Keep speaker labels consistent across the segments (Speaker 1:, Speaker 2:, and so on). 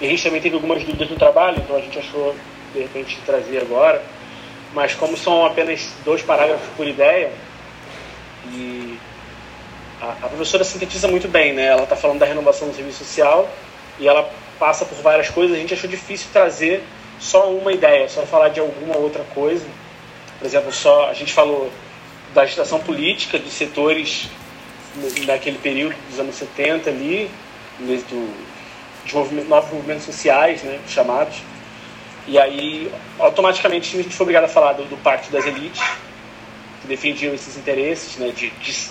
Speaker 1: E a gente também teve algumas dúvidas no trabalho, então a gente achou, de repente, trazer agora. Mas como são apenas dois parágrafos por ideia, e a, a professora sintetiza muito bem, né? Ela está falando da renovação do serviço social e ela passa por várias coisas. A gente achou difícil trazer só uma ideia, só falar de alguma outra coisa. Por exemplo, só a gente falou da agitação política dos setores naquele período dos anos 70 ali, do, de movimento, novos movimentos sociais, né, chamados. E aí, automaticamente, a gente foi obrigado a falar do, do Pacto das Elites, que defendiam esses interesses, né, de, de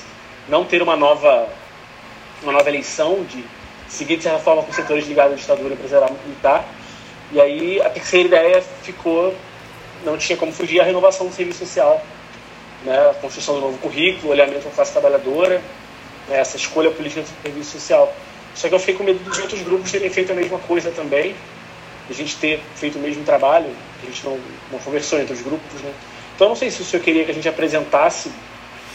Speaker 1: não ter uma nova, uma nova eleição, de seguir, de certa forma, com setores ligados à ditadura empresarial militar. E aí, a terceira ideia ficou, não tinha como fugir, a renovação do serviço social, né, a construção do novo currículo, o olhamento da classe trabalhadora, né, essa escolha política do serviço social. Só que eu fiquei com medo dos outros grupos terem feito a mesma coisa também, a gente ter feito o mesmo trabalho, a gente não, não conversou entre os grupos, né? Então eu não sei se o senhor queria que a gente apresentasse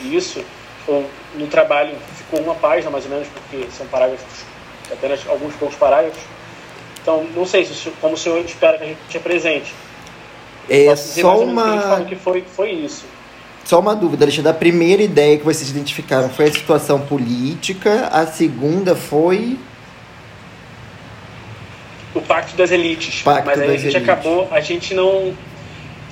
Speaker 1: isso, ou no trabalho ficou uma página mais ou menos, porque são parágrafos, apenas alguns poucos parágrafos. Então não sei se o senhor, como o senhor espera que a gente te apresente.
Speaker 2: É só uma.
Speaker 1: Que, que foi, foi isso.
Speaker 2: Só uma dúvida, Alexandre. A primeira ideia que vocês identificaram foi a situação política, a segunda foi.
Speaker 1: O Pacto das Elites.
Speaker 2: Pacto
Speaker 1: Mas aí
Speaker 2: das
Speaker 1: a gente
Speaker 2: elites.
Speaker 1: acabou, a gente não.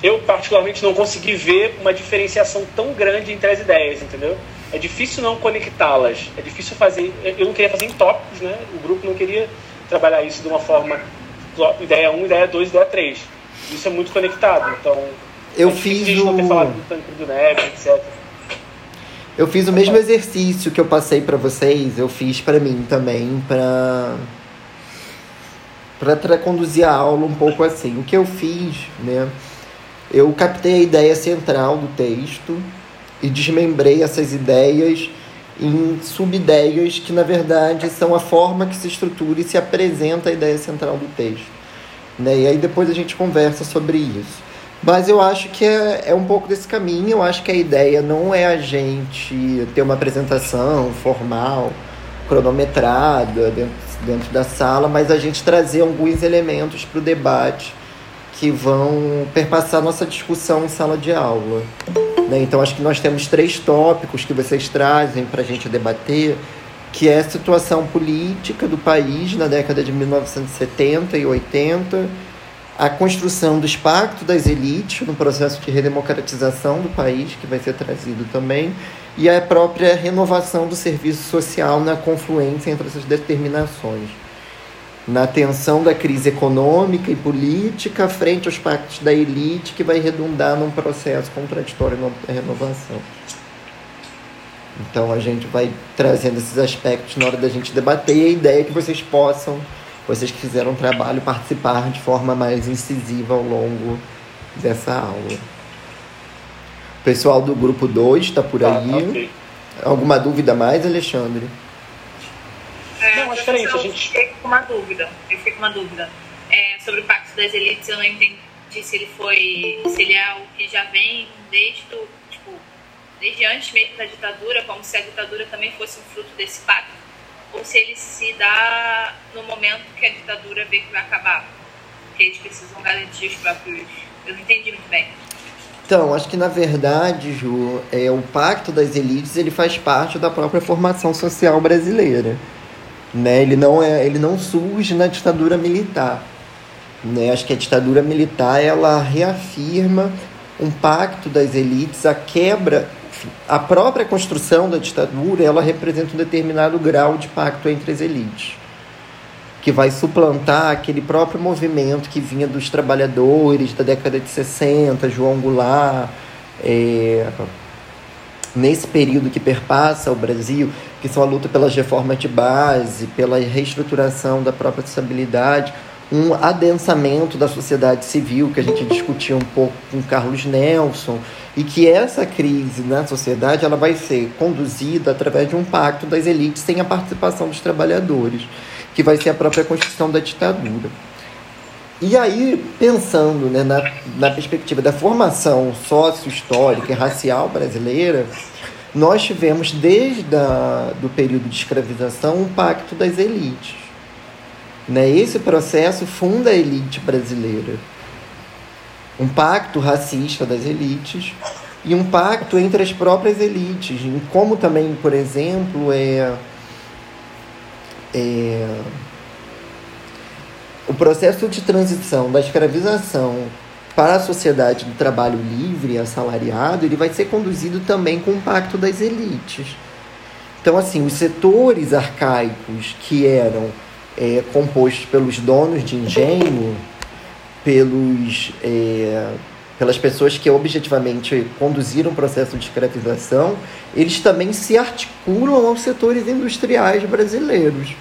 Speaker 1: Eu, particularmente, não consegui ver uma diferenciação tão grande entre as ideias, entendeu? É difícil não conectá-las. É difícil fazer. Eu não queria fazer em tópicos, né? O grupo não queria trabalhar isso de uma forma. Ideia 1, ideia 2, ideia 3. Isso é muito conectado. Então,
Speaker 2: Eu fiz o-
Speaker 1: do etc.
Speaker 2: Eu fiz o mesmo exercício que eu passei pra vocês, eu fiz pra mim também, para tra- conduzir a aula um pouco assim. O que eu fiz, né? Eu captei a ideia central do texto e desmembrei essas ideias em subideias que na verdade são a forma que se estrutura e se apresenta a ideia central do texto. Né? E aí depois a gente conversa sobre isso. Mas eu acho que é, é um pouco desse caminho. Eu acho que a ideia não é a gente ter uma apresentação formal, cronometrada dentro, dentro da sala, mas a gente trazer alguns elementos para o debate que vão perpassar nossa discussão em sala de aula. né? Então acho que nós temos três tópicos que vocês trazem para a gente debater, que é a situação política do país na década de 1970 e 80, a construção dos pactos das elites no processo de redemocratização do país, que vai ser trazido também, e a própria renovação do serviço social na confluência entre essas determinações. Na tensão da crise econômica e política frente aos pactos da elite, que vai redundar num processo contraditório na renovação. Então a gente vai trazendo esses aspectos na hora da gente debater e a ideia é que vocês possam vocês que fizeram um trabalho participar de forma mais incisiva ao longo dessa aula. O pessoal do grupo 2 está por
Speaker 1: Tá,
Speaker 2: aí.
Speaker 1: tá, ok.
Speaker 2: Alguma dúvida mais, Alexandre?
Speaker 3: É,
Speaker 1: Não, acho que era isso, a gente-
Speaker 3: Eu fiquei com uma dúvida. Eu fiquei com uma dúvida. É, sobre o Pacto das Elites, eu não entendi se ele foi. se ele é algo que já vem desde o, tipo, desde antes mesmo da ditadura, como se a ditadura também fosse um fruto desse pacto, ou se ele se dá no momento que a ditadura vê que vai acabar. Porque eles precisam garantir os próprios. Eu não entendi muito bem.
Speaker 2: Então, acho que na verdade, Ju, é, o Pacto das Elites ele faz parte da própria formação social brasileira. Né? Ele, não é, ele não surge na ditadura militar. Né? Acho que a ditadura militar ela reafirma um pacto das elites, a quebra, a própria construção da ditadura ela representa um determinado grau de pacto entre as elites que vai suplantar aquele próprio movimento que vinha dos trabalhadores da década de 60, João Goulart, é, nesse período que perpassa o Brasil, que são a luta pelas reformas de base, pela reestruturação da própria estabilidade, um adensamento da sociedade civil, que a gente discutiu um pouco com Carlos Nelson, e que essa crise na sociedade ela vai ser conduzida através de um pacto das elites sem a participação dos trabalhadores que vai ser a própria construção da ditadura. E aí, pensando né, na, na perspectiva da formação sócio-histórica e racial brasileira, nós tivemos desde o período de escravização um pacto das elites. Né? Esse processo funda a elite brasileira. Um pacto racista das elites e um pacto entre as próprias elites, como também, por exemplo, é, é o processo de transição da escravização para a sociedade do trabalho livre, assalariado, ele vai ser conduzido também com o pacto das elites. Então, assim, os setores arcaicos que eram é, compostos pelos donos de engenho, pelos, é, pelas pessoas que objetivamente conduziram o processo de escravização, eles também se articulam aos setores industriais brasileiros.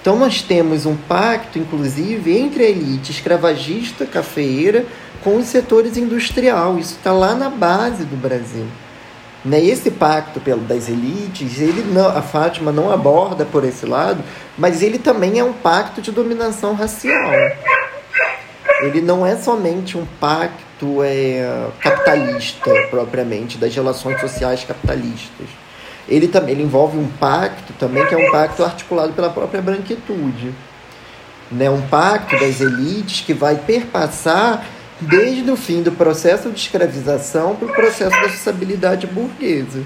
Speaker 2: Então nós temos um pacto, inclusive, entre a elite escravagista, cafeeira, com os setores industrial. Isso está lá na base do Brasil. Né? Esse pacto pelo, das elites, ele não, a Fátima não aborda por esse lado, mas ele também é um pacto de dominação racial. Ele não é somente um pacto é, capitalista, propriamente, das relações sociais capitalistas ele também ele envolve um pacto também que é um pacto articulado pela própria branquitude, né? Um pacto das elites que vai perpassar desde o fim do processo de escravização para o processo da sociabilidade burguesa.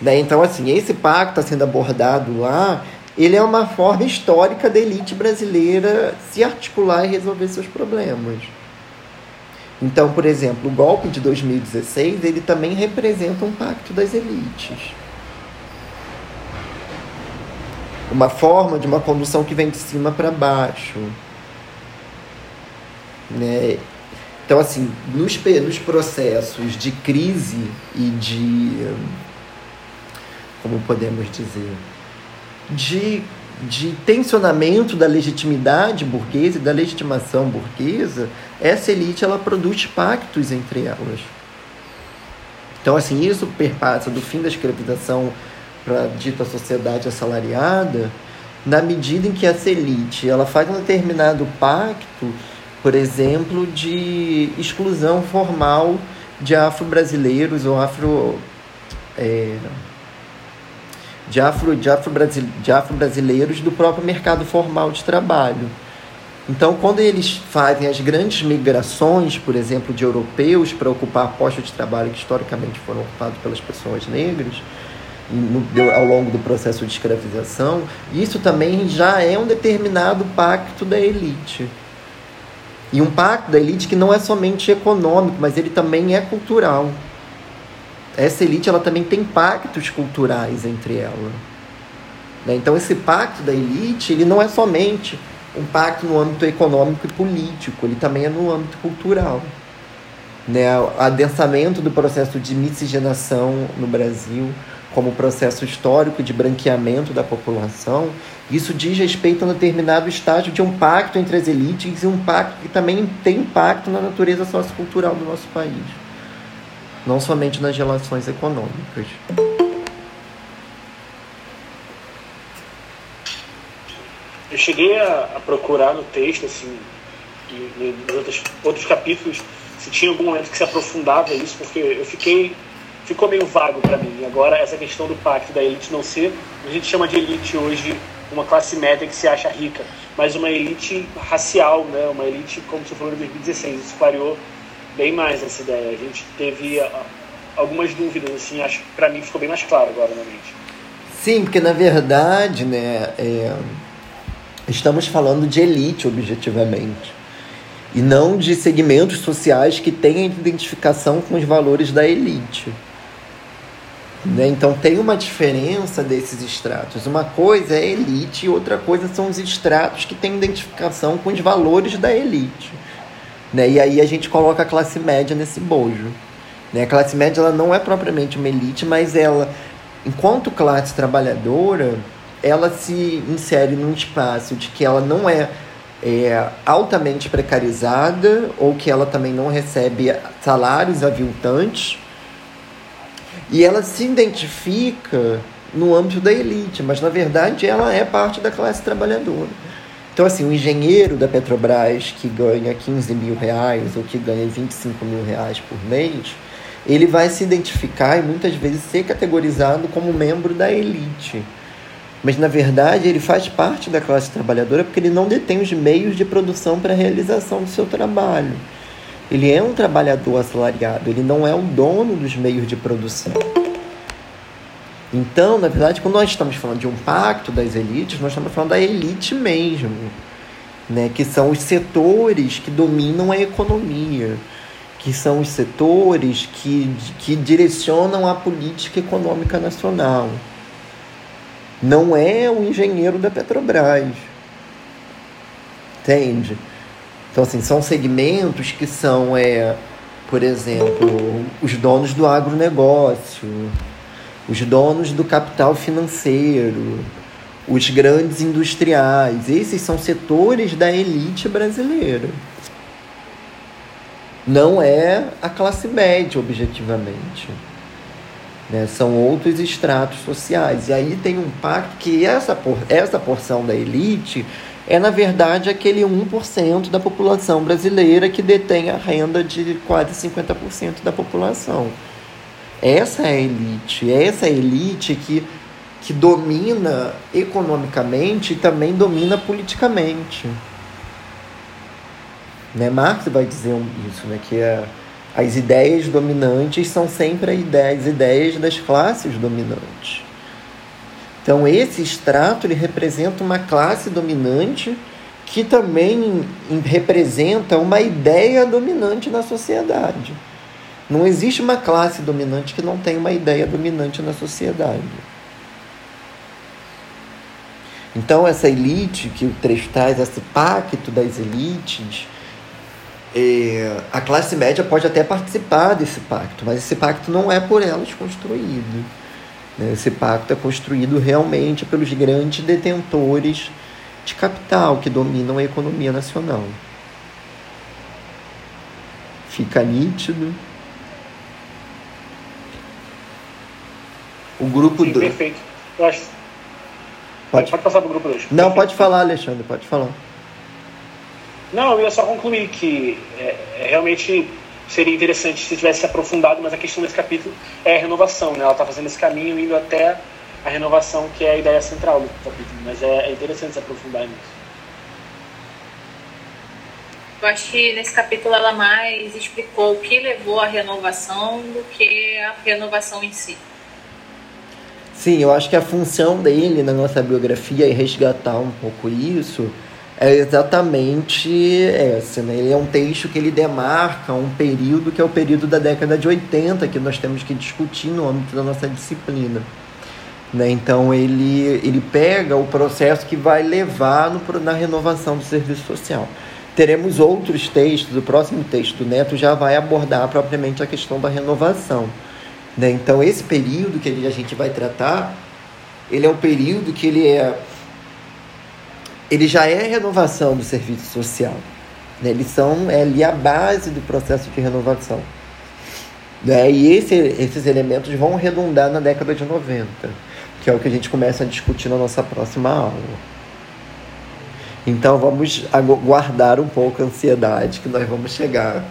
Speaker 2: Né? Então, assim, esse pacto está sendo abordado lá, ele é uma forma histórica da elite brasileira se articular e resolver seus problemas. Então, por exemplo, o golpe de 2016, ele também representa um pacto das elites. Uma forma de uma condução que vem de cima para baixo. Né? Então, assim, nos, nos processos de crise e de. Como podemos dizer? De de tensionamento da legitimidade burguesa e da legitimação burguesa, essa elite ela produz pactos entre elas. Então, assim, isso perpassa do fim da escravização para a dita sociedade assalariada, na medida em que essa elite ela faz um determinado pacto, por exemplo, de exclusão formal de afro-brasileiros ou afro. É, de afro-brasileiros afro afro do próprio mercado formal de trabalho. Então, quando eles fazem as grandes migrações, por exemplo, de europeus para ocupar postos de trabalho que historicamente foram ocupados pelas pessoas negras, no, ao longo do processo de escravização, isso também já é um determinado pacto da elite. E um pacto da elite que não é somente econômico, mas ele também é cultural essa elite ela também tem pactos culturais entre ela. Né? Então esse pacto da elite ele não é somente um pacto no âmbito econômico e político, ele também é no âmbito cultural. Né? O adensamento do processo de miscigenação no Brasil como processo histórico de branqueamento da população, isso diz respeito a um determinado estágio de um pacto entre as elites e um pacto que também tem impacto na natureza sociocultural do nosso país não somente nas relações econômicas.
Speaker 1: Eu cheguei a, a procurar no texto, assim, e, nos outros, outros capítulos, se tinha algum momento que se aprofundava isso, porque eu fiquei ficou meio vago para mim. Agora, essa questão do pacto da elite não ser, a gente chama de elite hoje uma classe média que se acha rica, mas uma elite racial, né? uma elite, como você falou em 2016, isso clareou bem mais essa ideia. A gente teve ah, algumas dúvidas, assim, acho para mim ficou bem mais claro agora na mente.
Speaker 2: Sim, porque na verdade, né, é, estamos falando de elite objetivamente e não de segmentos sociais que têm identificação com os valores da elite. Né? Então tem uma diferença desses estratos. Uma coisa é elite e outra coisa são os estratos que têm identificação com os valores da elite. Né? E aí a gente coloca a classe média nesse bojo. Né? A classe média ela não é propriamente uma elite, mas ela, enquanto classe trabalhadora, ela se insere num espaço de que ela não é, é altamente precarizada ou que ela também não recebe salários aviltantes e ela se identifica no âmbito da elite, mas na verdade ela é parte da classe trabalhadora. Então, assim, o engenheiro da Petrobras que ganha 15 mil reais ou que ganha 25 mil reais por mês, ele vai se identificar e muitas vezes ser categorizado como membro da elite. Mas na verdade ele faz parte da classe trabalhadora porque ele não detém os meios de produção para a realização do seu trabalho. Ele é um trabalhador assalariado, ele não é o dono dos meios de produção. Então, na verdade, quando nós estamos falando de um pacto das elites, nós estamos falando da elite mesmo, né? que são os setores que dominam a economia, que são os setores que, que direcionam a política econômica nacional não é o engenheiro da Petrobras. Entende? Então, assim, são segmentos que são, é, por exemplo, os donos do agronegócio, os donos do capital financeiro, os grandes industriais. Esses são setores da elite brasileira. Não é a classe média, objetivamente. Né? São outros estratos sociais. E aí tem um pacto que essa, por, essa porção da elite é, na verdade, aquele 1% da população brasileira que detém a renda de quase 50% da população. Essa é a elite, essa é a elite que, que domina economicamente e também domina politicamente. Né? Marx vai dizer isso, né? que as ideias dominantes são sempre as ideias das classes dominantes. Então, esse extrato ele representa uma classe dominante que também representa uma ideia dominante na sociedade. Não existe uma classe dominante que não tenha uma ideia dominante na sociedade. Então, essa elite que o trecho traz, esse pacto das elites, é, a classe média pode até participar desse pacto, mas esse pacto não é por elas construído. Né? Esse pacto é construído realmente pelos grandes detentores de capital que dominam a economia nacional. Fica nítido. O grupo
Speaker 1: 2. Perfeito. Eu acho... pode, pode passar para o grupo 2.
Speaker 2: Não, pode falar, Alexandre, pode falar.
Speaker 1: Não, eu ia só concluir que é, é, realmente seria interessante se tivesse aprofundado, mas a questão desse capítulo é a renovação, né? Ela está fazendo esse caminho indo até a renovação, que é a ideia central do capítulo, mas é, é interessante se aprofundar nisso.
Speaker 3: Eu acho que nesse capítulo ela mais explicou o que levou à renovação do que a renovação em si.
Speaker 2: Sim, eu acho que a função dele na nossa biografia é resgatar um pouco isso é exatamente essa. Né? Ele é um texto que ele demarca um período que é o período da década de 80 que nós temos que discutir no âmbito da nossa disciplina. Né? Então ele, ele pega o processo que vai levar no, na renovação do serviço social. Teremos outros textos, o próximo texto do Neto já vai abordar propriamente a questão da renovação. Né? Então esse período que a gente vai tratar, ele é um período que ele é ele já é renovação do serviço social. Né? Eles são é ali a base do processo de renovação. Né? E esse, esses elementos vão redundar na década de 90, que é o que a gente começa a discutir na nossa próxima aula. Então vamos guardar um pouco a ansiedade que nós vamos chegar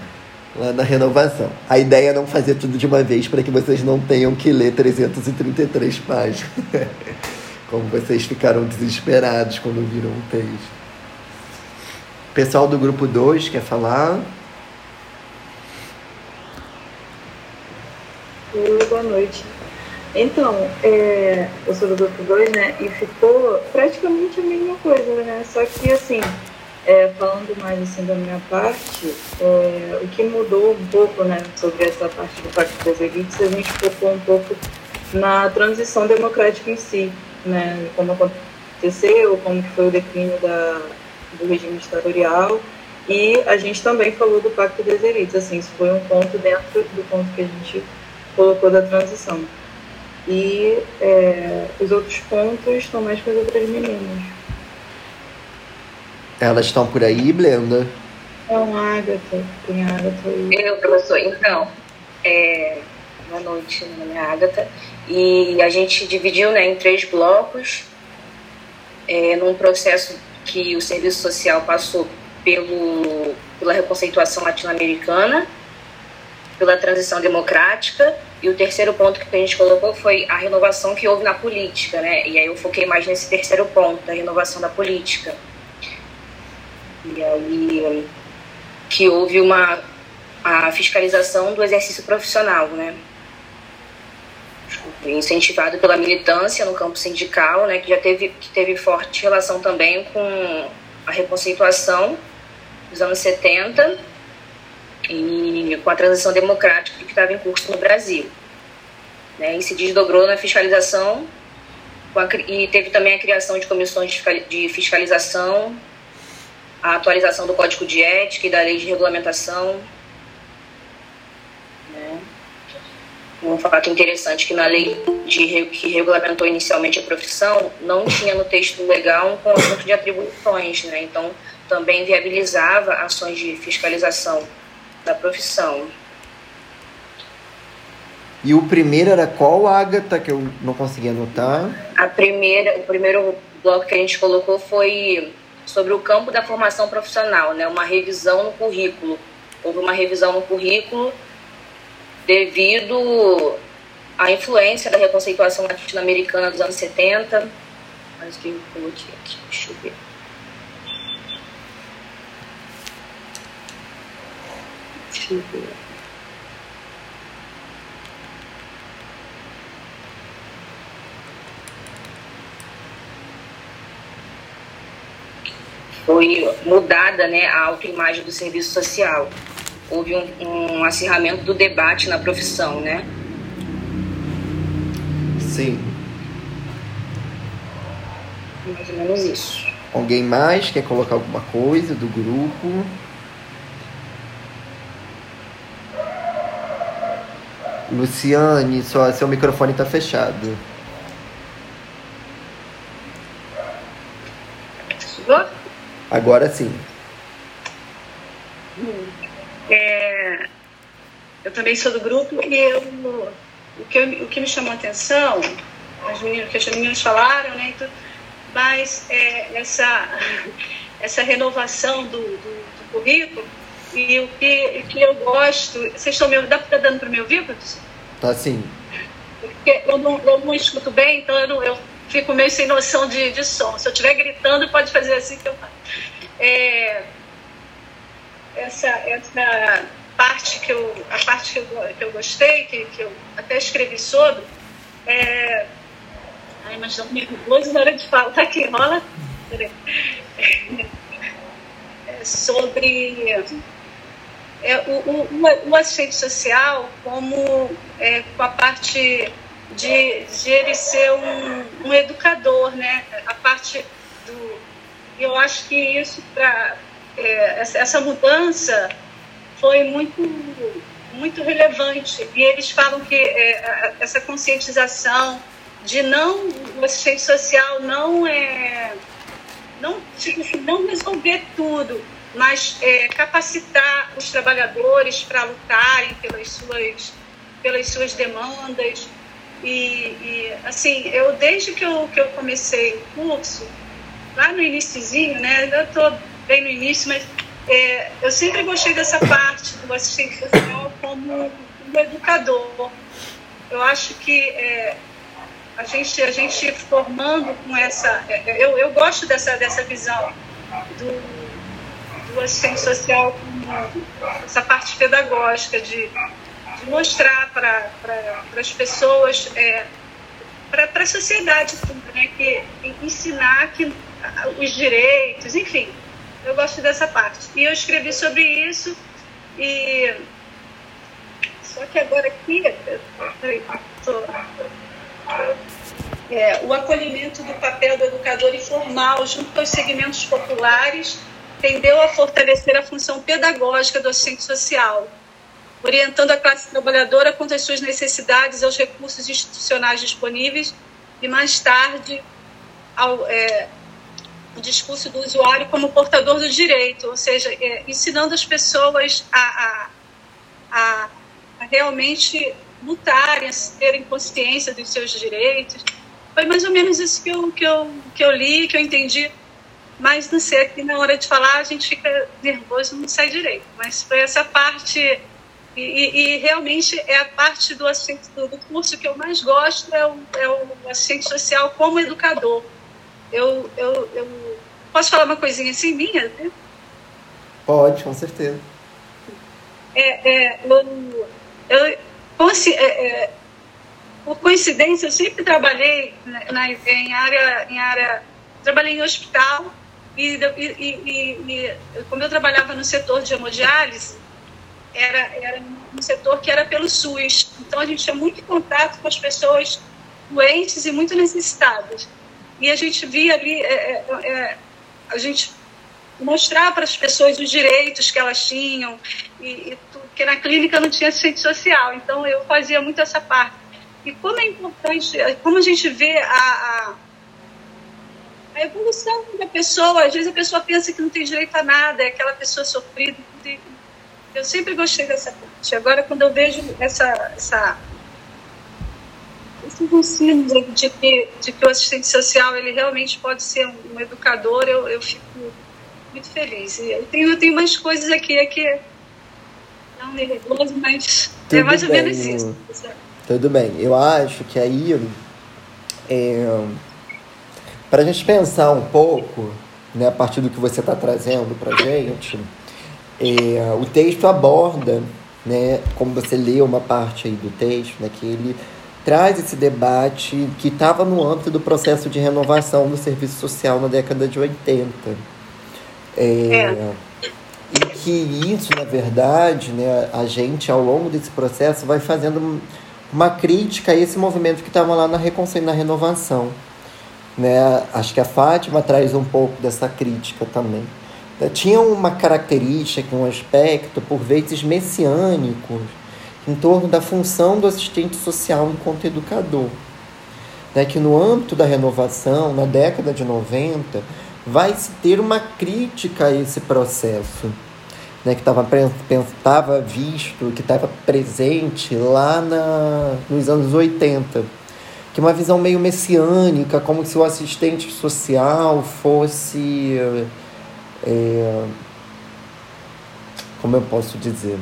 Speaker 2: lá na renovação. A ideia é não fazer tudo de uma vez para que vocês não tenham que ler 333 páginas. Como vocês ficaram desesperados quando viram o texto. Pessoal do grupo 2 quer falar?
Speaker 4: Boa noite. Então, é, eu sou do grupo 2, né? E ficou praticamente a mesma coisa, né? Só que, assim, é, falando mais assim da minha parte, é, o que mudou um pouco, né, sobre essa parte do Pacto das Elites, a gente focou um pouco na transição democrática em si né, como aconteceu, como que foi o declínio da, do regime ditatorial. E a gente também falou do Pacto das Elites, assim, isso foi um ponto dentro do ponto que a gente colocou da transição. E é, os outros pontos estão mais para as outras meninas.
Speaker 2: Elas estão por aí, Blenda?
Speaker 4: Não, Agatha. Tem a Agatha aí.
Speaker 5: Eu, professor, então, é, boa noite, meu nome é Agatha. E a gente dividiu né, em três blocos, é, num processo que o serviço social passou pelo, pela reconceituação latino-americana, pela transição democrática E o terceiro ponto que a gente colocou foi a renovação que houve na política, né? E aí eu foquei mais nesse terceiro ponto, da renovação da política. E aí que houve uma a fiscalização do exercício profissional, né? Incentivado pela militância no campo sindical, né? Que já teve que teve forte relação também com a reconceituação dos anos 70 e com a transição democrática que estava em curso no Brasil. Né, e se desdobrou na fiscalização a, e teve também a criação de comissões de fiscalização, a atualização do Código de Ética e da Lei de Regulamentação. Né. Um fato interessante que na lei de, que regulamentou inicialmente a profissão não tinha no texto legal um conjunto de atribuições, né? então também viabilizava ações de fiscalização da profissão.
Speaker 2: E o primeiro era qual, Agatha, que eu não consegui anotar?
Speaker 5: A primeira, o primeiro bloco que a gente colocou foi sobre o campo da formação profissional, né? Uma revisão no currículo. Houve uma revisão no currículo devido à influência da reconceituação latino-americana dos anos 70. Mas que eu coloquei aqui, deixa eu ver. Foi mudada né, a autoimagem do serviço social. Houve um, um acirramento do debate na profissão, né?
Speaker 2: Sim.
Speaker 5: Mais ou menos isso.
Speaker 2: Alguém mais quer colocar alguma coisa do grupo? Luciane, só, seu microfone está fechado. Agora sim.
Speaker 6: É, eu também sou do grupo e eu, o, que eu, o que me chamou a atenção, as meninas, que as meninas falaram, né? Então, mas é, essa, essa renovação do, do, do, currículo e o que, o que eu gosto. Vocês estão me, dá, tá dando para me ouvir, professor?
Speaker 2: Tá sim.
Speaker 6: Porque eu não, eu não escuto bem, então eu, não, eu fico meio sem noção de, de som. Se eu estiver gritando, pode fazer assim que eu faço. É, essa, essa parte que eu, a parte que eu, que eu gostei, que, que eu até escrevi sobre, é, ai, mas não me nervoso na hora de falar que rola. É sobre é, o, o, o assistente social como é, com a parte de, de ele ser um, um educador, né? A parte do. Eu acho que isso, para é, essa mudança foi muito, muito relevante. E eles falam que é, essa conscientização de não. O assistente social não é. Não, tipo assim, não resolver tudo, mas é, capacitar os trabalhadores para lutarem pelas suas, pelas suas demandas e, e, assim, eu desde que eu, que eu comecei o curso, lá no iníciozinho, né, eu estou bem no início, mas é, eu sempre gostei dessa parte do assistente social como, como educador. Eu acho que é, a, gente, a gente formando com essa. É, é, eu, eu gosto dessa, dessa visão do, do assistente social como essa parte pedagógica de de mostrar para pra, as pessoas, é, para a sociedade né, que ensinar que os direitos, enfim, eu gosto dessa parte. E eu escrevi sobre isso e só que agora aqui é, o acolhimento do papel do educador informal junto aos segmentos populares tendeu a fortalecer a função pedagógica do assistente social orientando a classe trabalhadora quanto às suas necessidades aos recursos institucionais disponíveis, e mais tarde ao é, o discurso do usuário como portador do direito, ou seja, é, ensinando as pessoas a, a, a, realmente lutarem, a terem consciência dos seus direitos. Foi mais ou menos isso que eu, que eu, que eu li, que eu entendi. Mas não sei, aqui na hora de falar a gente fica nervoso, não sai direito. Mas foi essa parte E, e, e, realmente é a parte do, do, curso que eu mais gosto é o, é o assistente social como educador. Eu, eu, eu posso falar uma coisinha assim minha? Né?
Speaker 2: Pode, com certeza.
Speaker 6: É, é, eu, eu, é, é, por coincidência, eu sempre trabalhei na, na, em área, em área, trabalhei em hospital e, e, e, e como eu trabalhava no setor de hemodiálise, era, era um setor que era pelo SUS. Então a gente tinha muito contato com as pessoas doentes e muito necessitadas. E a gente via ali, é, é, é a gente mostrar para as pessoas os direitos que elas tinham, e, e, porque na clínica não tinha assistente social. Então eu fazia muito essa parte. E como é importante, como a gente vê a, a, a evolução da pessoa, às vezes a pessoa pensa que não tem direito a nada, é aquela pessoa sofrida, eu sempre gostei dessa parte. Agora, quando eu vejo essa, essa esses ensinos de que, de que o assistente social ele realmente pode ser um, um educador, eu, eu fico muito feliz. E eu tenho, eu tenho umas coisas aqui é que não me nervoso, mas é Tudo é mais bem. ou menos isso.
Speaker 2: Tudo bem. Eu acho que aí, é, para a gente pensar um pouco, né, a partir do que você está trazendo para gente, é, o texto aborda, né, como você leu uma parte aí do texto, né, que ele traz esse debate que estava no âmbito do processo de renovação do serviço social na década de 80. É, é. E que isso, na verdade, né, a gente, ao longo desse processo, vai fazendo uma crítica a esse movimento que estava lá na, na renovação. Né? Acho que a Fátima traz um pouco dessa crítica também tinha uma característica, um aspecto, por vezes messiânico, em torno da função do assistente social enquanto educador. Né, que no âmbito da renovação, na década de 90, vai se ter uma crítica a esse processo, né, que estava visto, que estava presente lá na, nos anos 80, que uma visão meio messiânica, como se o assistente social fosse é, como eu posso dizer?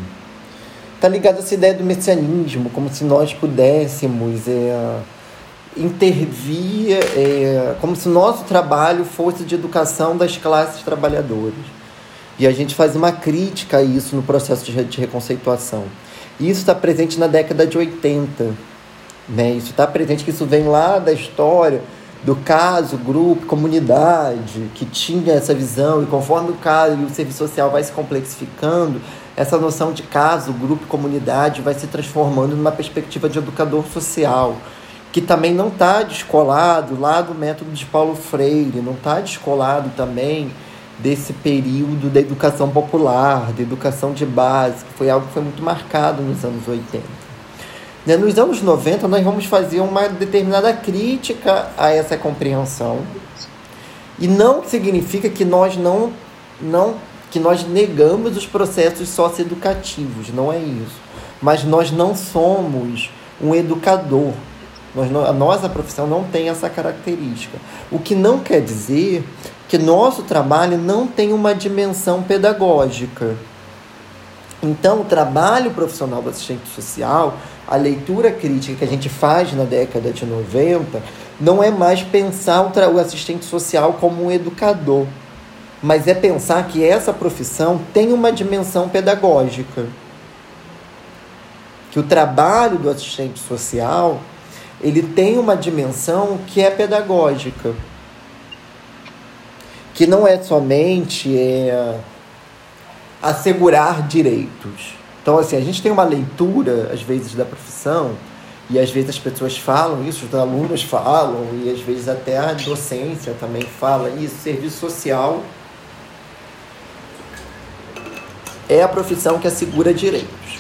Speaker 2: Está ligado a essa ideia do messianismo, como se nós pudéssemos é, intervir, é, como se o nosso trabalho fosse de educação das classes trabalhadoras. E a gente faz uma crítica a isso no processo de, de reconceituação. E isso está presente na década de 80. Né? Isso está presente, que isso vem lá da história do caso, grupo, comunidade, que tinha essa visão, e conforme o caso e o serviço social vai se complexificando, essa noção de caso, grupo, comunidade vai se transformando numa perspectiva de educador social, que também não está descolado lá do método de Paulo Freire, não está descolado também desse período da educação popular, da educação de base, que foi algo que foi muito marcado nos anos 80. Né, nos anos 90, nós vamos fazer uma determinada crítica a essa compreensão. E não significa que nós não, não que nós negamos os processos socioeducativos, não é isso. Mas nós não somos um educador. Nós, a nossa profissão não tem essa característica. O que não quer dizer que nosso trabalho não tem uma dimensão pedagógica. Então, o trabalho profissional do assistente social a leitura crítica que a gente faz na década de 90 não é mais pensar o assistente social como um educador, mas é pensar que essa profissão tem uma dimensão pedagógica. Que o trabalho do assistente social ele tem uma dimensão que é pedagógica. Que não é somente é, assegurar direitos então, assim, a gente tem uma leitura, às vezes, da profissão, e às vezes as pessoas falam isso, os alunos falam, e às vezes até a docência também fala isso. Serviço social é a profissão que assegura direitos.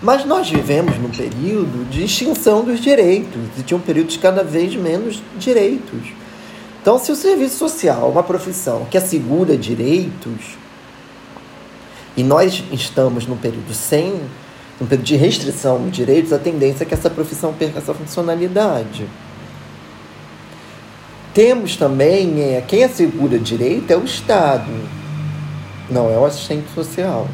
Speaker 2: Mas nós vivemos num período de extinção dos direitos, e tinha um período de cada vez menos direitos. Então, se o serviço social é uma profissão que assegura direitos, e nós estamos num período sem, num período de restrição de direitos, a tendência é que essa profissão perca essa funcionalidade. Temos também, é, quem assegura direito é o Estado, não é o assistente social.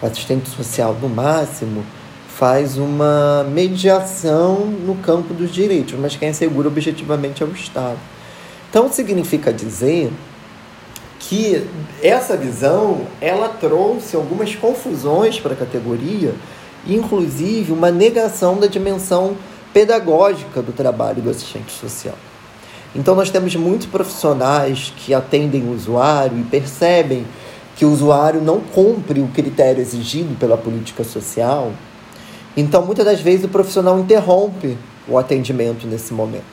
Speaker 2: O assistente social, no máximo, faz uma mediação no campo dos direitos, mas quem assegura objetivamente é o Estado. Então significa dizer que essa visão ela trouxe algumas confusões para a categoria, inclusive uma negação da dimensão pedagógica do trabalho do assistente social. Então nós temos muitos profissionais que atendem o usuário e percebem que o usuário não cumpre o critério exigido pela política social. Então muitas das vezes o profissional interrompe o atendimento nesse momento.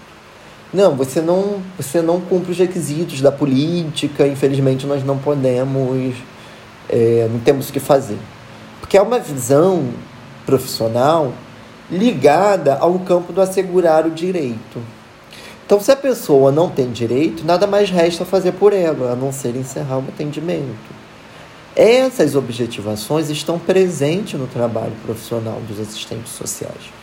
Speaker 2: Não, você não, você não cumpre os requisitos da política, infelizmente nós não podemos, é, não temos o que fazer. Porque é uma visão profissional ligada ao campo do assegurar o direito. Então, se a pessoa não tem direito, nada mais resta fazer por ela, a não ser encerrar o atendimento. Essas objetivações estão presentes no trabalho profissional dos assistentes sociais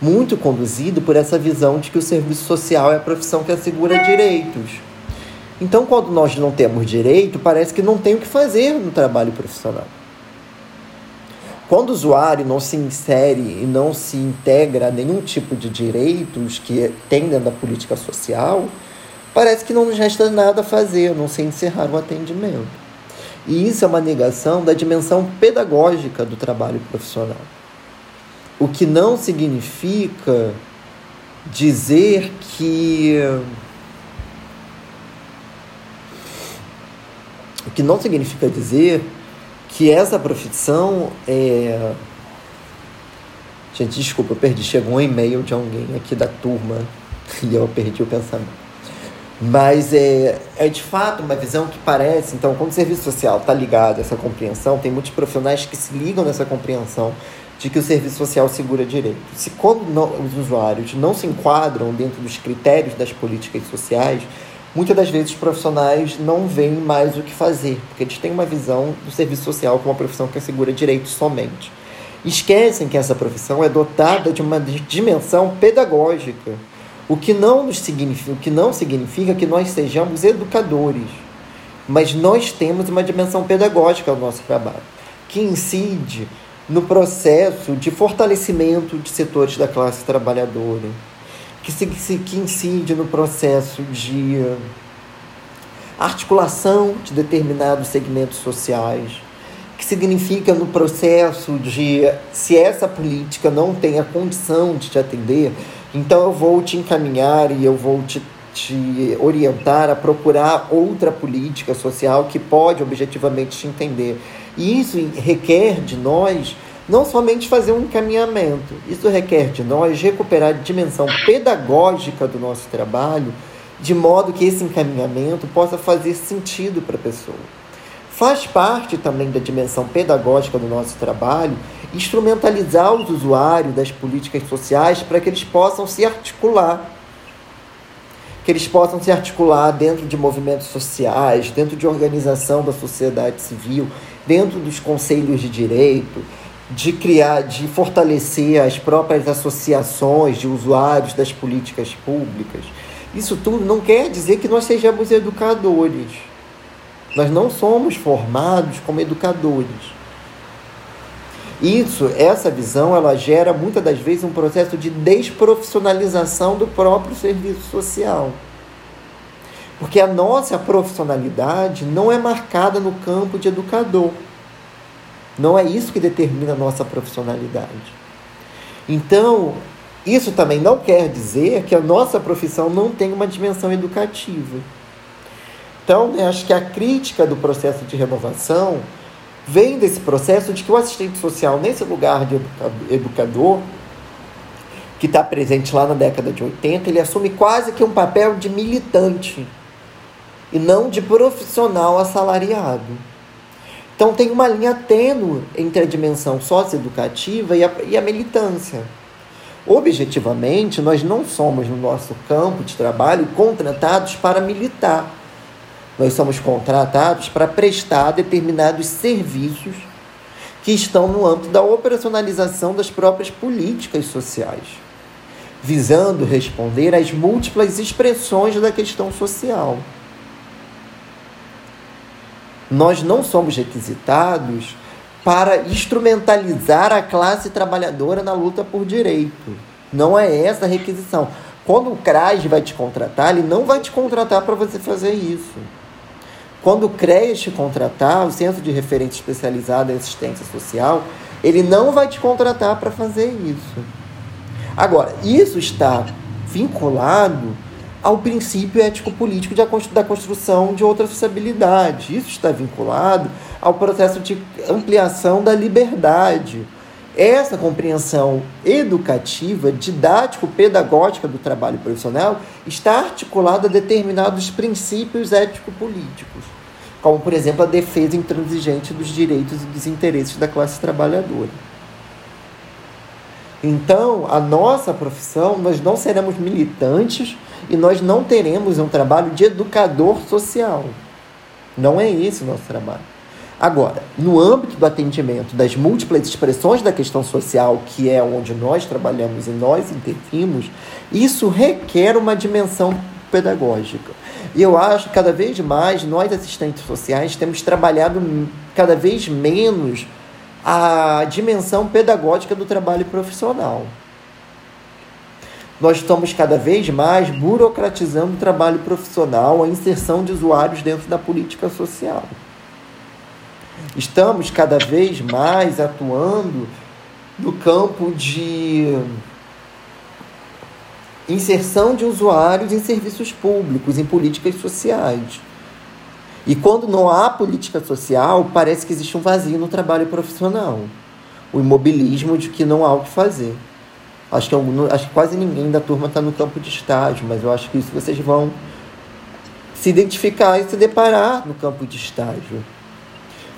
Speaker 2: muito conduzido por essa visão de que o serviço social é a profissão que assegura direitos. Então, quando nós não temos direito, parece que não tem o que fazer no trabalho profissional. Quando o usuário não se insere e não se integra a nenhum tipo de direitos que tem dentro da política social, parece que não nos resta nada a fazer, a não se encerrar o atendimento. E isso é uma negação da dimensão pedagógica do trabalho profissional. O que não significa dizer que. O que não significa dizer que essa profissão é. Gente, desculpa, eu perdi. Chegou um e-mail de alguém aqui da turma e eu perdi o pensamento. Mas é, é de fato uma visão que parece. Então, quando o serviço social está ligado a essa compreensão, tem muitos profissionais que se ligam nessa compreensão de que o serviço social segura direito. Se quando não, os usuários não se enquadram dentro dos critérios das políticas sociais, muitas das vezes os profissionais não veem mais o que fazer, porque eles têm uma visão do serviço social como uma profissão que assegura direitos somente. Esquecem que essa profissão é dotada de uma dimensão pedagógica, o que não, nos significa, o que não significa que nós sejamos educadores, mas nós temos uma dimensão pedagógica ao nosso trabalho, que incide no processo de fortalecimento de setores da classe trabalhadora, que, se, que incide no processo de articulação de determinados segmentos sociais, que significa no processo de se essa política não tem a condição de te atender, então eu vou te encaminhar e eu vou te, te orientar a procurar outra política social que pode objetivamente te entender. E isso requer de nós não somente fazer um encaminhamento, isso requer de nós recuperar a dimensão pedagógica do nosso trabalho, de modo que esse encaminhamento possa fazer sentido para a pessoa. Faz parte também da dimensão pedagógica do nosso trabalho instrumentalizar os usuários das políticas sociais para que eles possam se articular que eles possam se articular dentro de movimentos sociais, dentro de organização da sociedade civil, dentro dos conselhos de direito, de criar, de fortalecer as próprias associações de usuários das políticas públicas. Isso tudo não quer dizer que nós sejamos educadores. Nós não somos formados como educadores. Isso, essa visão, ela gera muitas das vezes um processo de desprofissionalização do próprio serviço social. Porque a nossa profissionalidade não é marcada no campo de educador. Não é isso que determina a nossa profissionalidade. Então, isso também não quer dizer que a nossa profissão não tem uma dimensão educativa. Então, né, acho que a crítica do processo de renovação vem desse processo de que o assistente social, nesse lugar de educador, que está presente lá na década de 80, ele assume quase que um papel de militante e não de profissional assalariado. Então tem uma linha tênue entre a dimensão socioeducativa e a, e a militância. Objetivamente, nós não somos no nosso campo de trabalho contratados para militar. Nós somos contratados para prestar determinados serviços que estão no âmbito da operacionalização das próprias políticas sociais, visando responder às múltiplas expressões da questão social nós não somos requisitados para instrumentalizar a classe trabalhadora na luta por direito. Não é essa a requisição. Quando o CRAS vai te contratar, ele não vai te contratar para você fazer isso. Quando o te contratar, o Centro de Referência Especializado em Assistência Social, ele não vai te contratar para fazer isso. Agora, isso está vinculado ao princípio ético-político da construção de outra sociabilidade. Isso está vinculado ao processo de ampliação da liberdade. Essa compreensão educativa, didático-pedagógica do trabalho profissional está articulada a determinados princípios ético-políticos, como, por exemplo, a defesa intransigente dos direitos e dos interesses da classe trabalhadora. Então, a nossa profissão, nós não seremos militantes e nós não teremos um trabalho de educador social. Não é esse o nosso trabalho. Agora, no âmbito do atendimento das múltiplas expressões da questão social, que é onde nós trabalhamos e nós intervimos, isso requer uma dimensão pedagógica. E eu acho que cada vez mais nós, assistentes sociais, temos trabalhado cada vez menos a dimensão pedagógica do trabalho profissional. Nós estamos cada vez mais burocratizando o trabalho profissional, a inserção de usuários dentro da política social. Estamos cada vez mais atuando no campo de inserção de usuários em serviços públicos, em políticas sociais. E quando não há política social, parece que existe um vazio no trabalho profissional. O imobilismo de que não há o que fazer. Acho que, acho que quase ninguém da turma está no campo de estágio, mas eu acho que isso vocês vão se identificar e se deparar no campo de estágio.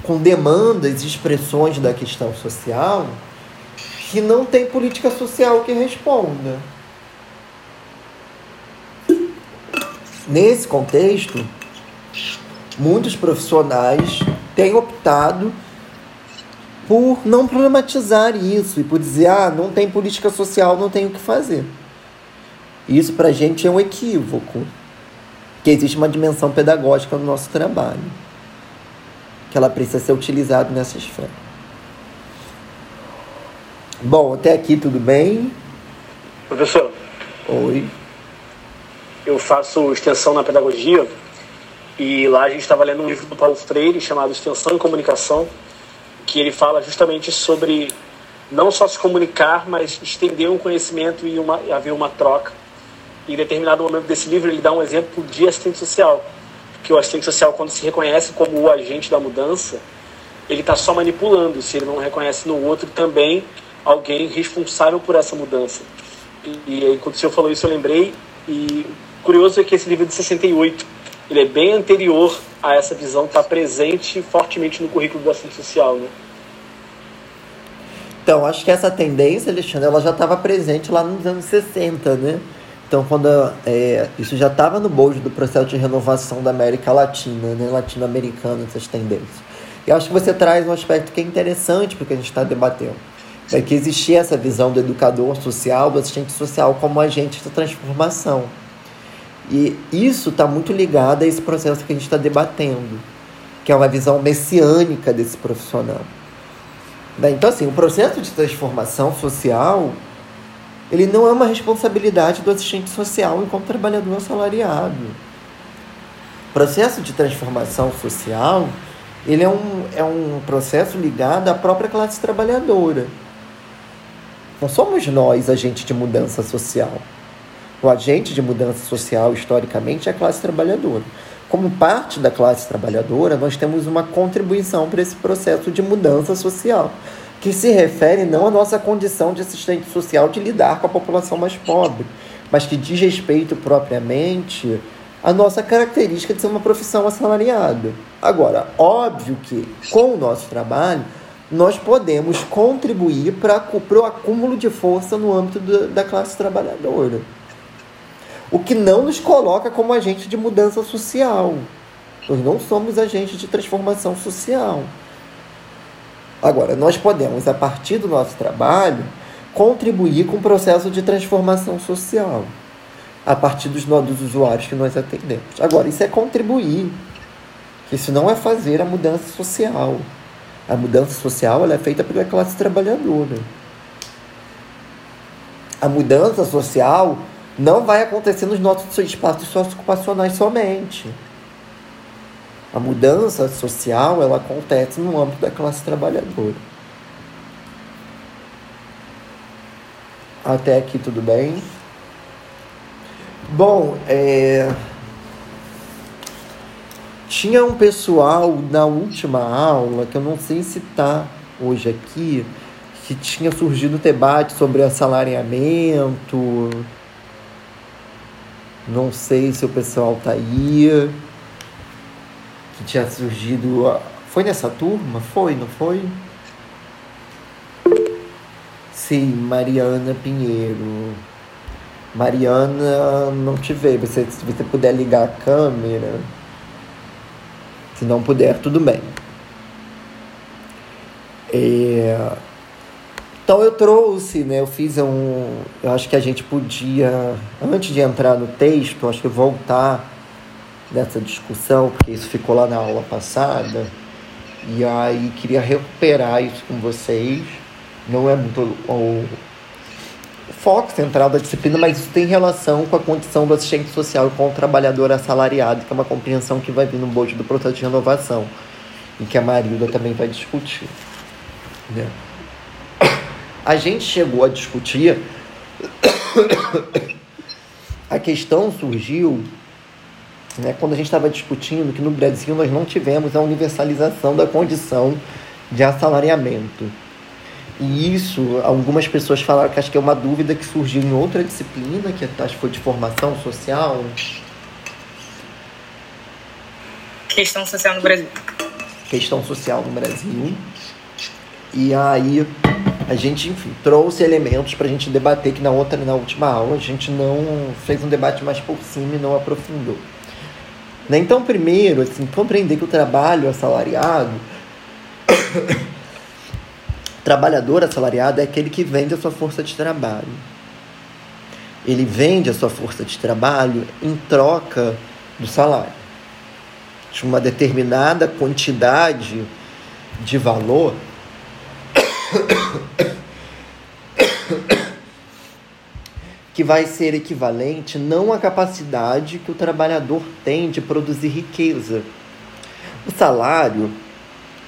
Speaker 2: Com demandas e expressões da questão social que não tem política social que responda. Nesse contexto, muitos profissionais têm optado por não problematizar isso e por dizer, ah, não tem política social, não tem o que fazer. Isso para a gente é um equívoco, que existe uma dimensão pedagógica no nosso trabalho, que ela precisa ser utilizada nessa esfera. Bom, até aqui tudo bem?
Speaker 1: Professor.
Speaker 2: Oi.
Speaker 1: Eu faço extensão na pedagogia e lá a gente estava lendo um livro do Paulo Freire chamado Extensão e Comunicação, que ele fala justamente sobre não só se comunicar, mas estender um conhecimento e, uma, haver uma troca. E em determinado momento desse livro ele dá um exemplo de assistente social, que o assistente social quando se reconhece como o agente da mudança, ele está só manipulando, se ele não reconhece no outro também alguém responsável por essa mudança. E, quando o senhor falou isso eu lembrei, e curioso é que esse livro é de 68, ele é bem anterior a essa visão estar tá presente fortemente no currículo do assistente social, né?
Speaker 2: Então, acho que essa tendência, Alexandre, ela já estava presente lá nos anos 60, né? Então, quando é, isso já estava no bojo do processo de renovação da América Latina, né? latino-americana, essas tendências. E acho que você traz um aspecto que é interessante porque a gente está debatendo. É que existia essa visão do educador social, do assistente social como agente de transformação. E isso está muito ligado a esse processo que a gente está debatendo, que é uma visão messiânica desse profissional. Né? Então, assim, o processo de transformação social, ele não é uma responsabilidade do assistente social enquanto trabalhador assalariado. O processo de transformação social, ele é um, é um processo ligado à própria classe trabalhadora. Não somos nós agentes de mudança social. O agente de mudança social, historicamente, é a classe trabalhadora. Como parte da classe trabalhadora, nós temos uma contribuição para esse processo de mudança social, que se refere não à nossa condição de assistente social de lidar com a população mais pobre, mas que diz respeito propriamente à nossa característica de ser uma profissão assalariada. Agora, óbvio que com o nosso trabalho, nós podemos contribuir para o acúmulo de força no âmbito do, da classe trabalhadora o que não nos coloca como agente de mudança social. Nós não somos agentes de transformação social. Agora, nós podemos, a partir do nosso trabalho, contribuir com o processo de transformação social, a partir dos, dos usuários que nós atendemos. Agora, isso é contribuir. Isso não é fazer a mudança social. A mudança social é feita pela classe trabalhadora. A mudança social não vai acontecer nos nossos espaços socioocupacionais somente. A mudança social ela acontece no âmbito da classe trabalhadora. Até aqui tudo bem? Bom, é... tinha um pessoal na última aula, que eu não sei se está hoje aqui, que tinha surgido debate sobre assalariamento. Não sei se o pessoal está aí. Que tinha surgido. Foi nessa turma? Foi, não foi? Sim, Mariana Pinheiro. Mariana, não te vejo. Se você puder ligar a câmera. Se não puder, tudo bem. É... Então eu trouxe, né? Eu fiz um. Eu acho que a gente podia, antes de entrar no texto, acho que voltar nessa discussão, porque isso ficou lá na aula passada. E aí queria recuperar isso com vocês. Não é muito o, foco central da disciplina, mas isso tem relação com a condição do assistente social e com o trabalhador assalariado, que é uma compreensão que vai vir no bojo do processo de renovação, e que a Marilda também vai discutir. Né? A gente chegou a discutir, a questão surgiu né, quando a gente estava discutindo que no Brasil nós não tivemos a universalização da condição de assalariamento. E isso, algumas pessoas falaram que acho que é uma dúvida que surgiu em outra disciplina, que acho que foi de formação social.
Speaker 3: Questão social no Brasil.
Speaker 2: Questão social no Brasil. E aí a gente, enfim, trouxe elementos para a gente debater que na outra, na última aula, a gente não fez um debate mais por cima e não aprofundou. Né? Então, primeiro, assim, compreender que o trabalho assalariado Trabalhador assalariado é aquele que vende a sua força de trabalho. Ele vende a sua força de trabalho em troca do salário. De uma determinada quantidade de valor que vai ser equivalente não à capacidade que o trabalhador tem de produzir riqueza. O salário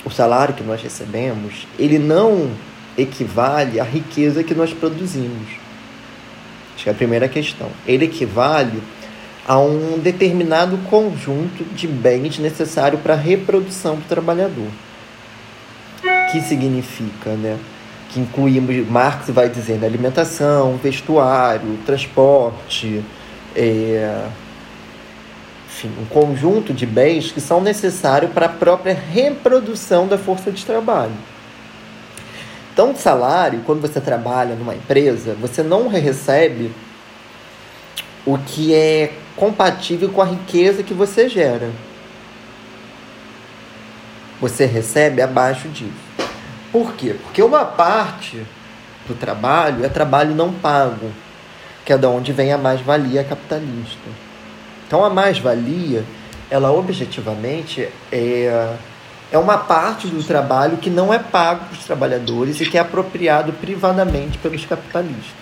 Speaker 2: o salário que nós recebemos, ele não equivale à riqueza que nós produzimos. Acho que é a primeira questão. Ele equivale a um determinado conjunto de bens necessário para a reprodução do trabalhador. Que significa, né? Que incluímos, Marx vai dizendo, alimentação, vestuário, transporte, é, enfim, um conjunto de bens que são necessários para a própria reprodução da força de trabalho. Então, salário, quando você trabalha numa empresa, você não recebe o que é compatível com a riqueza que você gera. Você recebe abaixo disso. Por quê? Porque uma parte do trabalho é trabalho não pago, que é de onde vem a mais-valia capitalista. Então a mais-valia, ela objetivamente é, é uma parte do trabalho que não é pago para os trabalhadores e que é apropriado privadamente pelos capitalistas.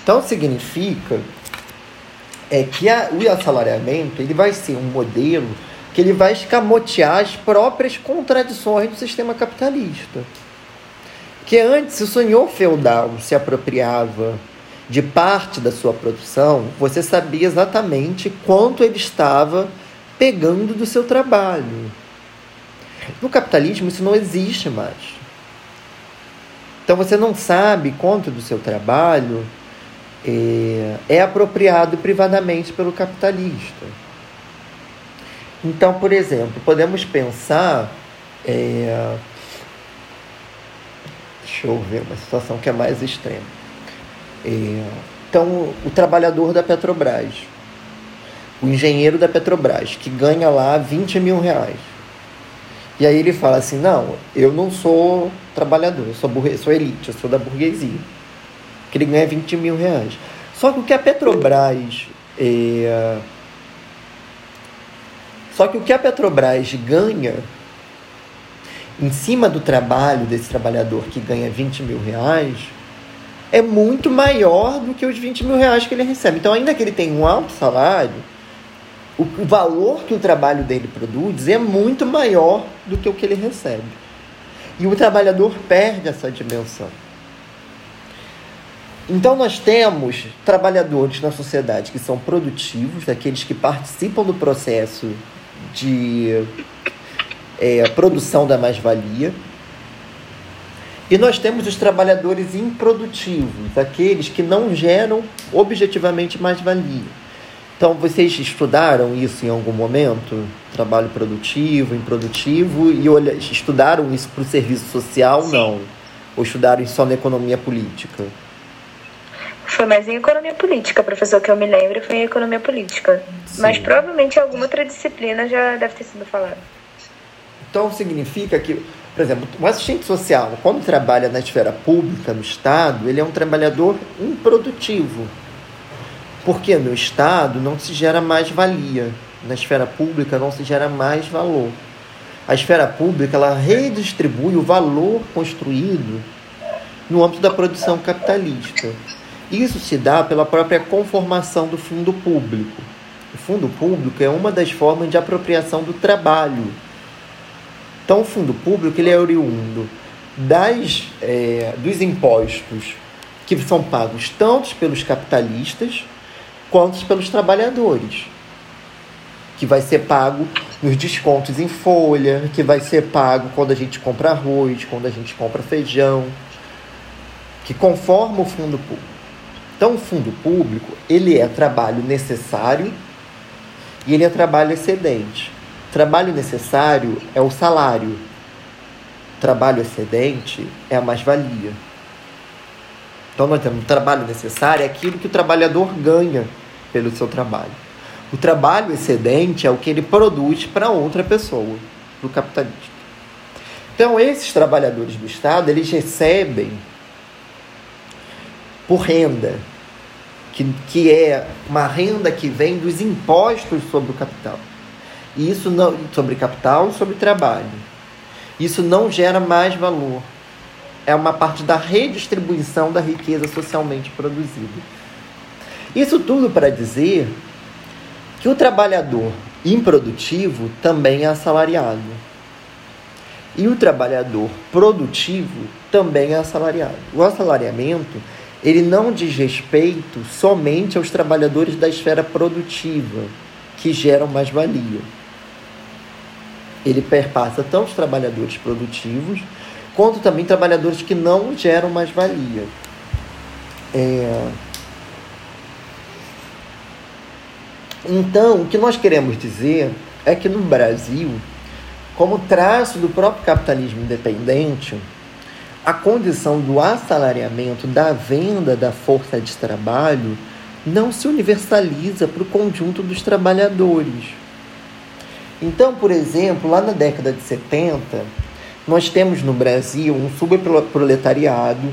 Speaker 2: Então significa é que a, o assalariamento ele vai ser um modelo que ele vai escamotear as próprias contradições do sistema capitalista. Que antes o senhor feudal se apropriava de parte da sua produção, você sabia exatamente quanto ele estava pegando do seu trabalho. No capitalismo isso não existe mais. Então você não sabe quanto do seu trabalho é, é apropriado privadamente pelo capitalista. Então, por exemplo, podemos pensar. É, deixa eu ver uma situação que é mais extrema. É, então, o trabalhador da Petrobras, o engenheiro da Petrobras, que ganha lá 20 mil reais. E aí ele fala assim: não, eu não sou trabalhador, eu sou, burgue... sou elite, eu sou da burguesia. Que ele ganha 20 mil reais. Só que o que a Petrobras. É... Só que o que a Petrobras ganha em cima do trabalho desse trabalhador que ganha 20 mil reais é muito maior do que os 20 mil reais que ele recebe. Então, ainda que ele tenha um alto salário, o, valor que o trabalho dele produz é muito maior do que o que ele recebe. E o trabalhador perde essa dimensão. Então, nós temos trabalhadores na sociedade que são produtivos, aqueles que participam do processo de é, produção da mais-valia. E nós temos os trabalhadores improdutivos, aqueles que não geram objetivamente mais-valia. Então, vocês estudaram isso em algum momento? Trabalho produtivo, improdutivo, e olha, estudaram isso para o serviço social? Sim. Não. Ou estudaram só na economia política?
Speaker 5: Foi mais em economia política, professor, que eu me lembro, foi em economia política. Sim. Mas provavelmente alguma outra disciplina já deve ter sido falada.
Speaker 2: Então significa que, por exemplo, o assistente social, quando trabalha na esfera pública, no Estado, ele é um trabalhador improdutivo. Porque no Estado não se gera mais valia, na esfera pública não se gera mais valor. A esfera pública ela redistribui o valor construído no âmbito da produção capitalista. Isso se dá pela própria conformação do fundo público. O fundo público é uma das formas de apropriação do trabalho então, o fundo público ele é oriundo das, é, dos impostos que são pagos tanto pelos capitalistas quanto pelos trabalhadores. Que vai ser pago nos descontos em folha, que vai ser pago quando a gente compra arroz, quando a gente compra feijão, que conforma o fundo público. Então, o fundo público ele é trabalho necessário e ele é trabalho excedente. Trabalho necessário é o salário. Trabalho excedente é a mais-valia. Então nós temos trabalho necessário é aquilo que o trabalhador ganha pelo seu trabalho. O trabalho excedente é o que ele produz para outra pessoa, para o capitalista. Então esses trabalhadores do Estado, eles recebem por renda, que, que é uma renda que vem dos impostos sobre o capital. E isso não sobre capital e sobre trabalho. Isso não gera mais valor. É uma parte da redistribuição da riqueza socialmente produzida. Isso tudo para dizer que o trabalhador improdutivo também é assalariado. E o trabalhador produtivo também é assalariado. O assalariamento, ele não diz respeito somente aos trabalhadores da esfera produtiva, que geram mais valia ele perpassa tanto os trabalhadores produtivos quanto também trabalhadores que não geram mais valia. É... Então, o que nós queremos dizer é que no Brasil, como traço do próprio capitalismo independente, a condição do assalariamento da venda da força de trabalho não se universaliza para o conjunto dos trabalhadores. Então, por exemplo, lá na década de 70, nós temos no Brasil um subproletariado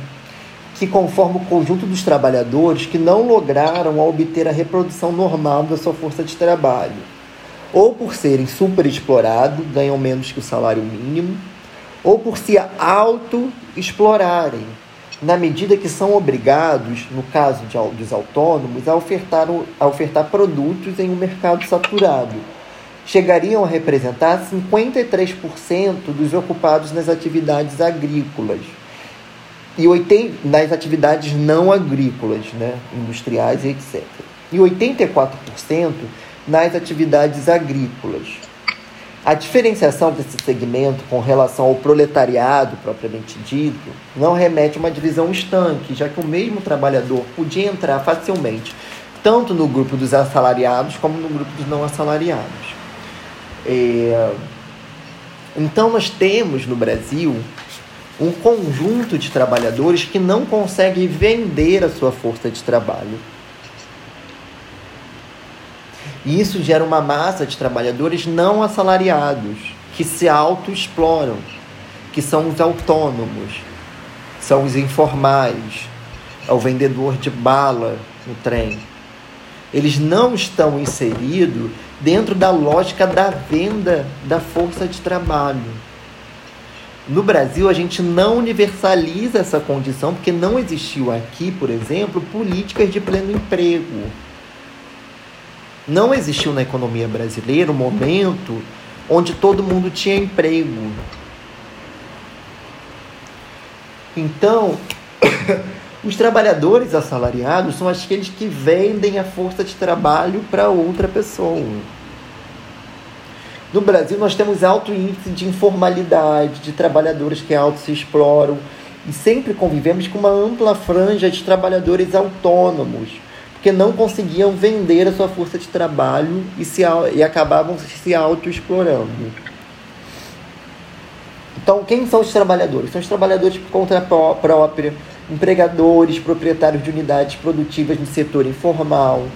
Speaker 2: que conforma o conjunto dos trabalhadores que não lograram obter a reprodução normal da sua força de trabalho, ou por serem superexplorados, ganham menos que o salário mínimo, ou por se auto-explorarem, na medida que são obrigados, no caso de, dos autônomos, a ofertar, a ofertar produtos em um mercado saturado chegariam a representar 53% dos ocupados nas atividades agrícolas e 80, nas atividades não agrícolas, né, industriais e etc. E 84% nas atividades agrícolas. A diferenciação desse segmento com relação ao proletariado propriamente dito não remete a uma divisão estanque, já que o mesmo trabalhador podia entrar facilmente tanto no grupo dos assalariados como no grupo dos não assalariados. É... Então, nós temos no Brasil um conjunto de trabalhadores que não conseguem vender a sua força de trabalho. E isso gera uma massa de trabalhadores não assalariados, que se autoexploram, que são os autônomos, são os informais, é o vendedor de bala no trem. Eles não estão inseridos dentro da lógica da venda da força de trabalho. No Brasil, a gente não universaliza essa condição, porque não existiu aqui, por exemplo, políticas de pleno emprego. Não existiu na economia brasileira um momento onde todo mundo tinha emprego. Então, os trabalhadores assalariados são aqueles que vendem a força de trabalho para outra pessoa. No Brasil, nós temos alto índice de informalidade, de trabalhadores que auto se exploram, e sempre convivemos com uma ampla franja de trabalhadores autônomos, porque não conseguiam vender a sua força de trabalho e, se, e acabavam se auto-explorando. Então, quem são os trabalhadores? São os trabalhadores por conta própria, empregadores, proprietários de unidades produtivas no setor informal,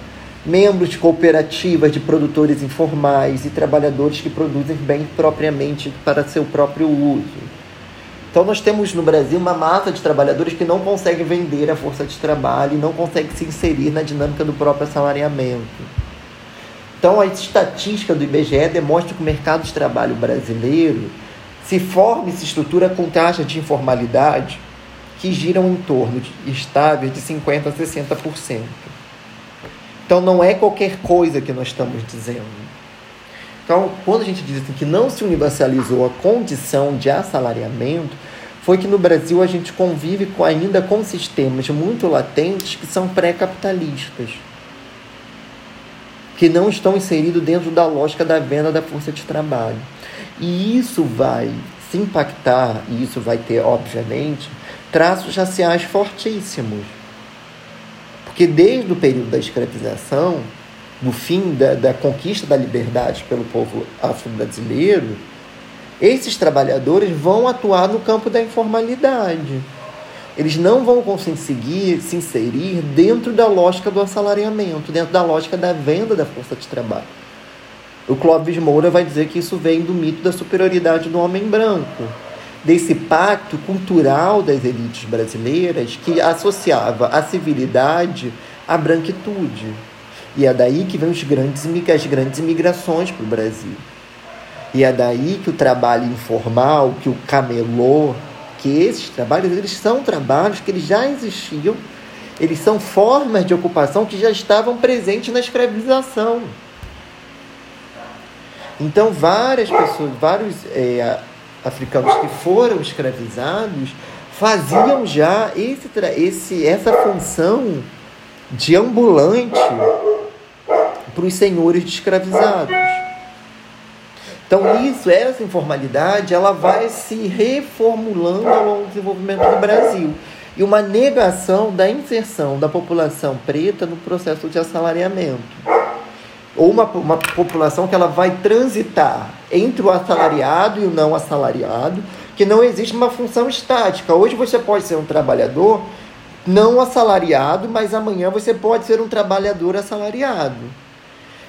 Speaker 2: membros de cooperativas de produtores informais e trabalhadores que produzem bem propriamente para seu próprio uso. Então nós temos no Brasil uma massa de trabalhadores que não conseguem vender a força de trabalho e não conseguem se inserir na dinâmica do próprio assalariamento. Então a estatística do IBGE demonstra que o mercado de trabalho brasileiro se forma e se estrutura com taxas de informalidade que giram em torno de estáveis de 50% a 60%. Então não é qualquer coisa que nós estamos dizendo. Então, quando a gente diz assim, que não se universalizou a condição de assalariamento, foi que no Brasil a gente convive com, ainda com sistemas muito latentes que são pré-capitalistas, que não estão inseridos dentro da lógica da venda da força de trabalho. E isso vai se impactar, e isso vai ter, obviamente, traços raciais fortíssimos. Porque desde o período da escravização, no fim da, da conquista da liberdade pelo povo afro-brasileiro, esses trabalhadores vão atuar no campo da informalidade. Eles não vão conseguir se inserir dentro da lógica do assalariamento, dentro da lógica da venda da força de trabalho. O Clóvis Moura vai dizer que isso vem do mito da superioridade do homem branco desse pacto cultural das elites brasileiras que associava a civilidade à branquitude. E é daí que vem os grandes, as grandes imigrações para o Brasil. E é daí que o trabalho informal, que o camelô, que esses trabalhos, eles são trabalhos que eles já existiam, eles são formas de ocupação que já estavam presentes na escravização. Então, várias pessoas, vários é, africanos que foram escravizados faziam já esse, esse, essa função de ambulante para os senhores de escravizados. Então isso, essa informalidade, ela vai se reformulando ao longo do desenvolvimento do Brasil. E uma negação da inserção da população preta no processo de assalariamento ou uma, uma população que ela vai transitar entre o assalariado e o não assalariado, que não existe uma função estática. Hoje você pode ser um trabalhador não assalariado, mas amanhã você pode ser um trabalhador assalariado.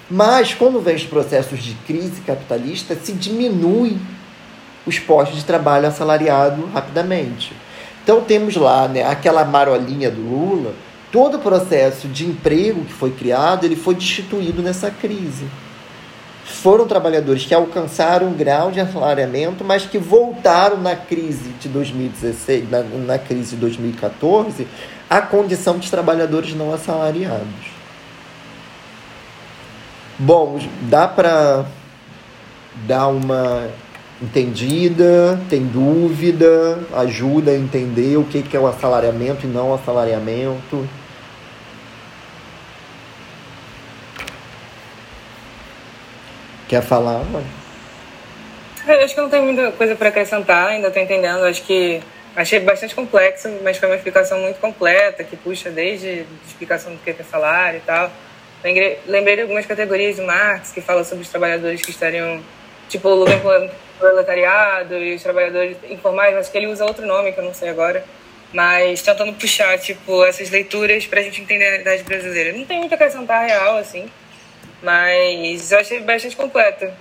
Speaker 2: Mas quando vem os processos de crise capitalista, se diminui os postos de trabalho assalariado rapidamente. Então temos lá né, aquela marolinha do Lula, todo o processo de emprego que foi criado, ele foi destituído nessa crise. Foram trabalhadores que alcançaram um grau de assalariamento, mas que voltaram na crise de 2016, na, na crise de 2014, à condição de trabalhadores não assalariados. Bom, dá para dar uma entendida, tem dúvida, ajuda a entender o que, que é o assalariamento e não assalariamento. Quer falar?
Speaker 7: Eu acho que não tem muita coisa para acrescentar, ainda estou entendendo. Acho que achei bastante complexo, mas foi uma explicação muito completa, que puxa desde a explicação do que é salário e tal. Lembrei de algumas categorias de Marx que falam sobre os trabalhadores que estariam, tipo, o proletariado e os trabalhadores informais, mas que ele usa outro nome que eu não sei agora. Mas tentando puxar, tipo, essas leituras para a gente entender a realidade brasileira. Não tem muito a acrescentar real, assim, mas eu achei bastante completa.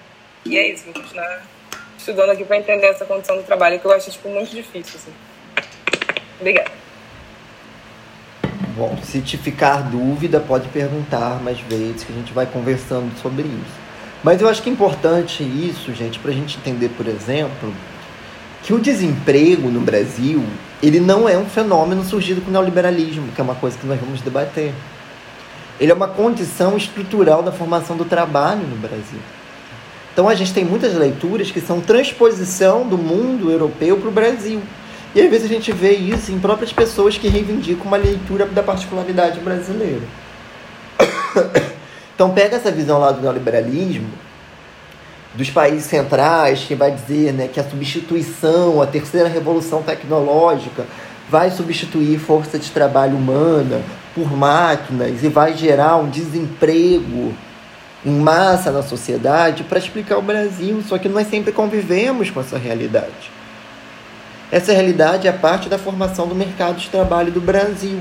Speaker 7: E é isso, vou continuar estudando aqui para entender essa condição do trabalho, que eu acho, tipo, muito difícil, assim. Obrigada.
Speaker 2: Bom, se te ficar dúvida, pode perguntar mais vezes, que a gente vai conversando sobre isso. Mas eu acho que é importante isso, gente, para a gente entender, por exemplo, que o desemprego no Brasil ele não é um fenômeno surgido com o neoliberalismo, que é uma coisa que nós vamos debater. Ele é uma condição estrutural da formação do trabalho no Brasil. Então a gente tem muitas leituras que são transposição do mundo europeu para o Brasil. E às vezes a gente vê isso em próprias pessoas que reivindicam uma leitura da particularidade brasileira. Então pega essa visão lá do neoliberalismo, dos países centrais, que vai dizer né, que a substituição, a terceira revolução tecnológica, vai substituir força de trabalho humana por máquinas e vai gerar um desemprego em massa na sociedade para explicar o Brasil. Só que nós sempre convivemos com essa realidade. Essa realidade é parte da formação do mercado de trabalho do Brasil.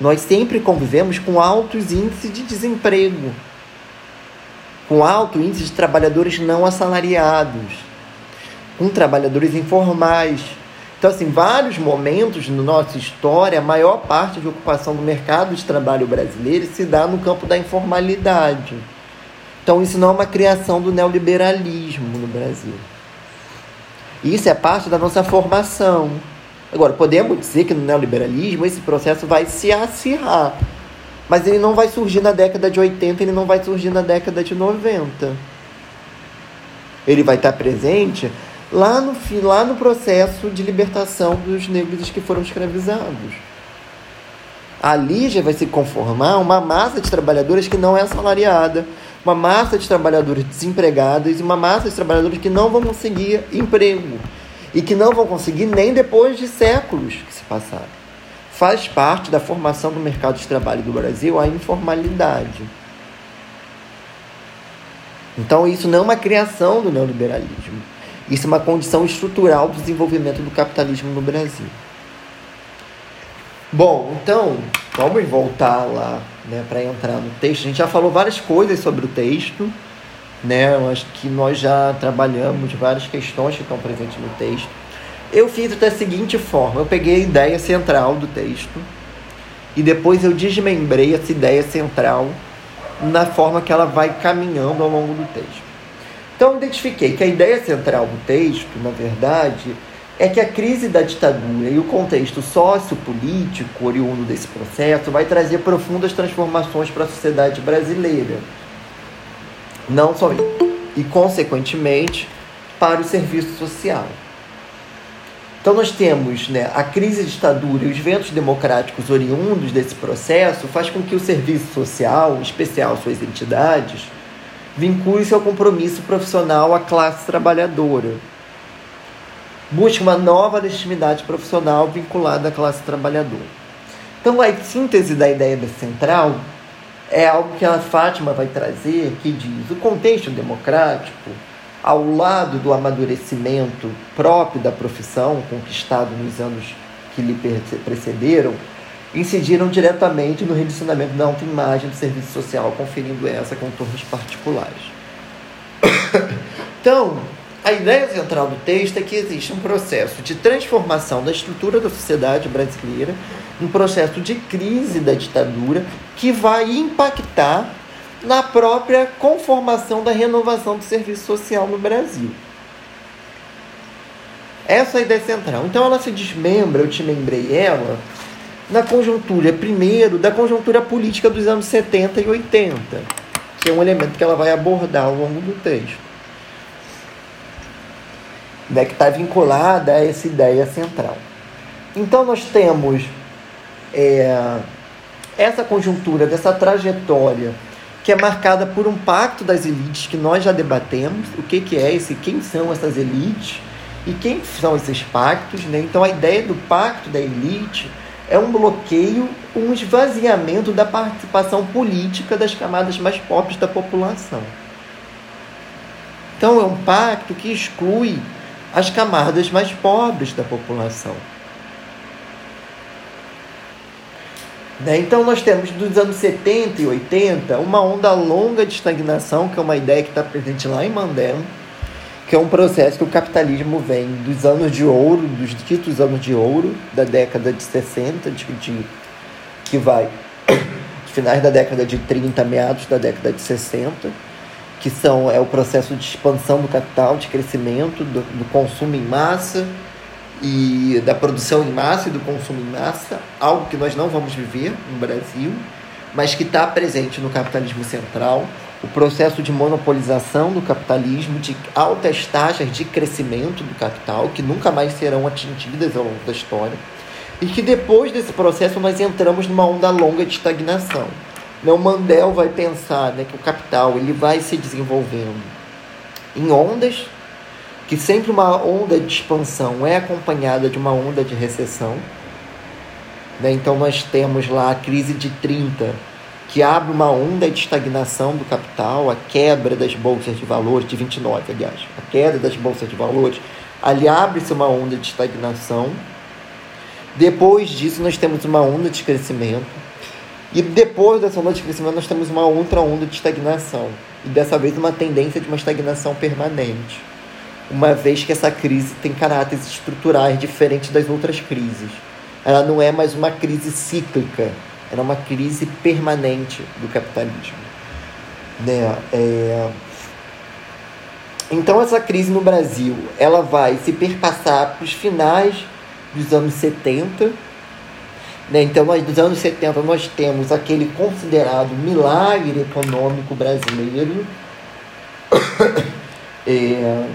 Speaker 2: Nós sempre convivemos com altos índices de desemprego, com alto índice de trabalhadores não assalariados, com trabalhadores informais. Então, assim, vários momentos na nossa história, a maior parte de ocupação do mercado de trabalho brasileiro se dá no campo da informalidade. Então, isso não é uma criação do neoliberalismo no Brasil. Isso é parte da nossa formação. Agora, podemos dizer que no neoliberalismo esse processo vai se acirrar. Mas ele não vai surgir na década de 80, ele não vai surgir na década de 90. Ele vai estar presente lá no, lá no processo de libertação dos negros que foram escravizados. Ali já vai se conformar uma massa de trabalhadores que não é assalariada, uma massa de trabalhadores desempregados e uma massa de trabalhadores que não vão conseguir emprego e que não vão conseguir nem depois de séculos que se passaram. Faz parte da formação do mercado de trabalho do Brasil a informalidade. Então, isso não é uma criação do neoliberalismo. Isso é uma condição estrutural do desenvolvimento do capitalismo no Brasil. Bom, então, vamos voltar lá né, para entrar no texto. A gente já falou várias coisas sobre o texto, né? Eu acho que nós já trabalhamos várias questões que estão presentes no texto. Eu fiz da seguinte forma: eu peguei a ideia central do texto e depois eu desmembrei essa ideia central na forma que ela vai caminhando ao longo do texto. Então, eu identifiquei que a ideia central do texto, na verdade, é que a crise da ditadura e o contexto sociopolítico oriundo desse processo vai trazer profundas transformações para a sociedade brasileira. Não só e, consequentemente, para o serviço social. Então nós temos né, a crise da ditadura e os ventos democráticos oriundos desse processo faz com que o serviço social, em especial suas entidades, vincule seu compromisso profissional à classe trabalhadora busca uma nova legitimidade profissional vinculada à classe trabalhadora. Então, a síntese da ideia central é algo que a Fátima vai trazer, que diz o contexto democrático, ao lado do amadurecimento próprio da profissão conquistado nos anos que lhe precederam, incidiram diretamente no redicionamento da autoimagem do serviço social, conferindo essa contornos particulares. então, a ideia central do texto é que existe um processo de transformação da estrutura da sociedade brasileira, um processo de crise da ditadura que vai impactar na própria conformação da renovação do serviço social no Brasil. Essa é a ideia central. Então ela se desmembra, eu te lembrei ela, na conjuntura, primeiro, da conjuntura política dos anos 70 e 80, que é um elemento que ela vai abordar ao longo do texto né, que está vinculada a essa ideia central. Então nós temos é, essa conjuntura dessa trajetória que é marcada por um pacto das elites que nós já debatemos, o que, que é esse, quem são essas elites e quem são esses pactos. Né? Então a ideia do pacto da elite é um bloqueio, um esvaziamento da participação política das camadas mais pobres da população. Então é um pacto que exclui as camadas mais pobres da população. Né? Então, nós temos dos anos 70 e 80 uma onda longa de estagnação, que é uma ideia que está presente lá em Mandela, que é um processo que o capitalismo vem dos anos de ouro, dos ditos anos de ouro, da década de 60, de, de, que vai finais da década de 30, meados da década de 60 que são é o processo de expansão do capital, de crescimento, do, do consumo em massa e da produção em massa e do consumo em massa, algo que nós não vamos viver no Brasil, mas que está presente no capitalismo central, o processo de monopolização do capitalismo, de altas taxas de crescimento do capital, que nunca mais serão atingidas ao longo da história, e que depois desse processo nós entramos numa onda longa de estagnação. O Mandel vai pensar né, que o capital ele vai se desenvolvendo em ondas, que sempre uma onda de expansão é acompanhada de uma onda de recessão. Né? Então nós temos lá a crise de 30, que abre uma onda de estagnação do capital, a quebra das bolsas de valores, de 29, aliás, a queda das bolsas de valores, ali abre-se uma onda de estagnação. Depois disso, nós temos uma onda de crescimento. E depois dessa onda de crescimento, nós temos uma outra onda de estagnação. E dessa vez, uma tendência de uma estagnação permanente. Uma vez que essa crise tem caráteres estruturais diferentes das outras crises. Ela não é mais uma crise cíclica, ela é uma crise permanente do capitalismo. Né? É... Então, essa crise no Brasil ela vai se perpassar para os finais dos anos 70 né? Então, nós, anos 70, nós temos aquele considerado milagre econômico brasileiro. é...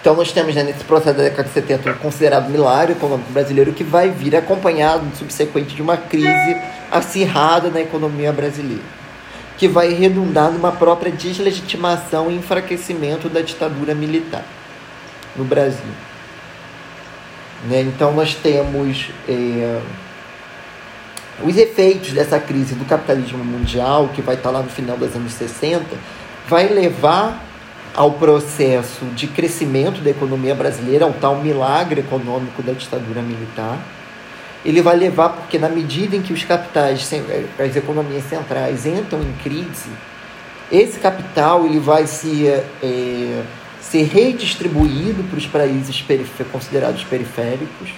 Speaker 2: Então, nós temos né, nesse processo da década de 70 um considerado milagre econômico brasileiro que vai vir acompanhado subsequente de uma crise acirrada na economia brasileira, que vai redundar numa própria deslegitimação e enfraquecimento da ditadura militar no Brasil. Né? Então, nós temos é, os efeitos dessa crise do capitalismo mundial, que vai estar lá no final dos anos 60, vai levar ao processo de crescimento da economia brasileira, ao tal milagre econômico da ditadura militar. Ele vai levar, porque na medida em que os capitais, as economias centrais entram em crise, esse capital ele vai se é, ser redistribuído para os países considerados periféricos.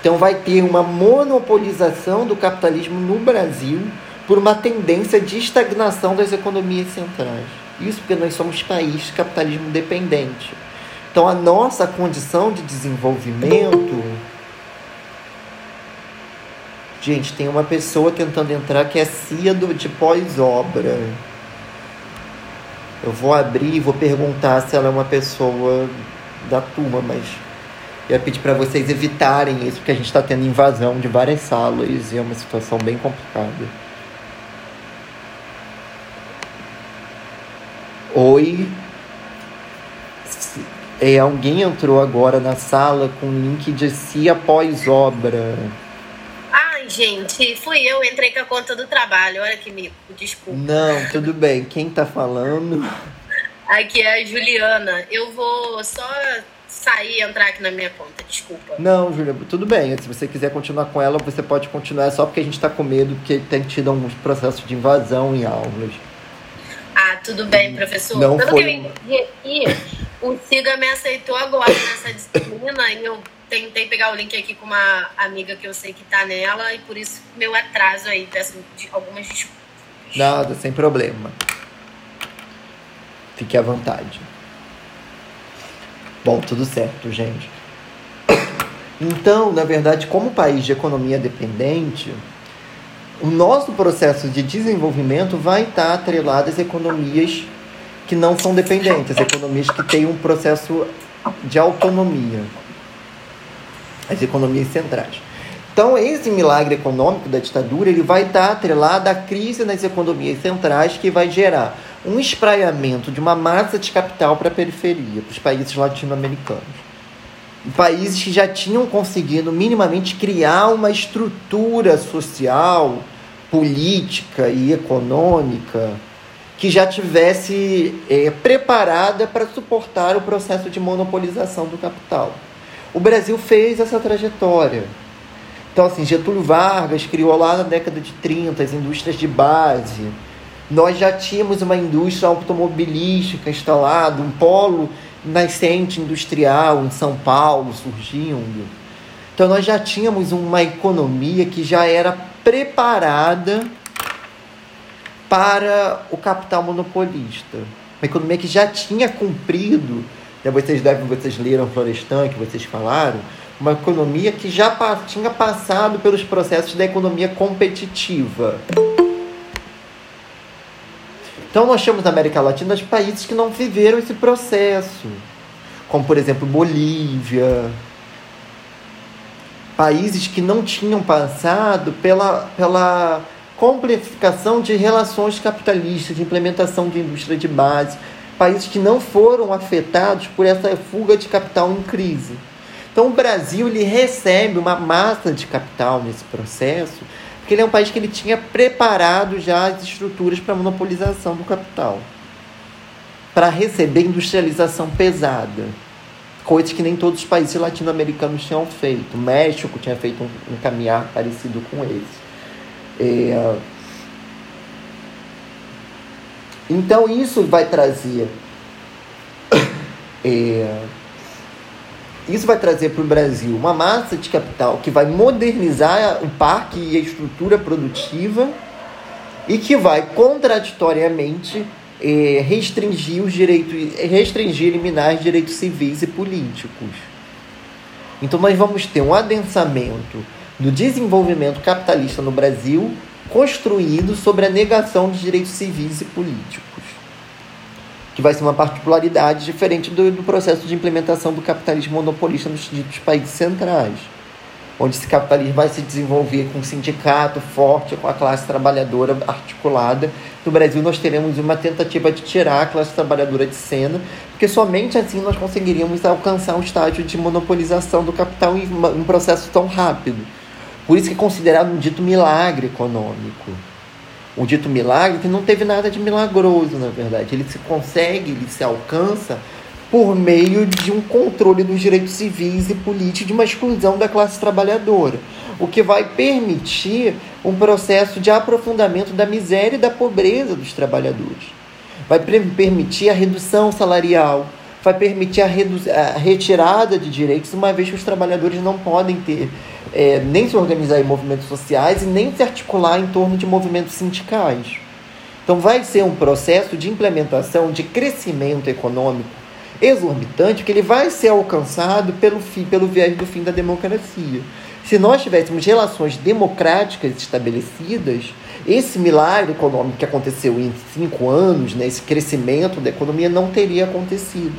Speaker 2: Então vai ter uma monopolização do capitalismo no Brasil por uma tendência de estagnação das economias centrais. Isso porque nós somos país de capitalismo dependente. Então a nossa condição de desenvolvimento Gente, tem uma pessoa tentando entrar que é CIA de pós-obra. Eu vou abrir e vou perguntar se ela é uma pessoa da turma, mas eu ia pedir para vocês evitarem isso, porque a gente está tendo invasão de várias salas e é uma situação bem complicada. Oi. É, alguém entrou agora na sala com link de si após obra
Speaker 8: gente, fui eu, entrei com a conta do trabalho. Olha que mico, desculpa.
Speaker 2: Não, tudo bem. Quem tá falando?
Speaker 8: Aqui é a Juliana. Eu vou só sair e entrar aqui na minha conta, desculpa.
Speaker 2: Não, Julia, tudo bem. Se você quiser continuar com ela, você pode continuar. É só porque a gente tá com medo, porque tem tido alguns processos de invasão em aulas.
Speaker 8: Ah, tudo bem, professor.
Speaker 2: Não
Speaker 8: Pelo
Speaker 2: foi...
Speaker 8: que eu entendi aqui, o SIGA me aceitou agora nessa disciplina e eu tentei pegar o link aqui com uma amiga que eu sei que tá nela e por isso meu atraso aí. Peço algumas desculpas.
Speaker 2: Nada, sem problema. Fique à vontade. Bom, tudo certo, gente. Então, na verdade, como país de economia dependente, o nosso processo de desenvolvimento vai estar atrelado às economias que não são dependentes, economias que têm um processo de autonomia as economias centrais. Então, esse milagre econômico da ditadura ele vai estar atrelado à crise nas economias centrais que vai gerar um espraiamento de uma massa de capital para a periferia, para os países latino-americanos. Países que já tinham conseguido minimamente criar uma estrutura social, política e econômica que já tivesse é, preparada para suportar o processo de monopolização do capital. O Brasil fez essa trajetória. Então, assim, Getúlio Vargas criou lá na década de 30 as indústrias de base. Nós já tínhamos uma indústria automobilística instalada, um polo nascente industrial em São Paulo surgindo. Então, nós já tínhamos uma economia que já era preparada para o capital monopolista. Uma economia que já tinha cumprido, né, vocês devem, vocês leram Florestan, que vocês falaram, uma economia que já tinha passado pelos processos da economia competitiva. Então nós temos na América Latina os países que não viveram esse processo, como por exemplo Bolívia, países que não tinham passado pela, pela complexificação de relações capitalistas, de implementação de indústria de base, países que não foram afetados por essa fuga de capital em crise. Então o Brasil ele recebe uma massa de capital nesse processo, porque ele é um país que ele tinha preparado já as estruturas para a monopolização do capital, para receber industrialização pesada, coisas que nem todos os países latino-americanos tinham feito. O México tinha feito um, um caminhar parecido com esse. É... Então isso vai trazer é isso vai trazer para o Brasil uma massa de capital que vai modernizar o parque e a estrutura produtiva e que vai contraditoriamente eh, restringir os direitos, restringir, eliminar os direitos civis e políticos. Então nós vamos ter um adensamento do desenvolvimento capitalista no Brasil construído sobre a negação dos direitos civis e políticos que vai ser uma particularidade diferente do, do processo de implementação do capitalismo monopolista nos ditos países centrais, onde esse capitalismo vai se desenvolver com um sindicato forte, com a classe trabalhadora articulada. No Brasil, nós teremos uma tentativa de tirar a classe trabalhadora de cena, porque somente assim nós conseguiríamos alcançar um estágio de monopolização do capital em um processo tão rápido. Por isso que é considerado um dito milagre econômico o dito milagre, que não teve nada de milagroso, na verdade. Ele se consegue, ele se alcança por meio de um controle dos direitos civis e políticos, de uma exclusão da classe trabalhadora, o que vai permitir um processo de aprofundamento da miséria e da pobreza dos trabalhadores. Vai permitir a redução salarial, vai permitir a, a retirada de direitos, uma vez que os trabalhadores não podem ter é, nem se organizar em movimentos sociais e nem se articular em torno de movimentos sindicais. Então, vai ser um processo de implementação, de crescimento econômico exorbitante, que ele vai ser alcançado pelo, fim, pelo viés do fim da democracia. Se nós tivéssemos relações democráticas estabelecidas, esse milagre econômico que aconteceu em cinco anos, né, esse crescimento da economia, não teria acontecido.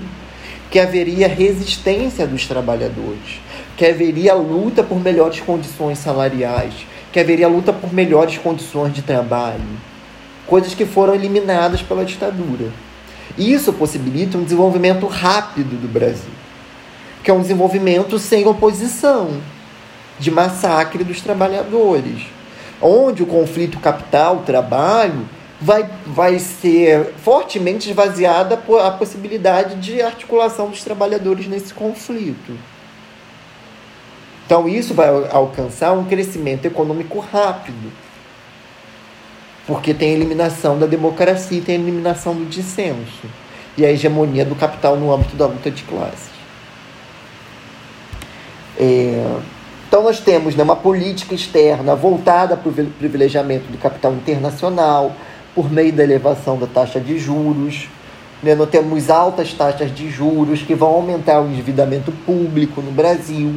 Speaker 2: Que haveria resistência dos trabalhadores. Que haveria luta por melhores condições salariais, que haveria luta por melhores condições de trabalho, coisas que foram eliminadas pela ditadura. Isso possibilita um desenvolvimento rápido do Brasil, que é um desenvolvimento sem oposição, de massacre dos trabalhadores, onde o conflito capital-trabalho vai, vai ser fortemente esvaziada a possibilidade de articulação dos trabalhadores nesse conflito. Então, isso vai alcançar um crescimento econômico rápido. Porque tem a eliminação da democracia e tem a eliminação do dissenso. E a hegemonia do capital no âmbito da luta de classes. É, então, nós temos né, uma política externa voltada para o privilegiamento do capital internacional, por meio da elevação da taxa de juros. Né, nós temos altas taxas de juros que vão aumentar o endividamento público no Brasil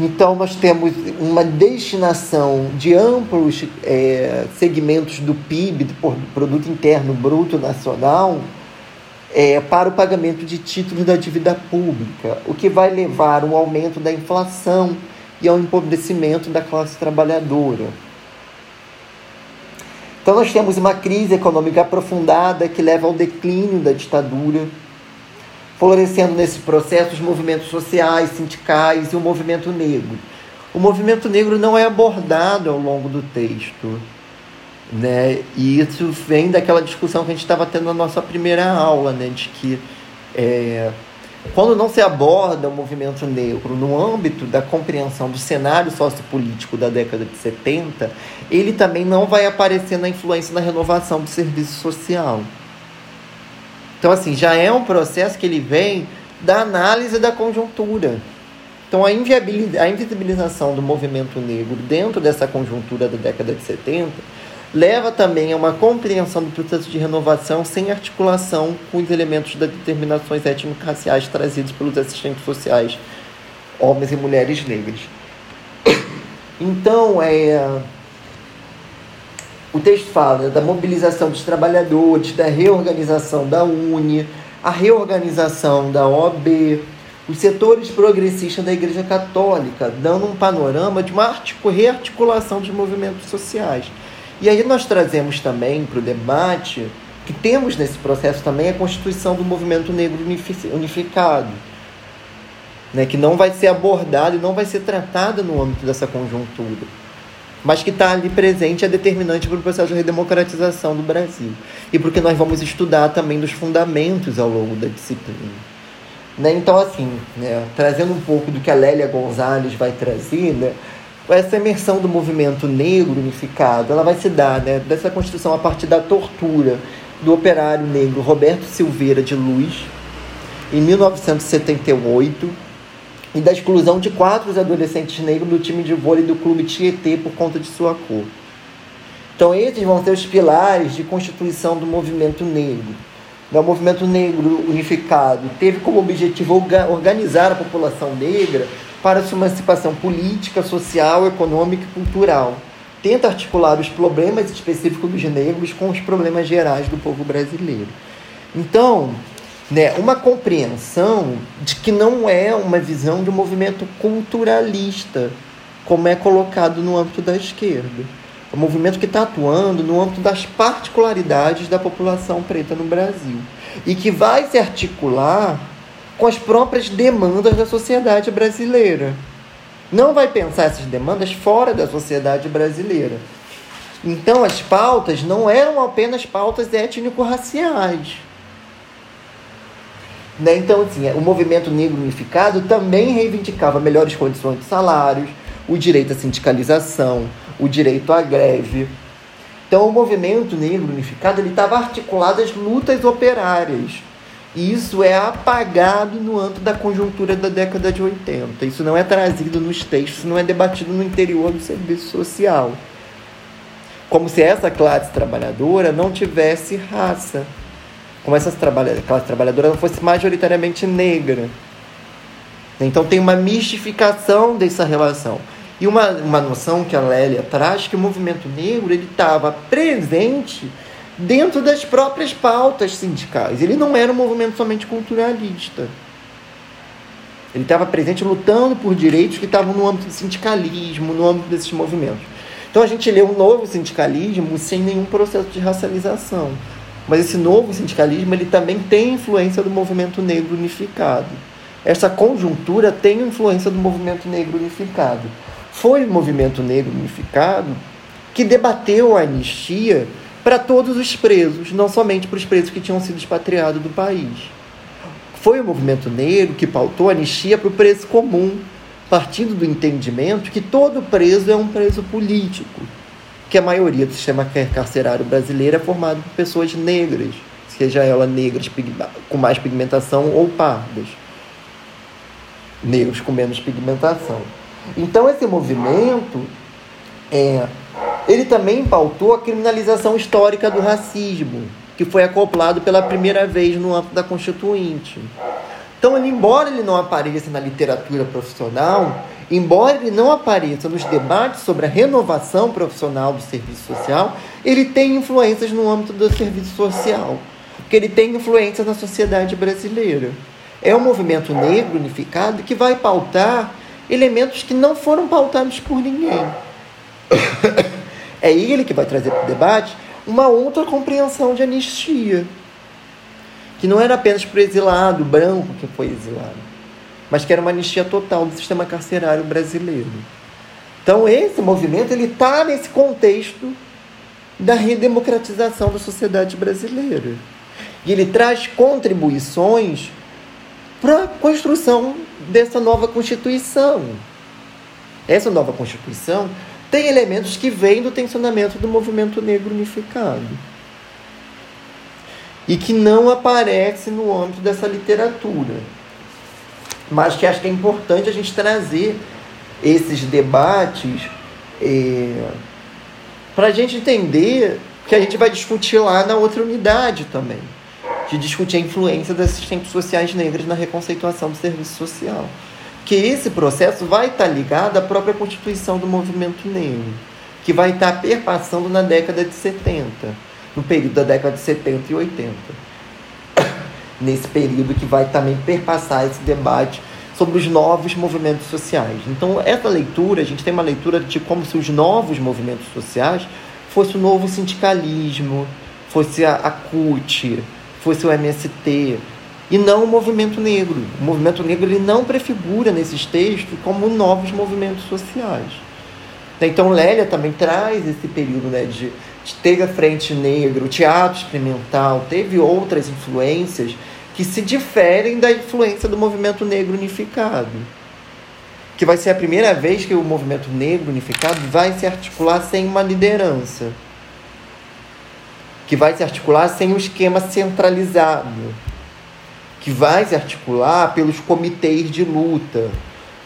Speaker 2: então, nós temos uma destinação de amplos é, segmentos do PIB, do Produto Interno Bruto Nacional, é, para o pagamento de títulos da dívida pública, o que vai levar ao aumento da inflação e ao empobrecimento da classe trabalhadora. Então, nós temos uma crise econômica aprofundada que leva ao declínio da ditadura florescendo nesse processo os movimentos sociais, sindicais e o movimento negro. O movimento negro não é abordado ao longo do texto. Né? E isso vem daquela discussão que a gente estava tendo na nossa primeira aula, né? de que é, quando não se aborda o movimento negro no âmbito da compreensão do cenário sociopolítico da década de 70, ele também não vai aparecer na influência da renovação do serviço social. Então, assim, já é um processo que ele vem da análise da conjuntura. Então, a, a invisibilização do movimento negro dentro dessa conjuntura da década de 70 leva também a uma compreensão do processo de renovação sem articulação com os elementos das determinações étnico-raciais trazidos pelos assistentes sociais, homens e mulheres negras. Então, é, o texto fala da mobilização dos trabalhadores, da reorganização da UNE, a reorganização da OB, os setores progressistas da Igreja Católica, dando um panorama de uma rearticulação dos movimentos sociais. E aí nós trazemos também para o debate que temos nesse processo também a constituição do movimento negro unificado, né, que não vai ser abordado e não vai ser tratado no âmbito dessa conjuntura, mas que está ali presente é determinante para o processo de redemocratização do Brasil e porque nós vamos estudar também dos fundamentos ao longo da disciplina. Né? Então, assim, né, trazendo um pouco do que a Lélia Gonzalez vai trazer, né, essa imersão do movimento negro unificado, ela vai se dar, né, dessa construção a partir da tortura do operário negro Roberto Silveira de Luz, em 1978, e da exclusão de quatro adolescentes negros do time de vôlei do clube Tietê por conta de sua cor. Então, esses vão ser os pilares de constituição do movimento negro. O movimento negro unificado teve como objetivo organizar a população negra para sua emancipação política, social, econômica e cultural. Tenta articular os problemas específicos dos negros com os problemas gerais do povo brasileiro. Então, né, uma compreensão de que não é uma visão de um movimento culturalista, como é colocado no âmbito da esquerda. É um movimento que está atuando no âmbito das particularidades da população preta no Brasil e que vai se articular com as próprias demandas da sociedade brasileira. Não vai pensar essas demandas fora da sociedade brasileira. Então, as pautas não eram apenas pautas étnico-raciais. Né? Então, assim, o movimento negro unificado também reivindicava melhores condições de salários, o direito à sindicalização, o direito à greve. Então, o movimento negro unificado estava articulado às lutas operárias e isso é apagado no âmbito da conjuntura da década de 80. Isso não é trazido nos textos, não é debatido no interior do serviço social. Como se essa classe trabalhadora não tivesse raça. Como essa classe trabalhadora não fosse majoritariamente negra. Então tem uma mistificação dessa relação. E uma, uma noção que a Lélia traz que o movimento negro ele estava presente dentro das próprias pautas sindicais. Ele não era um movimento somente culturalista. Ele estava presente lutando por direitos que estavam no âmbito do sindicalismo, no âmbito desses movimentos. Então a gente lê um novo sindicalismo sem nenhum processo de racialização. Mas esse novo sindicalismo ele também tem influência do movimento negro unificado. Essa conjuntura tem influência do movimento negro unificado. Foi o movimento negro unificado que debateu a anistia para todos os presos, não somente para os presos que tinham sido expatriados do país. Foi o movimento negro que pautou a anistia para o preso comum, partindo do entendimento que todo preso é um preso político, que a maioria do sistema carcerário brasileiro é formado por pessoas negras, seja elas negras com mais pigmentação ou pardas, negros com menos pigmentação. Então esse movimento é ele também pautou a criminalização histórica do racismo, que foi acoplado pela primeira vez no âmbito da Constituinte. Então, ele, embora ele não apareça na literatura profissional, embora ele não apareça nos debates sobre a renovação profissional do serviço social, ele tem influências no âmbito do serviço social, porque ele tem influência na sociedade brasileira. É um movimento negro unificado que vai pautar elementos que não foram pautados por ninguém. É ele que vai trazer para o debate uma outra compreensão de anistia. Que não era apenas para o exilado branco que foi exilado, mas que era uma anistia total do sistema carcerário brasileiro. Então, esse movimento ele está nesse contexto da redemocratização da sociedade brasileira. E ele traz contribuições para a construção dessa nova Constituição. Essa nova Constituição tem elementos que vêm do tensionamento do movimento negro unificado e que não aparece no âmbito dessa literatura. mas que acho que é importante a gente trazer esses debates é, para a gente entender que a gente vai discutir lá na outra unidade também, de discutir a influência das assistentes sociais negras na reconceituação do serviço social. Que esse processo vai estar ligado à própria constituição do movimento negro, que vai estar perpassando na década de 70, no período da década de 70 e 80. Nesse período que vai também perpassar esse debate sobre os novos movimentos sociais. Então, essa leitura, a gente tem uma leitura de como se os novos movimentos sociais fosse o novo sindicalismo, fosse a, a CUT, fosse o MST, e não o movimento negro. O movimento negro ele não prefigura nesses textos como novos movimentos sociais. Então Lélia também traz esse período né, de, de teve a frente negra, o teatro experimental, teve outras influências que se diferem da influência do movimento negro unificado. Que vai ser a primeira vez que o movimento negro unificado vai se articular sem uma liderança. Que vai se articular sem um esquema centralizado. Que vai se articular pelos comitês de luta.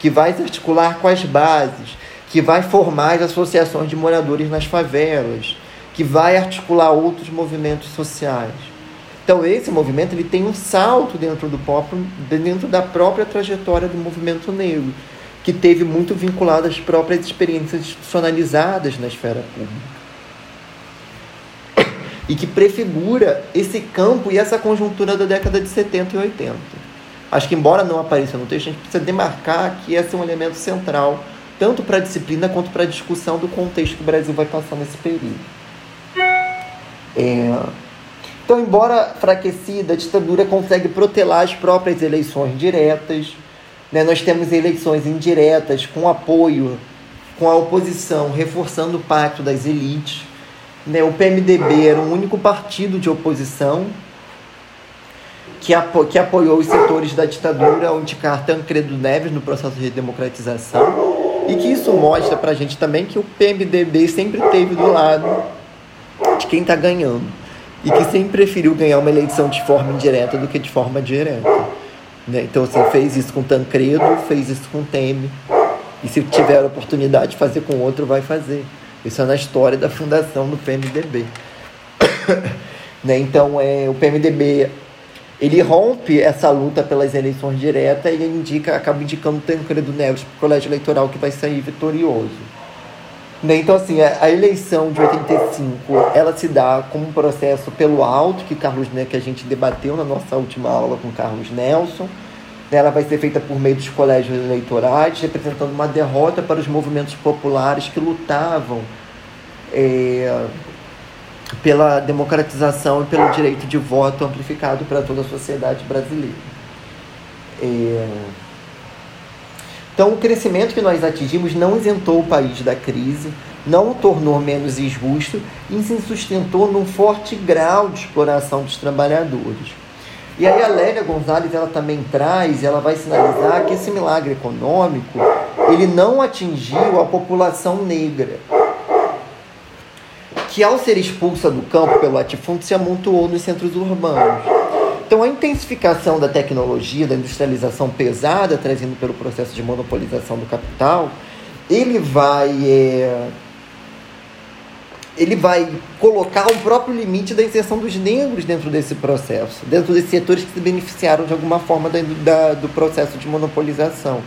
Speaker 2: Que vai se articular com as bases. Que vai formar as associações de moradores nas favelas. Que vai articular outros movimentos sociais então esse movimento ele tem um salto dentro do próprio, dentro da própria trajetória do movimento negro, que teve muito vinculado às próprias experiências institucionalizadas na esfera pública. E que prefigura esse campo e essa conjuntura da década de 70 e 80. Acho que, embora não apareça no texto, a gente precisa demarcar que esse é um elemento central, tanto para a disciplina quanto para a discussão do contexto que o Brasil vai passar nesse período. É, então, embora enfraquecida, a ditadura consegue protelar as próprias eleições diretas. Né? Nós temos eleições indiretas com apoio, com a oposição, reforçando o pacto das elites. Né? O PMDB era o único partido de oposição que, apo que apoiou os setores da ditadura ao indicar Tancredo Neves no processo de democratização. E que isso mostra para a gente também que o PMDB sempre esteve do lado de quem está ganhando e que sempre preferiu ganhar uma eleição de forma indireta do que de forma direta. Né? Então, assim, fez isso com Tancredo, fez isso com Temer, e se tiver a oportunidade de fazer com outro, vai fazer. Isso é na história da fundação do PMDB. né? Então, é, o PMDB ele rompe essa luta pelas eleições diretas e indica, acaba indicando Tancredo Neves para o colégio eleitoral que vai sair vitorioso. Né? Então, assim, a, eleição de 85, ela se dá como um processo pelo alto, que Carlos né, que a gente debateu na nossa última aula com Carlos Nelson. Ela vai ser feita por meio dos colégios eleitorais, representando uma derrota para os movimentos populares que lutavam é, pela democratização e pelo direito de voto amplificado para toda a sociedade brasileira. É, então, o crescimento que nós atingimos não isentou o país da crise, não o tornou menos injusto e se sustentou num forte grau de exploração dos trabalhadores. E aí a Lélia Gonzalez ela também traz, ela vai sinalizar que esse milagre econômico ele não atingiu a população negra, que ao ser expulsa do campo pelo latifúndio se amontoou nos centros urbanos. Então, a intensificação da tecnologia, da industrialização pesada, trazendo pelo processo de monopolização do capital, ele vai, é, ele vai colocar o próprio limite da inserção dos negros dentro desse processo, dentro desses setores que se beneficiaram de alguma forma da, da, do processo de monopolização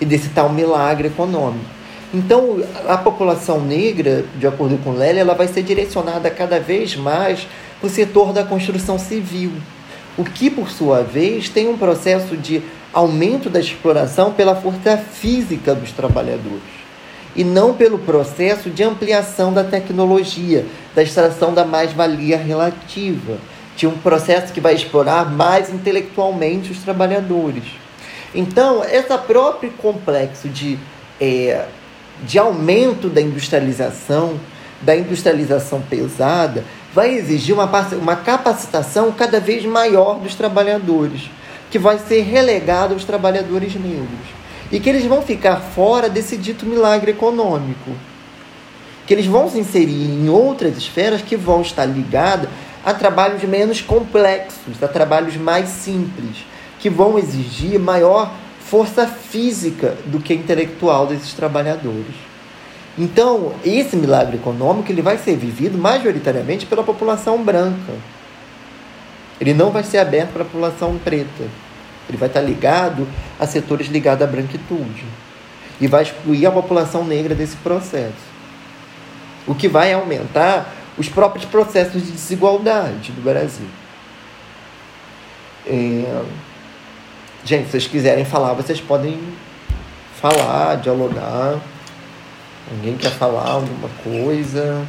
Speaker 2: e desse tal milagre econômico. Então, a população negra, de acordo com Lélia, ela vai ser direcionada cada vez mais para o setor da construção civil o que, por sua vez, tem um processo de aumento da exploração pela força física dos trabalhadores e não pelo processo de ampliação da tecnologia, da extração da mais-valia relativa, de um processo que vai explorar mais intelectualmente os trabalhadores. Então, esse próprio complexo de, é, de aumento da industrialização, da industrialização pesada, vai exigir uma, uma capacitação cada vez maior dos trabalhadores, que vai ser relegado aos trabalhadores negros. E que eles vão ficar fora desse dito milagre econômico. Que eles vão se inserir em outras esferas que vão estar ligadas a trabalhos menos complexos, a trabalhos mais simples, que vão exigir maior força física do que intelectual desses trabalhadores. Então, esse milagre econômico ele vai ser vivido majoritariamente pela população branca. Ele não vai ser aberto para a população preta. Ele vai estar ligado a setores ligados à branquitude. E vai excluir a população negra desse processo. O que vai aumentar os próprios processos de desigualdade do Brasil. É... Gente, se vocês quiserem falar, vocês podem falar, dialogar. Alguém quer falar alguma coisa?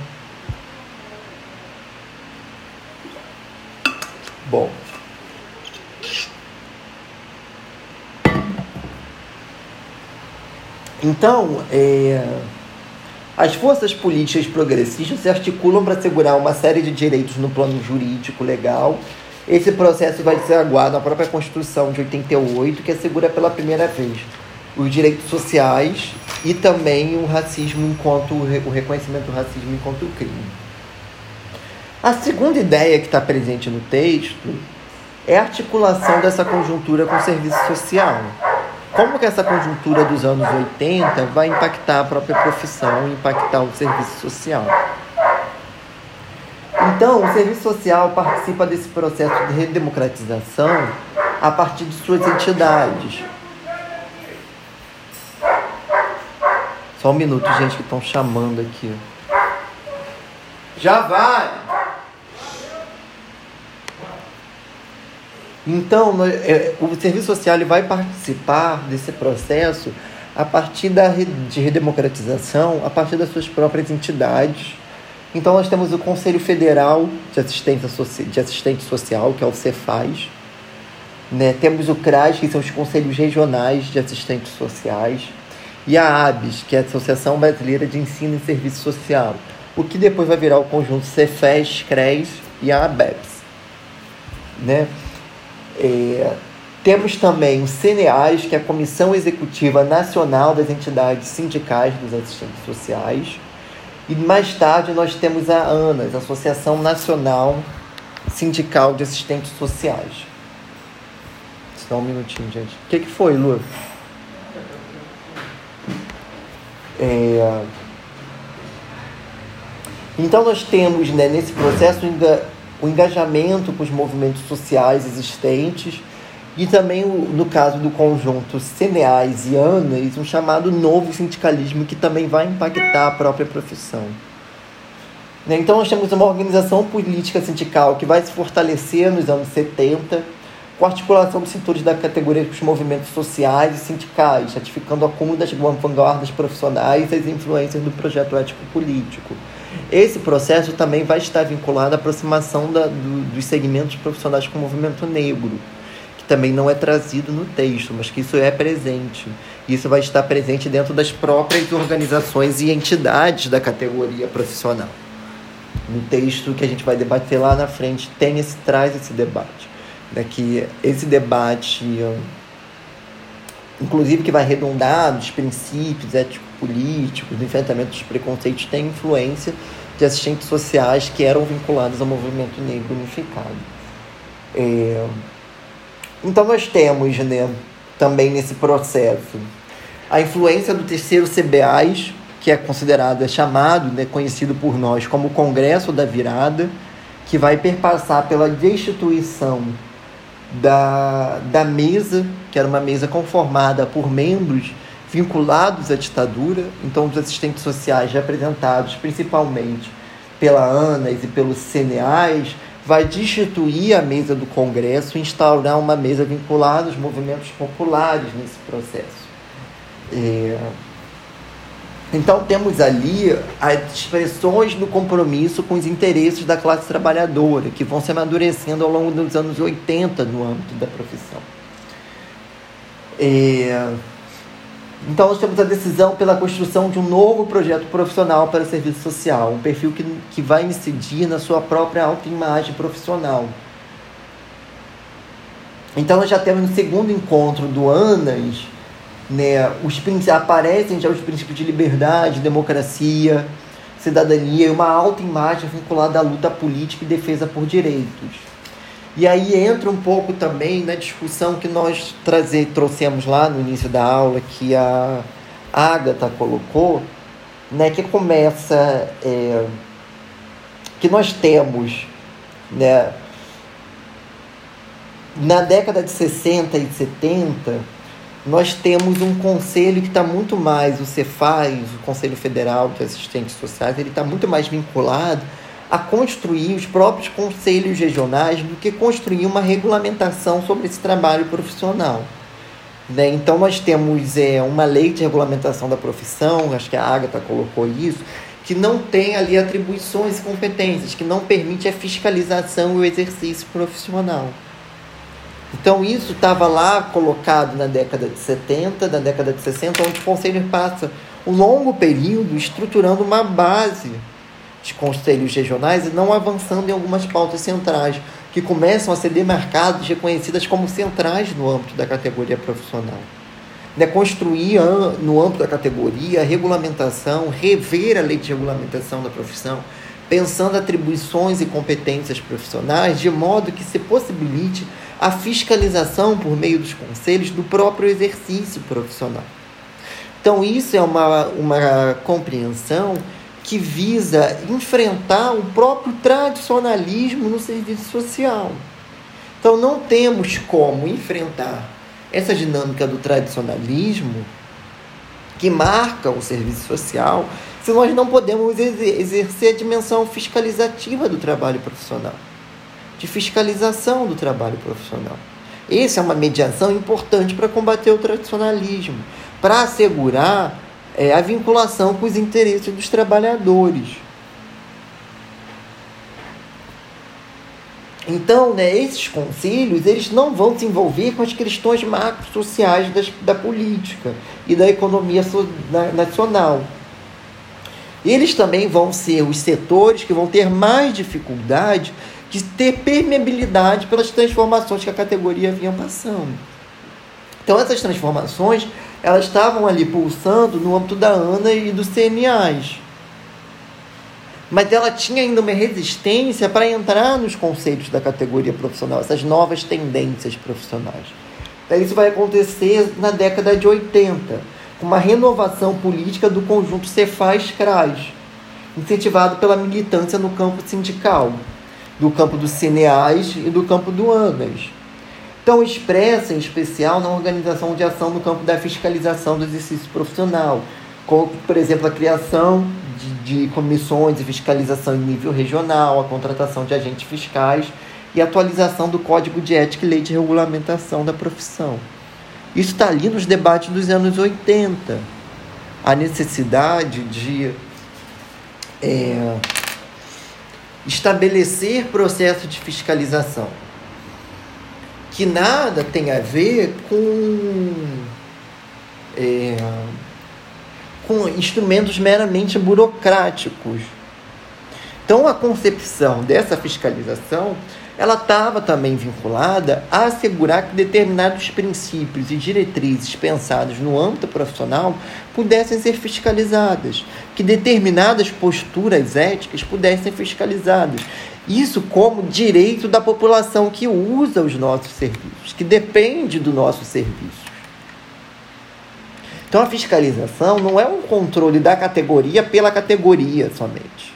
Speaker 2: Bom. Então, é, as forças políticas progressistas se articulam para assegurar uma série de direitos no plano jurídico legal. Esse processo vai ser aguado na própria Constituição de 88, que assegura pela primeira vez os direitos sociais e também o racismo enquanto o reconhecimento do racismo enquanto crime. A segunda ideia que está presente no texto é a articulação dessa conjuntura com o serviço social. Como que essa conjuntura dos anos 80 vai impactar a própria profissão, impactar o serviço social? Então, o serviço social participa desse processo de redemocratização a partir de suas entidades, Só um minuto, gente, que estão chamando aqui. Já vai! Então, é, o serviço social vai participar desse processo a partir da, de redemocratização, a partir das suas próprias entidades. Então, nós temos o Conselho Federal de Assistência de Assistente Social, que é o Cefaz. Né? Temos o CRAS, que são os Conselhos Regionais de Assistentes Sociais e a ABS, que é a Associação Brasileira de Ensino e Serviço Social, o que depois vai virar o conjunto Cefes, CRES e a ABEPS. Né? É, temos também o CNEAS, que é a Comissão Executiva Nacional das Entidades Sindicais dos Assistentes Sociais. E mais tarde nós temos a ANAS, Associação Nacional Sindical de Assistentes Sociais. Só um minutinho, gente. O que, que foi, Lu? É... Então nós temos né, nesse processo o engajamento com os movimentos sociais existentes e também, no caso do conjunto Ceneais e ANAs, um chamado novo sindicalismo que também vai impactar a própria profissão. Né, então nós temos uma organização política sindical que vai se fortalecer nos anos 70, com articulação dos setores da categoria dos movimentos sociais e sindicais, ratificando o acúmulo das vanguardas profissionais e as influências do projeto ético-político. Esse processo também vai estar vinculado à aproximação da, do, dos segmentos profissionais com o movimento negro, que também não é trazido no texto, mas que isso é presente. Isso vai estar presente dentro das próprias organizações e entidades da categoria profissional. No texto que a gente vai debater lá na frente, tem esse, traz esse debate né, que esse debate, inclusive que vai redundar nos princípios ético-políticos, do enfrentamento dos preconceitos, tem influência de assistentes sociais que eram vinculados ao movimento negro unificado. É... Então nós temos né, também nesse processo a influência do terceiro CBAs, que é considerado, é chamado, né, conhecido por nós como Congresso da Virada, que vai perpassar pela destituição da, da mesa, que era uma mesa conformada por membros vinculados à ditadura, então os assistentes sociais representados principalmente pela ANAS e pelos CNAs, vai destituir a mesa do Congresso e instaurar uma mesa vinculada aos movimentos populares nesse processo. É... Então temos ali as expressões do compromisso com os interesses da classe trabalhadora, que vão se amadurecendo ao longo dos anos 80 no âmbito da profissão. É... Então nós temos a decisão pela construção de um novo projeto profissional para o serviço social, um perfil que, que vai incidir na sua própria autoimagem profissional. Então nós já temos no segundo encontro do ANAS, né, os, aparecem já os princípios de liberdade, democracia, cidadania e uma alta imagem vinculada à luta política e defesa por direitos. E aí entra um pouco também na discussão que nós trazer, trouxemos lá no início da aula, que a Agatha colocou, né, que começa, é, que nós temos, né, na década de 60 e 70, nós temos um conselho que está muito mais, o Cefaz, o Conselho Federal de Assistentes Sociais, ele está muito mais vinculado a construir os próprios conselhos regionais do que construir uma regulamentação sobre esse trabalho profissional. Né? Então, nós temos é, uma lei de regulamentação da profissão, acho que a Agatha colocou isso, que não tem ali atribuições e competências, que não permite a fiscalização e o exercício profissional. Então, isso estava lá colocado na década de 70, na década de 60, onde o Conselho passa um longo período estruturando uma base de conselhos regionais e não avançando em algumas pautas centrais, que começam a ser demarcadas reconhecidas como centrais no âmbito da categoria profissional. Né, construir no âmbito da categoria a regulamentação, rever a lei de regulamentação da profissão, pensando atribuições e competências profissionais, de modo que se possibilite a fiscalização por meio dos conselhos do próprio exercício profissional. Então, isso é uma, uma compreensão que visa enfrentar o próprio tradicionalismo no serviço social. Então, não temos como enfrentar essa dinâmica do tradicionalismo que marca o serviço social se nós não podemos exercer a dimensão fiscalizativa do trabalho profissional, de fiscalização do trabalho profissional. Essa é uma mediação importante para combater o tradicionalismo, para assegurar é, a vinculação com os interesses dos trabalhadores. Então, né, esses conselhos eles não vão se envolver com as questões macro-sociais da política e da economia so, na, nacional. Eles também vão ser os setores que vão ter mais dificuldade de ter permeabilidade pelas transformações que a categoria vinha passando. Então, essas transformações elas estavam ali pulsando no âmbito da ANA e dos CNAs. Mas ela tinha ainda uma resistência para entrar nos conceitos da categoria profissional, essas novas tendências profissionais. Então, isso vai acontecer na década de 80, com uma renovação política do conjunto Cefaz-CRAS, incentivado pela militância no campo sindical, do campo dos CNAs e do campo do ANAS tão expressa, em especial, na organização de ação no campo da fiscalização do exercício profissional, como, por exemplo, a criação de, de comissões de fiscalização em nível regional, a contratação de agentes fiscais e atualização do Código de Ética e Lei de Regulamentação da Profissão. Isso está ali nos debates dos anos 80. A necessidade de é, estabelecer processo de fiscalização que nada tem a ver com, é, com instrumentos meramente burocráticos. Então, a concepção dessa fiscalização ela estava também vinculada a assegurar que determinados princípios e diretrizes pensados no âmbito profissional pudessem ser fiscalizadas, que determinadas posturas éticas pudessem ser fiscalizadas. Isso como direito da população que usa os nossos serviços, que depende do nosso serviço. Então a fiscalização não é um controle da categoria pela categoria somente.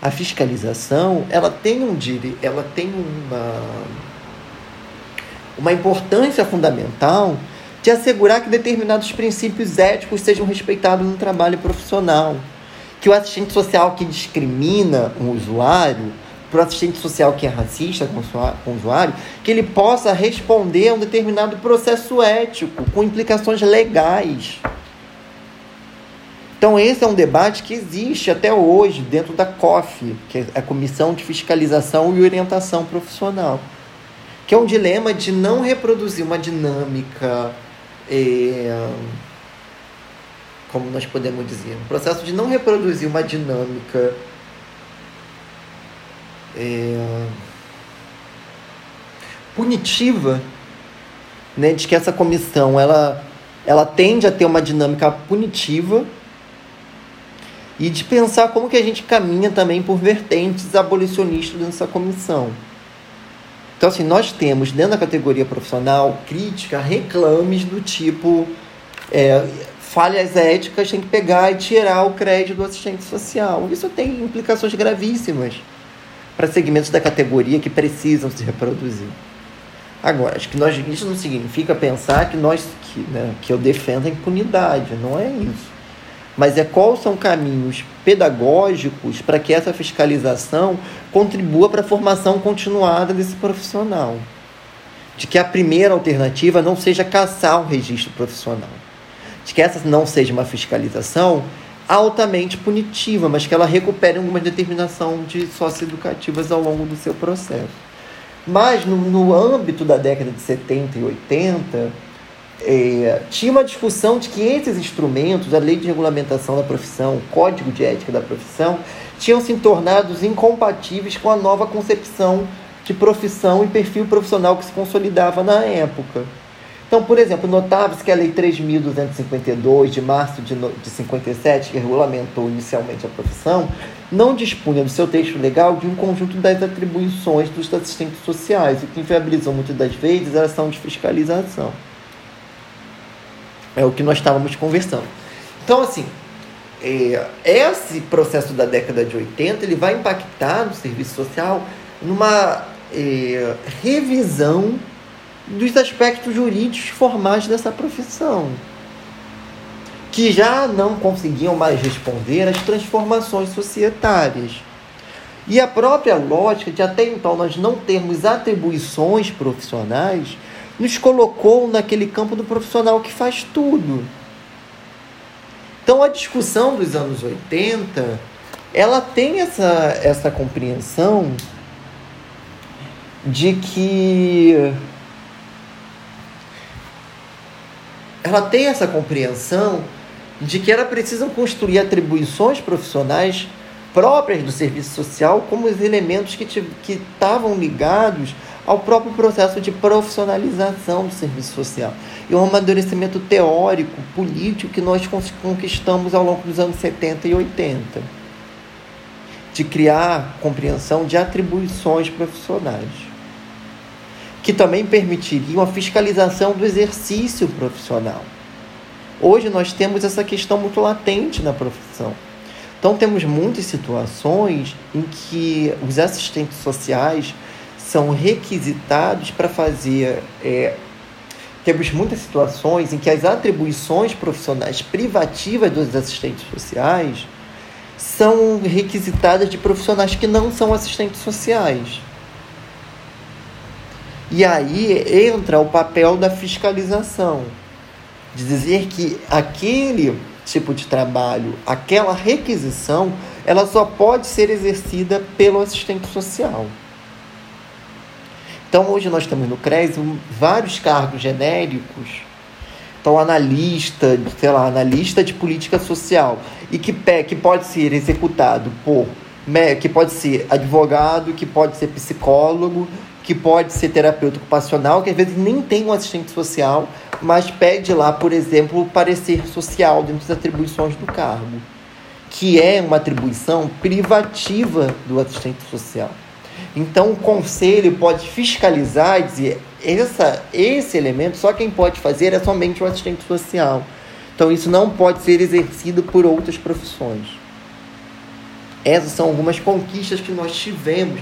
Speaker 2: A fiscalização, ela tem um ela tem uma uma importância fundamental de assegurar que determinados princípios éticos sejam respeitados no trabalho profissional, que o assistente social que discrimina um usuário para o assistente social que é racista com o usuário, que ele possa responder a um determinado processo ético, com implicações legais. Então, esse é um debate que existe até hoje dentro da COF, que é a Comissão de Fiscalização e Orientação Profissional, que é um dilema de não reproduzir uma dinâmica. É, como nós podemos dizer? Um processo de não reproduzir uma dinâmica é, punitiva, né, de que essa comissão ela, ela tende a ter uma dinâmica punitiva e de pensar como que a gente caminha também por vertentes abolicionistas dessa comissão. Então, assim, nós temos dentro da categoria profissional crítica reclames do tipo é, falhas éticas tem que pegar e tirar o crédito do assistente social. Isso tem implicações gravíssimas para segmentos da categoria que precisam se reproduzir. Agora, acho que nós, isso não significa pensar que nós que, né, que eu defendo a impunidade, não é isso. Mas é quais são caminhos pedagógicos para que essa fiscalização contribua para a formação continuada desse profissional. De que a primeira alternativa não seja caçar o registro profissional. De que essa não seja uma fiscalização altamente punitiva, mas que ela recupere alguma determinação de socioeducativas ao longo do seu processo. Mas no, no âmbito da década de 70 e 80, é, tinha uma discussão de que esses instrumentos, a lei de regulamentação da profissão, o código de ética da profissão, tinham se tornado incompatíveis com a nova concepção de profissão e perfil profissional que se consolidava na época. Então, por exemplo, notava-se que a Lei 3.252, de março de, de 57, que regulamentou inicialmente a profissão, não dispunha no seu texto legal de um conjunto das atribuições dos assistentes sociais, o que inviabilizou muitas das vezes a ação de fiscalização. É o que nós estávamos conversando. Então, assim, é, esse processo da década de 80 ele vai impactar no serviço social numa é, revisão dos aspectos jurídicos formais dessa profissão, que já não conseguiam mais responder às transformações societárias. E a própria lógica de até então nós não termos atribuições profissionais nos colocou naquele campo do profissional que faz tudo. Então a discussão dos anos 80, ela tem essa, essa compreensão de que ela tem essa compreensão de que era preciso construir atribuições profissionais próprias do serviço social como os elementos que estavam ligados ao próprio processo de profissionalização do serviço social e o amadurecimento teórico, político que nós conquistamos ao longo dos anos 70 e 80, de criar compreensão de atribuições profissionais que também permitiriam a fiscalização do exercício profissional. Hoje nós temos essa questão muito latente na profissão. Então temos muitas situações em que os assistentes sociais são requisitados para fazer. É, temos muitas situações em que as atribuições profissionais privativas dos assistentes sociais são requisitadas de profissionais que não são assistentes sociais. E aí entra o papel da fiscalização, de dizer que aquele tipo de trabalho, aquela requisição, ela só pode ser exercida pelo assistente social. Então hoje nós temos no CRES vários cargos genéricos. Então analista, sei lá, analista de política social e que, que pode ser executado por que pode ser advogado, que pode ser psicólogo, que pode ser terapeuta ocupacional, que às vezes nem tem um assistente social, mas pede lá, por exemplo, o parecer social dentro das atribuições do cargo, que é uma atribuição privativa do assistente social. Então, o conselho pode fiscalizar e dizer: essa, esse elemento, só quem pode fazer é somente o assistente social. Então, isso não pode ser exercido por outras profissões. Essas são algumas conquistas que nós tivemos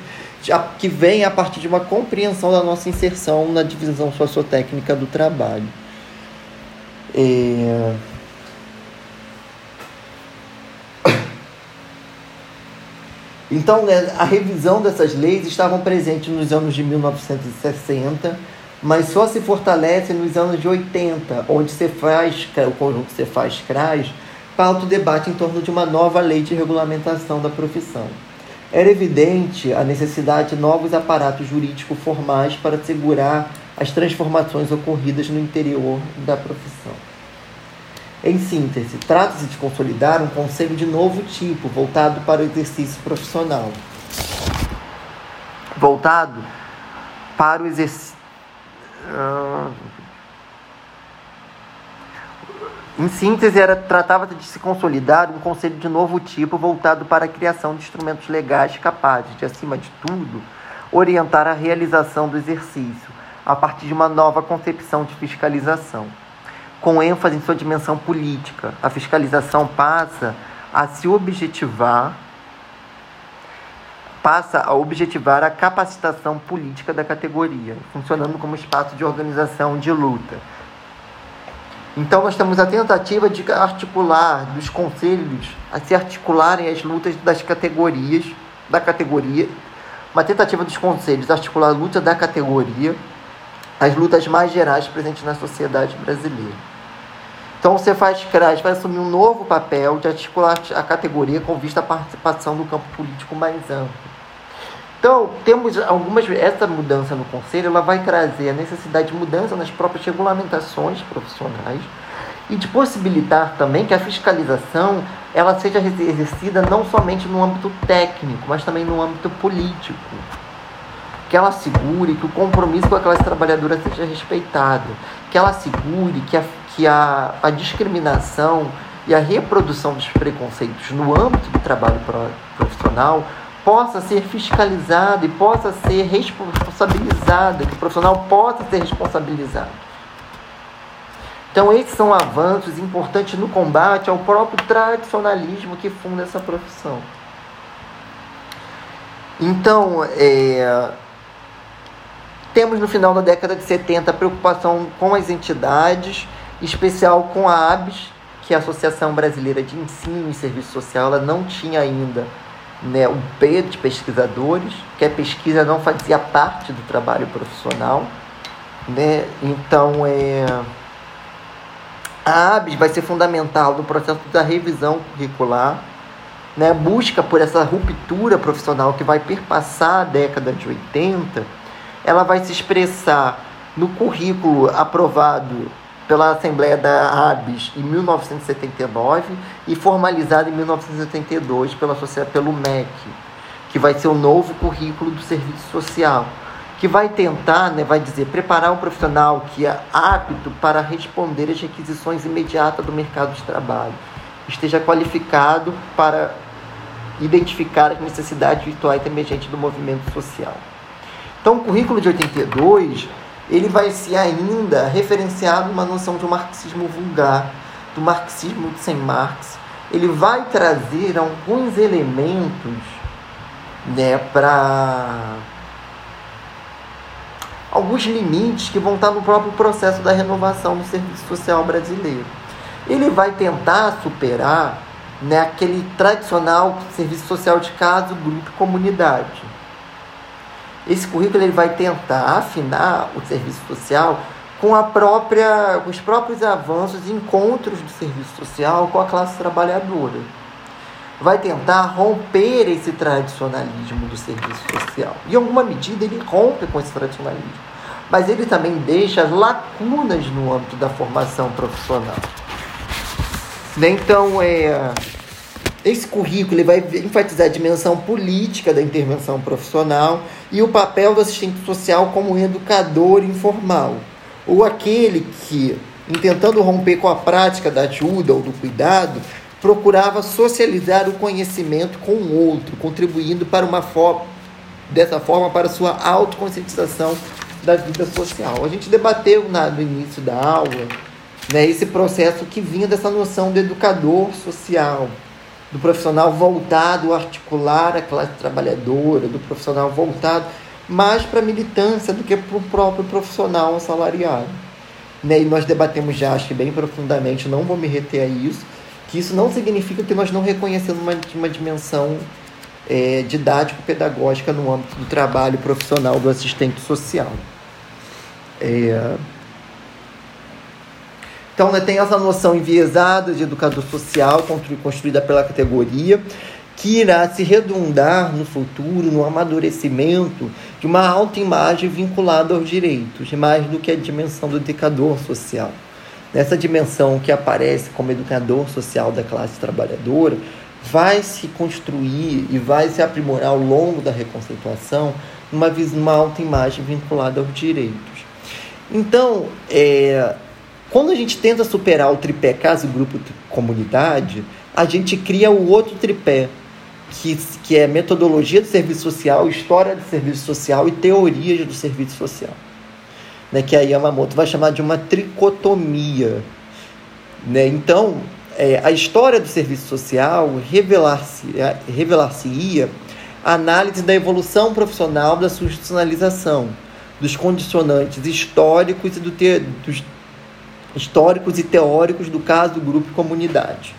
Speaker 2: que vem a partir de uma compreensão da nossa inserção na divisão sociotécnica do trabalho. É... Então, né, a revisão dessas leis estavam presentes nos anos de 1960, mas só se fortalece nos anos de 80, onde se faz, o conjunto se faz CRAS, pauta o debate em torno de uma nova lei de regulamentação da profissão. Era evidente a necessidade de novos aparatos jurídicos formais para assegurar as transformações ocorridas no interior da profissão. Em síntese, trata-se de consolidar um conselho de novo tipo, voltado para o exercício profissional. Voltado para o exercício. Uh Em síntese, era tratava de se consolidar um conselho de novo tipo voltado para a criação de instrumentos legais capazes de, acima de tudo, orientar a realização do exercício a partir de uma nova concepção de fiscalização. Com ênfase em sua dimensão política, a fiscalização passa a se objetivar passa a objetivar a capacitação política da categoria, funcionando como espaço de organização de luta. Então nós temos a tentativa de articular dos conselhos a se articularem as lutas das categorias da categoria, uma tentativa dos conselhos articular a luta da categoria, as lutas mais gerais presentes na sociedade brasileira. Então você faz CRAS vai assumir um novo papel de articular a categoria com vista à participação do campo político mais amplo. Então, temos algumas. Essa mudança no conselho ela vai trazer a necessidade de mudança nas próprias regulamentações profissionais e de possibilitar também que a fiscalização ela seja exercida não somente no âmbito técnico, mas também no âmbito político. Que ela assegure que o compromisso com a classe trabalhadora seja respeitado, que ela assegure que a, que a, a discriminação e a reprodução dos preconceitos no âmbito do trabalho profissional possa ser fiscalizado e possa ser responsabilizado, que o profissional possa ser responsabilizado. Então, esses são avanços importantes no combate ao próprio tradicionalismo que funda essa profissão. Então, é, temos no final da década de 70 a preocupação com as entidades, em especial com a ABS, que é a Associação Brasileira de Ensino e Serviço Social, ela não tinha ainda né, um P de pesquisadores, que a pesquisa não fazia parte do trabalho profissional. Né? Então, é, a ABS vai ser fundamental no processo da revisão curricular, né? busca por essa ruptura profissional que vai perpassar a década de 80, ela vai se expressar no currículo aprovado pela Assembleia da ABS em 1979 e formalizada em 1982 pela, pelo MEC, que vai ser o novo currículo do serviço social, que vai tentar, né, vai dizer, preparar um profissional que é apto para responder às requisições imediatas do mercado de trabalho, esteja qualificado para identificar as necessidades virtuais emergentes do movimento social. Então, o currículo de 82 ele vai ser ainda referenciado uma noção de um marxismo vulgar, do marxismo sem Marx. Ele vai trazer alguns elementos né, para alguns limites que vão estar no próprio processo da renovação do serviço social brasileiro. Ele vai tentar superar né, aquele tradicional serviço social de casa, grupo comunidade esse currículo ele vai tentar afinar o serviço social com a própria, com os próprios avanços e encontros do serviço social com a classe trabalhadora. Vai tentar romper esse tradicionalismo do serviço social. Em alguma medida ele rompe com esse tradicionalismo, mas ele também deixa lacunas no âmbito da formação profissional. Então, é, esse currículo vai enfatizar a dimensão política da intervenção profissional e o papel do assistente social como educador informal, ou aquele que, tentando romper com a prática da ajuda ou do cuidado, procurava socializar o conhecimento com o outro, contribuindo para uma forma, dessa forma para sua autoconscientização da vida social. A gente debateu na, no início da aula né, esse processo que vinha dessa noção do educador social do profissional voltado a articular a classe trabalhadora, do profissional voltado mais para a militância do que para o próprio profissional assalariado. Né? E nós debatemos já, acho que bem profundamente, não vou me reter a isso, que isso não significa que nós não reconhecemos uma, uma dimensão é, didático-pedagógica no âmbito do trabalho profissional do assistente social. É, então, né, tem essa noção enviesada de educador social, construída pela categoria, que irá se redundar no futuro no amadurecimento de uma autoimagem vinculada aos direitos, mais do que a dimensão do educador social. Nessa dimensão que aparece como educador social da classe trabalhadora, vai se construir e vai se aprimorar ao longo da reconceituação uma, uma autoimagem vinculada aos direitos. Então, é, quando a gente tenta superar o tripé casa, grupo, comunidade, a gente cria o outro tripé, que, que é metodologia do serviço social, história do serviço social e teorias do serviço social. Né, que a Yamamoto vai chamar de uma tricotomia. Né? Então, é, a história do serviço social revelar-se-ia revelar a análise da evolução profissional da sua institucionalização, dos condicionantes históricos e do te, dos históricos e teóricos do caso grupo e comunidade.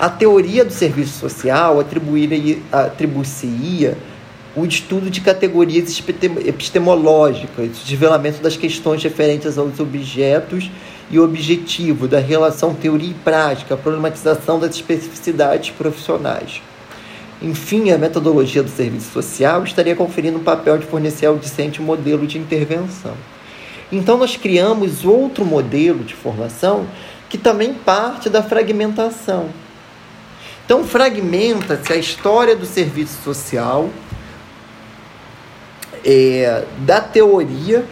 Speaker 2: A teoria do serviço social atribui-se-ia o estudo de categorias epistemológicas, o desvelamento das questões referentes aos objetos e objetivo da relação teoria e prática, a problematização das especificidades profissionais. Enfim, a metodologia do serviço social estaria conferindo o papel de fornecer ao discente um modelo de intervenção. Então, nós criamos outro modelo de formação que também parte da fragmentação. Então, fragmenta-se a história do serviço social, é, da teoria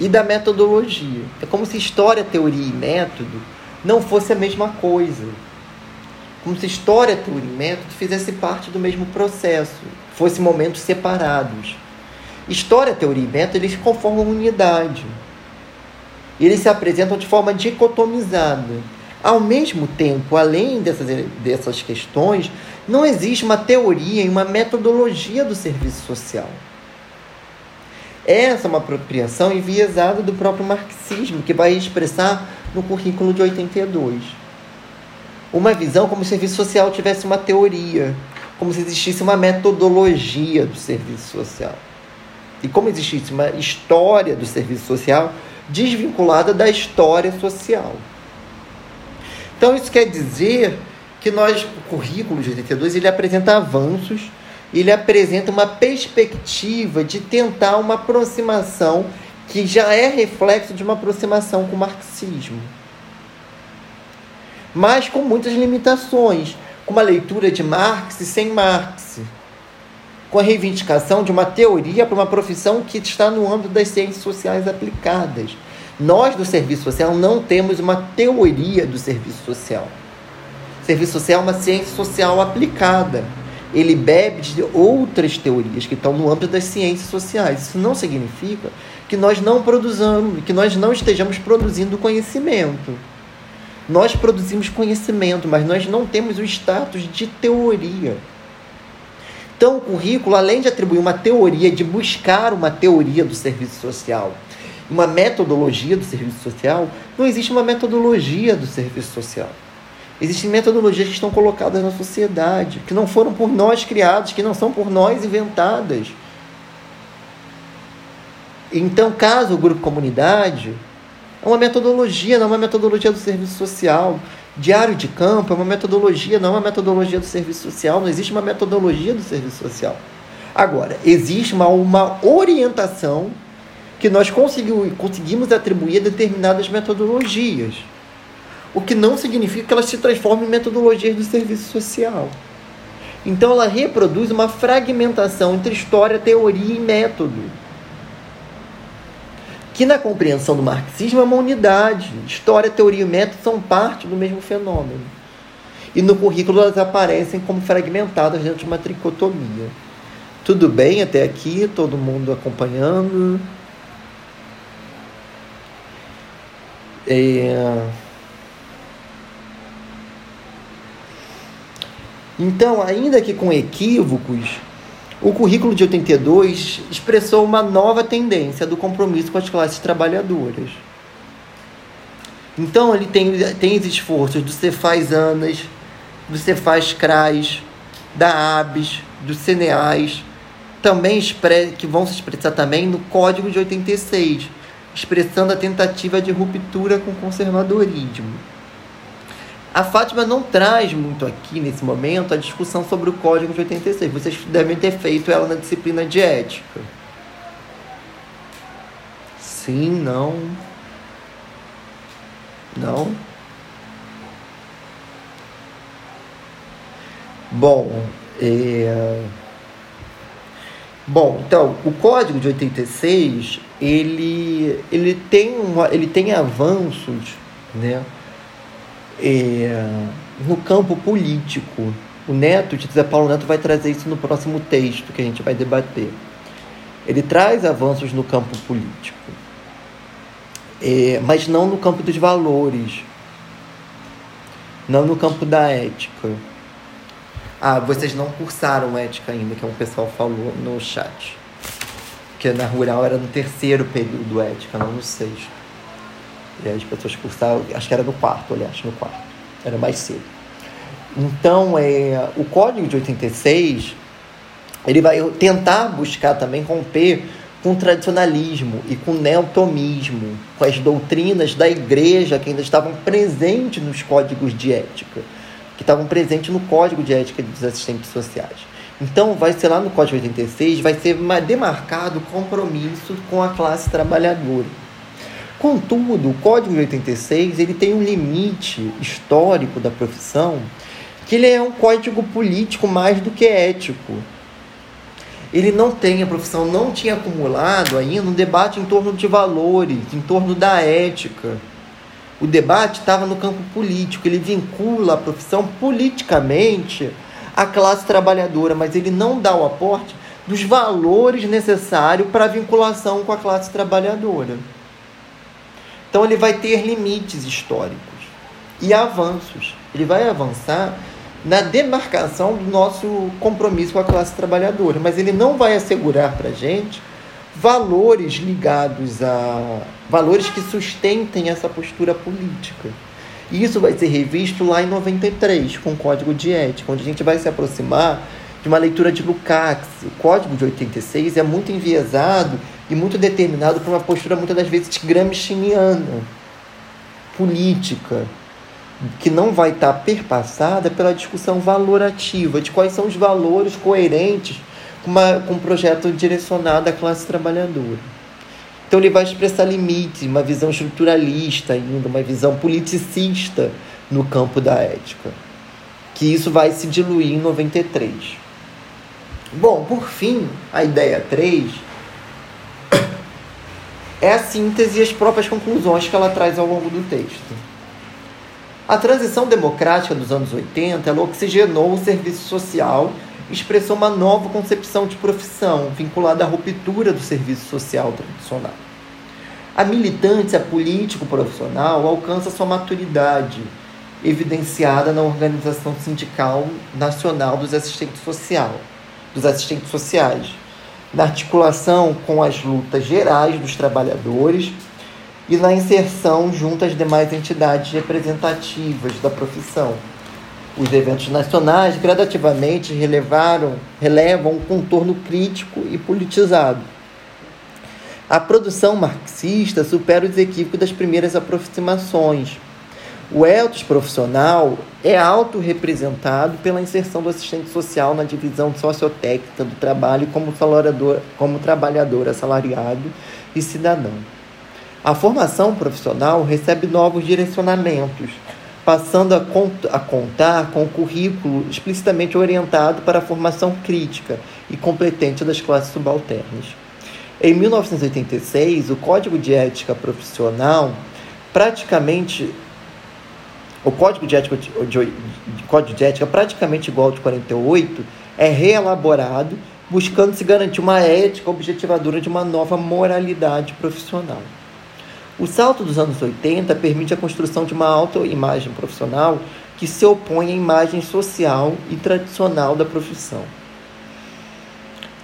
Speaker 2: e da metodologia. É como se história, teoria e método não fosse a mesma coisa. Como se história, teoria e método fizesse parte do mesmo processo, fossem momentos separados. História, teoria e método eles conformam unidade. Eles se apresentam de forma dicotomizada. Ao mesmo tempo, além dessas, dessas questões, não existe uma teoria e uma metodologia do serviço social. Essa é uma apropriação enviesada do próprio marxismo, que vai expressar no currículo de 82. Uma visão como se o serviço social tivesse uma teoria, como se existisse uma metodologia do serviço social. E como existisse uma história do serviço social desvinculada da história social. Então isso quer dizer que nós, o currículo de 82, ele apresenta avanços ele apresenta uma perspectiva de tentar uma aproximação que já é reflexo de uma aproximação com o marxismo. Mas com muitas limitações, com uma leitura de Marx sem Marx, com a reivindicação de uma teoria para uma profissão que está no âmbito das ciências sociais aplicadas. Nós do serviço social não temos uma teoria do serviço social. O serviço social é uma ciência social aplicada ele bebe de outras teorias que estão no âmbito das ciências sociais. Isso não significa que nós não produzamos, que nós não estejamos produzindo conhecimento. Nós produzimos conhecimento, mas nós não temos o status de teoria. Então, o currículo, além de atribuir uma teoria, de buscar uma teoria do serviço social, uma metodologia do serviço social, não existe uma metodologia do serviço social. Existem metodologias que estão colocadas na sociedade, que não foram por nós criadas, que não são por nós inventadas. Então, caso o grupo comunidade, é uma metodologia, não é uma metodologia do serviço social. Diário de campo é uma metodologia, não é uma metodologia do serviço social. Não existe uma metodologia do serviço social. Agora, existe uma, uma orientação que nós conseguimos atribuir a determinadas metodologias o que não significa que ela se transforme em metodologias do serviço social. Então ela reproduz uma fragmentação entre história, teoria e método. Que na compreensão do marxismo é uma unidade. História, teoria e método são parte do mesmo fenômeno. E no currículo elas aparecem como fragmentadas dentro de uma tricotomia. Tudo bem até aqui? Todo mundo acompanhando? É... Então, ainda que com equívocos, o currículo de 82 expressou uma nova tendência do compromisso com as classes trabalhadoras. Então, ele tem, tem os esforços do Cefaz Anas, do Cefaz CRAS, da ABS, do CNEAS, também que vão se expressar também no Código de 86, expressando a tentativa de ruptura com o conservadorismo. A Fátima não traz muito aqui nesse momento a discussão sobre o Código de 86. Vocês devem ter feito ela na disciplina de ética. Sim, não. Não. Bom, é... Bom, então, o Código de 86, ele, ele, tem, uma, ele tem avanços, né? É, no campo político. O Neto, José Paulo Neto, vai trazer isso no próximo texto que a gente vai debater. Ele traz avanços no campo político, é, mas não no campo dos valores, não no campo da ética. Ah, vocês não cursaram ética ainda, que um pessoal falou no chat. Que na rural era no terceiro período ética, não no sexto. E as pessoas cursaram, acho que era no quarto, aliás, no quarto. Era mais cedo. Então, é, o Código de 86, ele vai tentar buscar também romper com o tradicionalismo e com o neotomismo, com as doutrinas da igreja que ainda estavam presentes nos códigos de ética, que estavam presentes no Código de Ética dos Assistentes Sociais. Então, vai ser lá no Código 86, vai ser demarcado o compromisso com a classe trabalhadora. Contudo, o Código de 86 ele tem um limite histórico da profissão que ele é um código político mais do que ético. Ele não tem, a profissão não tinha acumulado ainda um debate em torno de valores, em torno da ética. O debate estava no campo político, ele vincula a profissão politicamente à classe trabalhadora, mas ele não dá o aporte dos valores necessários para a vinculação com a classe trabalhadora. Então ele vai ter limites históricos e avanços. Ele vai avançar na demarcação do nosso compromisso com a classe trabalhadora, mas ele não vai assegurar para a gente valores ligados a valores que sustentem essa postura política. E isso vai ser revisto lá em 93, com o Código de Ética, onde a gente vai se aproximar de uma leitura de Lukács. O Código de 86 é muito enviesado e muito determinado por uma postura muitas das vezes gramsciana, política, que não vai estar perpassada pela discussão valorativa de quais são os valores coerentes com, uma, com um projeto direcionado à classe trabalhadora. Então ele vai expressar limites, uma visão estruturalista ainda, uma visão politicista no campo da ética. Que isso vai se diluir em 93. Bom, por fim, a ideia 3 é a síntese e as próprias conclusões que ela traz ao longo do texto. A transição democrática dos anos 80 ela oxigenou o serviço social expressou uma nova concepção de profissão, vinculada à ruptura do serviço social tradicional. A militância político-profissional alcança sua maturidade, evidenciada na Organização Sindical Nacional dos Assistentes, Social, dos assistentes Sociais, na articulação com as lutas gerais dos trabalhadores e na inserção junto às demais entidades representativas da profissão. Os eventos nacionais gradativamente relevaram, relevam um contorno crítico e politizado. A produção marxista supera os equívocos das primeiras aproximações. O ethos profissional é autorrepresentado pela inserção do assistente social na divisão sociotécnica do trabalho como, como trabalhador assalariado e cidadão. A formação profissional recebe novos direcionamentos, passando a, cont a contar com um currículo explicitamente orientado para a formação crítica e competente das classes subalternas. Em 1986, o Código de Ética Profissional praticamente o Código de Ética, de, Código de Ética praticamente igual ao de 48 é reelaborado, buscando se garantir uma ética objetivadora de uma nova moralidade profissional. O salto dos anos 80 permite a construção de uma autoimagem profissional que se opõe à imagem social e tradicional da profissão.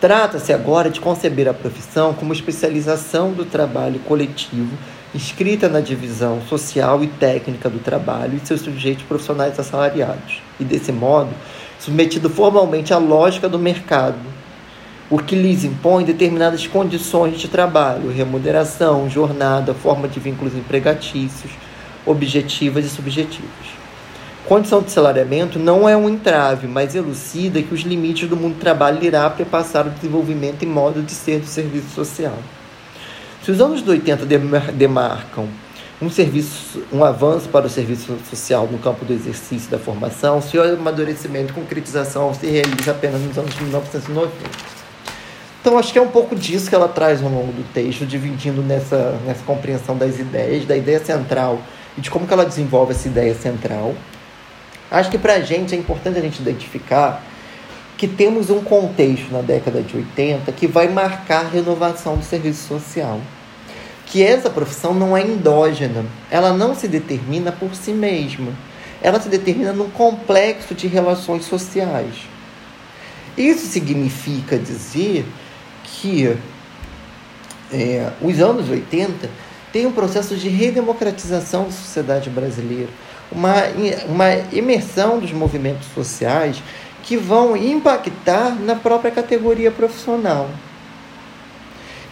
Speaker 2: Trata-se agora de conceber a profissão como especialização do trabalho coletivo, inscrita na divisão social e técnica do trabalho e seus sujeitos profissionais assalariados, e desse modo, submetido formalmente à lógica do mercado, o que lhes impõe determinadas condições de trabalho, remuneração, jornada, forma de vínculos empregatícios, objetivas e subjetivos. Condição de salariamento não é um entrave, mas elucida que os limites do mundo do trabalho irá perpassar o desenvolvimento e modo de ser do serviço social. Se os anos 80 demarcam um serviço, um avanço para o serviço social no campo do exercício da formação, seu amadurecimento e concretização se realiza apenas nos anos 1990. Então acho que é um pouco disso que ela traz ao longo do texto, dividindo nessa, nessa compreensão das ideias, da ideia central e de como que ela desenvolve essa ideia central. Acho que para a gente é importante a gente identificar que temos um contexto na década de 80 que vai marcar a renovação do serviço social. Que essa profissão não é endógena, ela não se determina por si mesma, ela se determina num complexo de relações sociais. Isso significa dizer que é, os anos 80 têm um processo de redemocratização da sociedade brasileira, uma, uma imersão dos movimentos sociais que vão impactar na própria categoria profissional,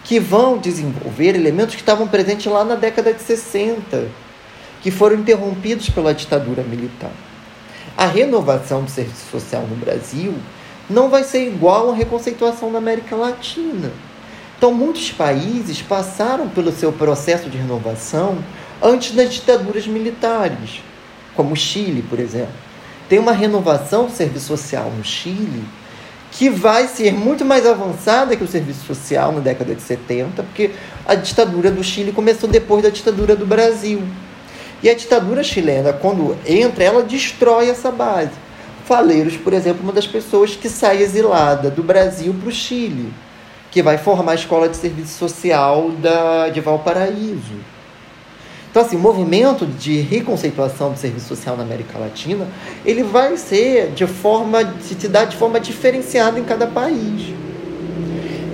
Speaker 2: que vão desenvolver elementos que estavam presentes lá na década de 60, que foram interrompidos pela ditadura militar. A renovação do serviço social no Brasil não vai ser igual à reconceituação na América Latina. Então, muitos países passaram pelo seu processo de renovação antes das ditaduras militares, como o Chile, por exemplo tem uma renovação do serviço social no Chile que vai ser muito mais avançada que o serviço social na década de 70, porque a ditadura do Chile começou depois da ditadura do Brasil. E a ditadura chilena, quando entra, ela destrói essa base. Faleiros, por exemplo, uma das pessoas que sai exilada do Brasil para o Chile, que vai formar a escola de serviço social da, de Valparaíso. Então, assim, o movimento de reconceituação do serviço social na América Latina, ele vai ser de forma, se dar de forma diferenciada em cada país.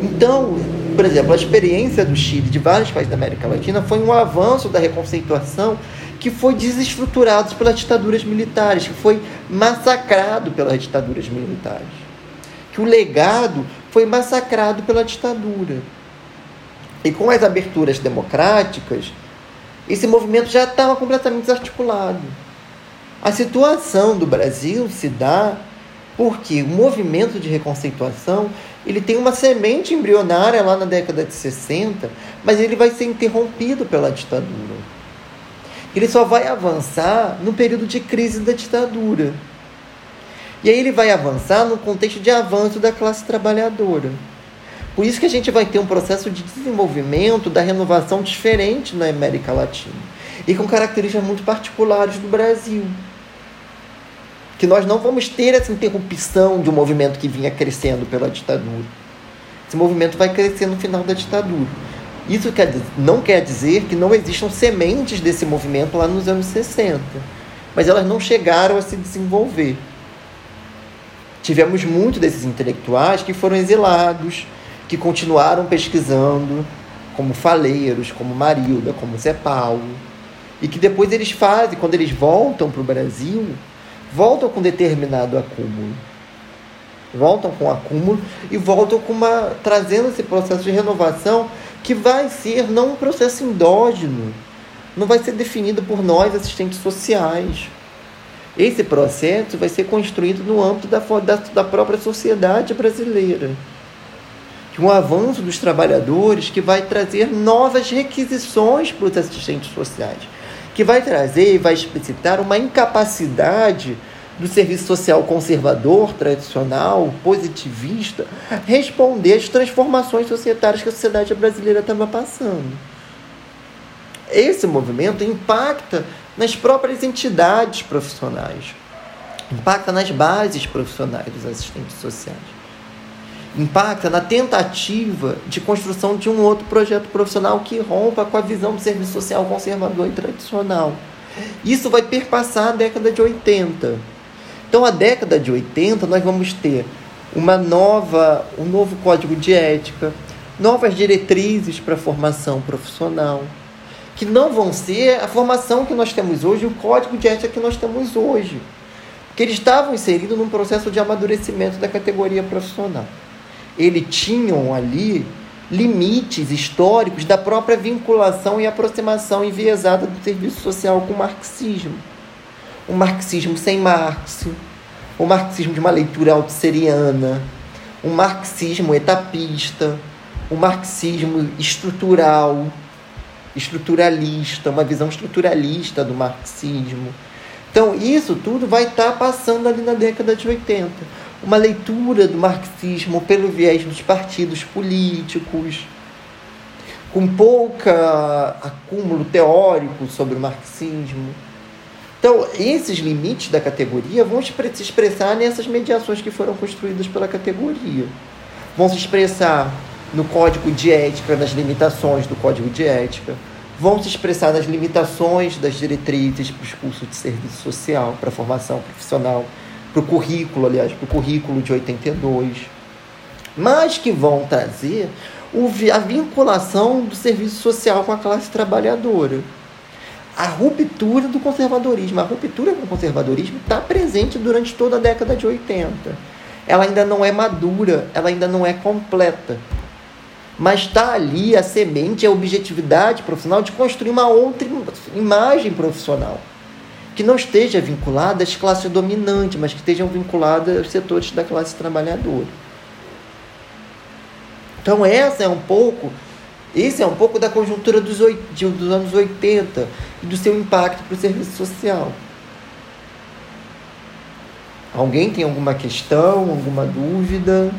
Speaker 2: Então, por exemplo, a experiência do Chile, de vários países da América Latina, foi um avanço da reconceituação que foi desestruturado pelas ditaduras militares, que foi massacrado pelas ditaduras militares. Que o legado foi massacrado pela ditadura. E com as aberturas democráticas, esse movimento já estava completamente desarticulado. A situação do Brasil se dá porque o movimento de reconceituação ele tem uma semente embrionária lá na década de 60, mas ele vai ser interrompido pela ditadura. Ele só vai avançar no período de crise da ditadura. E aí ele vai avançar no contexto de avanço da classe trabalhadora. Por isso que a gente vai ter um processo de desenvolvimento da renovação diferente na América Latina e com características muito particulares do Brasil. Que nós não vamos ter essa interrupção de um movimento que vinha crescendo pela ditadura. Esse movimento vai crescer no final da ditadura. Isso quer, não quer dizer que não existam sementes desse movimento lá nos anos 60, mas elas não chegaram a se desenvolver. Tivemos muitos desses intelectuais que foram exilados, que continuaram pesquisando, como Faleiros, como Marilda, como Zé Paulo, e que depois eles fazem, quando eles voltam para o Brasil, voltam com determinado acúmulo. Voltam com acúmulo e voltam com uma. trazendo esse processo de renovação que vai ser não um processo endógeno, não vai ser definido por nós, assistentes sociais. Esse processo vai ser construído no âmbito da, da, da própria sociedade brasileira de um avanço dos trabalhadores que vai trazer novas requisições para os assistentes sociais, que vai trazer e vai explicitar uma incapacidade do serviço social conservador, tradicional, positivista, responder às transformações societárias que a sociedade brasileira estava passando. Esse movimento impacta nas próprias entidades profissionais, impacta nas bases profissionais dos assistentes sociais impacta na tentativa de construção de um outro projeto profissional que rompa com a visão do serviço social conservador e tradicional. Isso vai perpassar a década de 80. Então, a década de 80, nós vamos ter uma nova, um novo código de ética, novas diretrizes para a formação profissional, que não vão ser a formação que nós temos hoje, o código de ética que nós temos hoje. Porque eles estavam inseridos num processo de amadurecimento da categoria profissional ele tinham ali limites históricos da própria vinculação e aproximação enviesada do serviço social com o marxismo. O marxismo sem Marx, o marxismo de uma leitura altusseriana, o marxismo etapista, o marxismo estrutural, estruturalista, uma visão estruturalista do marxismo. Então, isso tudo vai estar passando ali na década de 80 uma leitura do marxismo pelo viés dos partidos políticos, com pouca acúmulo teórico sobre o marxismo. Então, esses limites da categoria vão se expressar nessas mediações que foram construídas pela categoria. Vão se expressar no código de ética, nas limitações do código de ética. Vão se expressar nas limitações das diretrizes para os cursos de serviço social, para a formação profissional, para o currículo, aliás, para o currículo de 82. Mas que vão trazer a vinculação do serviço social com a classe trabalhadora a ruptura do conservadorismo. A ruptura com o conservadorismo está presente durante toda a década de 80. Ela ainda não é madura, ela ainda não é completa. Mas está ali a semente, a objetividade profissional de construir uma outra imagem profissional. Que não esteja vinculada às classes dominantes, mas que estejam vinculada aos setores da classe trabalhadora. Então, essa é um pouco esse é um pouco da conjuntura dos, dos anos 80 e do seu impacto para o serviço social. Alguém tem alguma questão, alguma dúvida?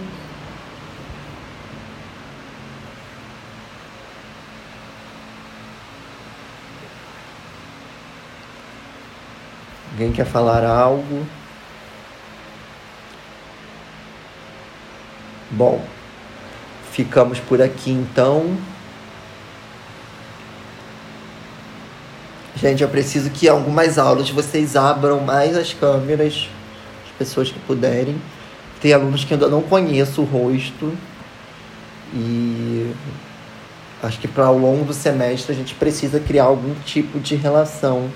Speaker 2: Alguém quer falar algo? Bom, ficamos por aqui então. Gente, eu preciso que algumas aulas vocês abram mais as câmeras, as pessoas que puderem. Tem alunos que ainda não conheço o rosto. E acho que para ao longo do semestre a gente precisa criar algum tipo de relação,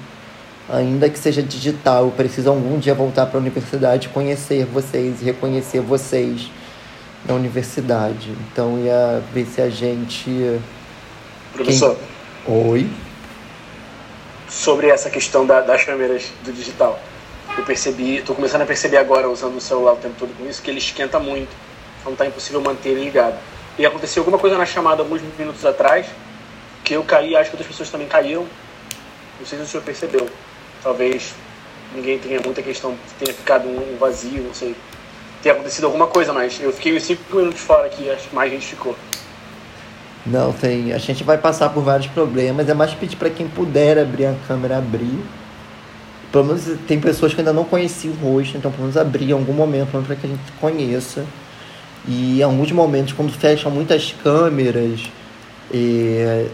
Speaker 2: ainda que seja digital. Eu preciso algum dia voltar para a universidade, conhecer vocês e reconhecer vocês na universidade. Então ia ver se a gente.
Speaker 1: Professor.
Speaker 2: Quem... Oi
Speaker 1: sobre essa questão da, das câmeras do digital. Eu percebi, estou começando a perceber agora, usando o celular o tempo todo com isso, que ele esquenta muito. Então está impossível manter ele ligado. E aconteceu alguma coisa na chamada alguns minutos atrás, que eu caí, acho que outras pessoas também caíram. Não sei se o senhor percebeu. Talvez ninguém tenha muita questão, tenha ficado um vazio, não sei. Tenha acontecido alguma coisa, mas eu fiquei uns 5 minutos fora aqui, acho que mais gente ficou.
Speaker 2: Não, tem. A gente vai passar por vários problemas. É mais pedir para quem puder abrir a câmera, abrir. Pelo menos tem pessoas que ainda não conheciam o rosto, então pelo menos abrir em algum momento para que a gente conheça. E em alguns momentos, quando fecham muitas câmeras, é,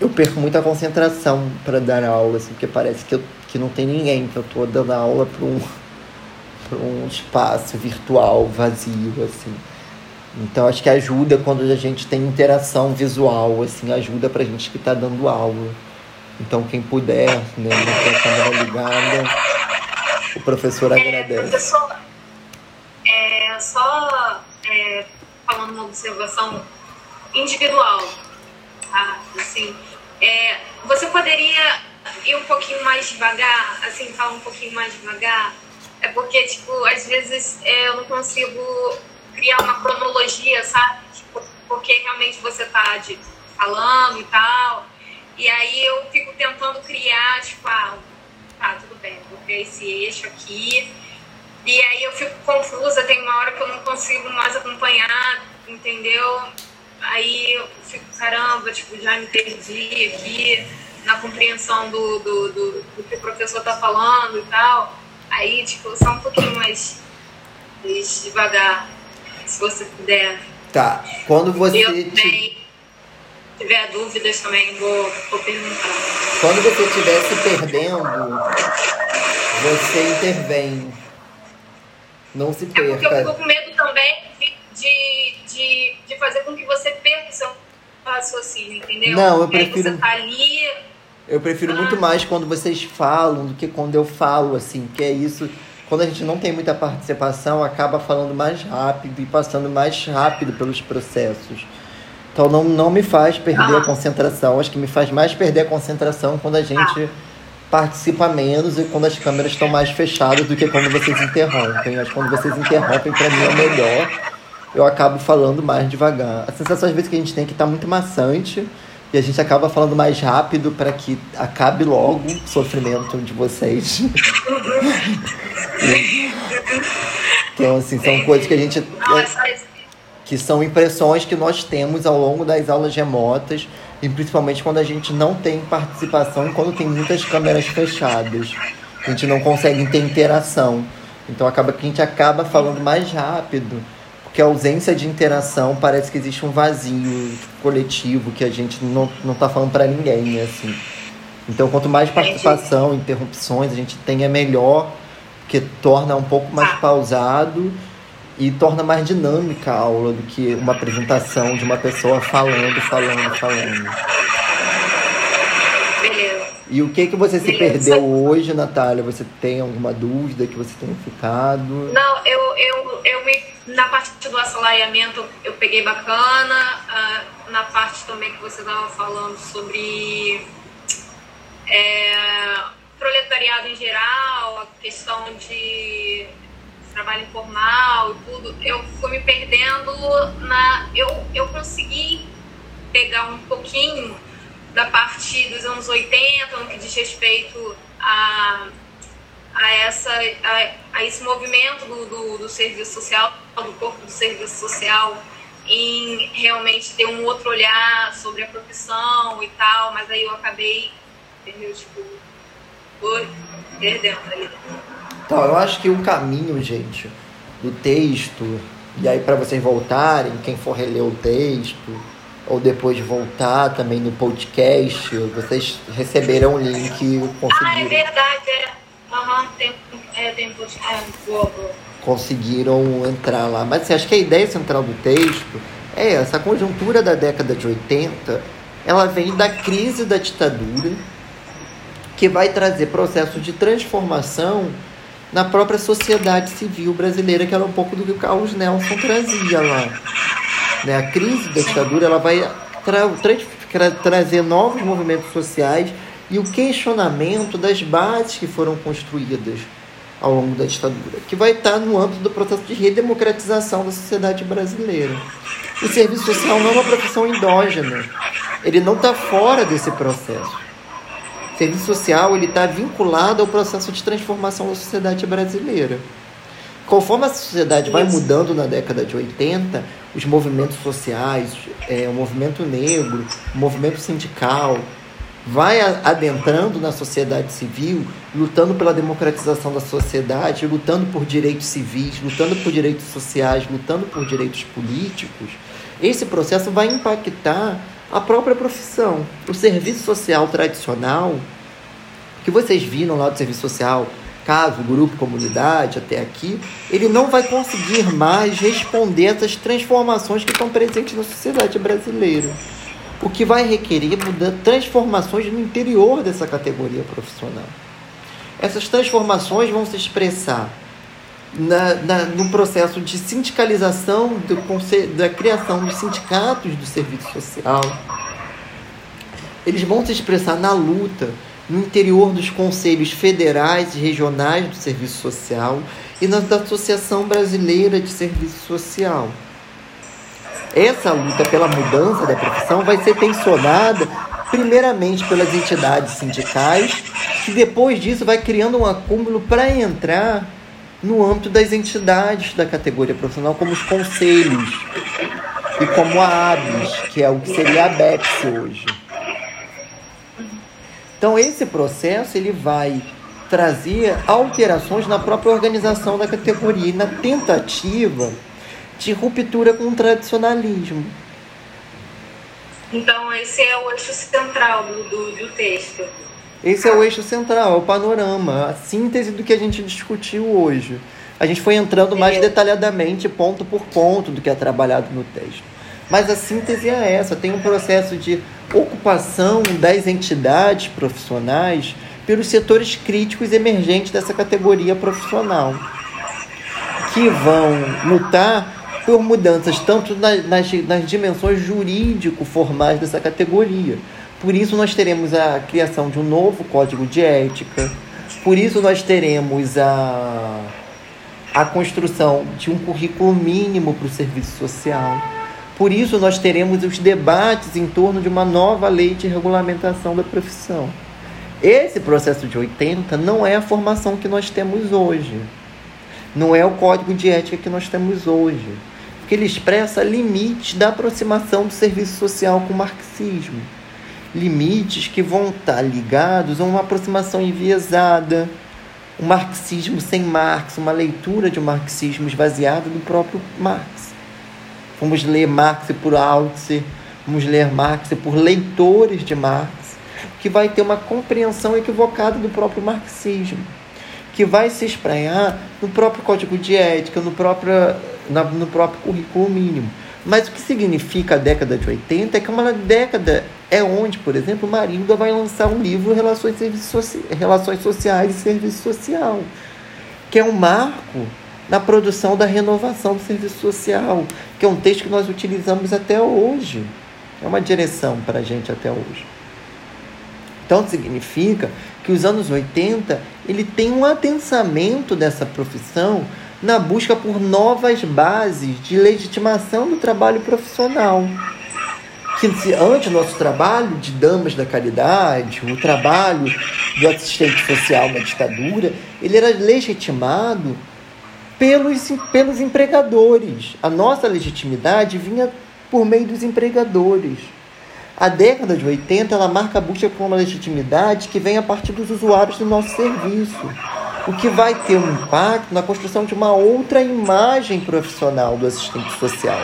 Speaker 2: eu perco muita concentração para dar aula, assim, porque parece que, eu, que não tem ninguém, que eu estou dando aula para um, um espaço virtual vazio, assim. Então acho que ajuda quando a gente tem interação visual, assim, ajuda pra gente que está dando aula. Então quem puder, né, manter a câmera ligada, o professor é, agradece.
Speaker 3: Professor, é, só é, falando uma observação individual, tá? Assim, é, você poderia ir um pouquinho mais devagar, assim, falar um pouquinho mais devagar? É porque, tipo, às vezes é, eu não consigo criar uma cronologia, sabe? Tipo, porque realmente você tá de, falando e tal. E aí eu fico tentando criar, tipo, ah, tá, tudo bem, vou criar esse eixo aqui. E aí eu fico confusa, tem uma hora que eu não consigo mais acompanhar, entendeu? Aí eu fico, caramba, tipo, já me perdi aqui na compreensão do, do, do, do que o professor tá falando e tal. Aí, tipo, só um pouquinho mais devagar se você puder.
Speaker 2: Tá. Quando você.
Speaker 3: Eu também, se tiver dúvidas também, vou, vou perguntar.
Speaker 2: Quando você estiver se perdendo, você intervém. Não se perca.
Speaker 3: É porque eu fico com medo também de, de, de, de fazer com que você perca o seu raciocínio, entendeu?
Speaker 2: Não, eu prefiro.
Speaker 3: Você tá ali.
Speaker 2: Eu prefiro ah. muito mais quando vocês falam do que quando eu falo, assim, que é isso quando a gente não tem muita participação, acaba falando mais rápido e passando mais rápido pelos processos. Então não, não me faz perder ah. a concentração. Acho que me faz mais perder a concentração quando a gente participa menos e quando as câmeras estão mais fechadas do que quando vocês interrompem. Acho que quando vocês interrompem, para mim é melhor. Eu acabo falando mais devagar. A sensação às vezes que a gente tem é que tá muito maçante e a gente acaba falando mais rápido para que acabe logo o sofrimento de vocês. então, assim, são coisas que a gente. que são impressões que nós temos ao longo das aulas remotas, e principalmente quando a gente não tem participação e quando tem muitas câmeras fechadas. A gente não consegue ter interação. Então acaba que a gente acaba falando mais rápido. Porque a ausência de interação parece que existe um vazio coletivo que a gente não, não tá falando para ninguém, assim. Então quanto mais participação, interrupções a gente tem, é melhor, porque torna um pouco mais pausado e torna mais dinâmica a aula do que uma apresentação de uma pessoa falando, falando, falando. E o que que você se perdeu hoje, Natália? Você tem alguma dúvida que você tenha ficado?
Speaker 3: Não, eu, eu, eu me, na parte do assalariamento eu peguei bacana, ah, na parte também que você estava falando sobre é, proletariado em geral, a questão de trabalho informal e tudo, eu fui me perdendo na. Eu, eu consegui pegar um pouquinho da parte dos anos 80, no que diz respeito a a, essa, a, a esse movimento do, do, do serviço social, do corpo do serviço social, em realmente ter um outro olhar sobre a profissão e tal, mas aí eu acabei, entendeu? Tipo, perdendo.
Speaker 2: Então, eu acho que o caminho, gente, do texto, e aí para vocês voltarem, quem for reler o texto, ou depois voltar também no podcast, vocês receberão o link
Speaker 3: Ah, é
Speaker 2: conseguiram,
Speaker 3: verdade, é. Aham, tem, é, tem podcast. Boa.
Speaker 2: conseguiram entrar lá. Mas assim, acho que a ideia central do texto é essa a conjuntura da década de 80, ela vem da crise da ditadura, que vai trazer processos de transformação na própria sociedade civil brasileira, que era um pouco do que o Carlos Nelson trazia lá. Né? A crise da ditadura ela vai tra tra- tra- trazer novos movimentos sociais e o questionamento das bases que foram construídas ao longo da ditadura, que vai estar no âmbito do processo de redemocratização da sociedade brasileira. O serviço social não é uma profissão endógena, ele não está fora desse processo. O serviço social ele está vinculado ao processo de transformação da sociedade brasileira. Conforme a sociedade vai mudando na década de 80, os movimentos sociais, é, o movimento negro, o movimento sindical, vai adentrando na sociedade civil, lutando pela democratização da sociedade, lutando por direitos civis, lutando por direitos sociais, lutando por direitos políticos, esse processo vai impactar a própria profissão. O serviço social tradicional, que vocês viram lá do serviço social, caso, grupo, comunidade, até aqui, ele não vai conseguir mais responder essas transformações que estão presentes na sociedade brasileira. O que vai requerer transformações no interior dessa categoria profissional. Essas transformações vão se expressar na, na, no processo de sindicalização do, da criação dos sindicatos do serviço social. Eles vão se expressar na luta no interior dos conselhos federais e regionais do serviço social e na da Associação Brasileira de Serviço Social. Essa luta pela mudança da profissão vai ser tensionada primeiramente pelas entidades sindicais, que depois disso vai criando um acúmulo para entrar no âmbito das entidades da categoria profissional, como os conselhos e como a ABS, que é o que seria a BEPS hoje. Então esse processo ele vai trazer alterações na própria organização da categoria e na tentativa de ruptura com o tradicionalismo.
Speaker 3: Então, esse é o eixo central do, do, do texto.
Speaker 2: Esse é o eixo central, é o panorama, a síntese do que a gente discutiu hoje. A gente foi entrando mais
Speaker 3: Beleza.
Speaker 2: detalhadamente, ponto por ponto, do que é trabalhado no texto. Mas a síntese é essa: tem um processo de ocupação das entidades profissionais pelos setores críticos emergentes dessa categoria profissional, que vão lutar por mudanças tanto na- nas, nas dimensões jurídico-formais dessa categoria. Por isso, nós teremos a criação de um novo código de ética, por isso, nós teremos a, a construção de um currículo mínimo para o serviço social. Por isso, nós teremos os debates em torno de uma nova lei de regulamentação da profissão. Esse processo de 80 não é a formação que nós temos hoje. Não é o código de ética que nós temos hoje. Porque ele expressa limites da aproximação do serviço social com o marxismo. Limites que vão estar ligados a uma aproximação enviesada, um marxismo sem Marx, uma leitura de um marxismo esvaziado do próprio Marx. Vamos ler Marx por Altzer, vamos ler Marx por leitores de Marx, que vai ter uma compreensão equivocada do próprio marxismo, que vai se espraiar no próprio código de ética, no próprio, no próprio currículo mínimo. Mas o que significa a década de 80 é que uma década é onde, por exemplo, Marilda vai lançar um livro Relações. Relações Sociais e Serviço Social, que é um marco na produção da renovação do serviço social, que é um texto que nós utilizamos até hoje. É uma direção para a gente até hoje. Então significa que os anos 80 ele tem um adensamento dessa profissão na busca por novas bases de legitimação do trabalho profissional. Que antes o nosso trabalho de damas da caridade, o trabalho do assistente social na ditadura, ele era legitimado pelos, pelos empregadores. A nossa legitimidade vinha por meio dos empregadores. A década de 80 ela marca a busca por uma legitimidade que vem a partir dos usuários do nosso serviço o que vai ter um impacto na construção de uma outra imagem profissional do assistente social.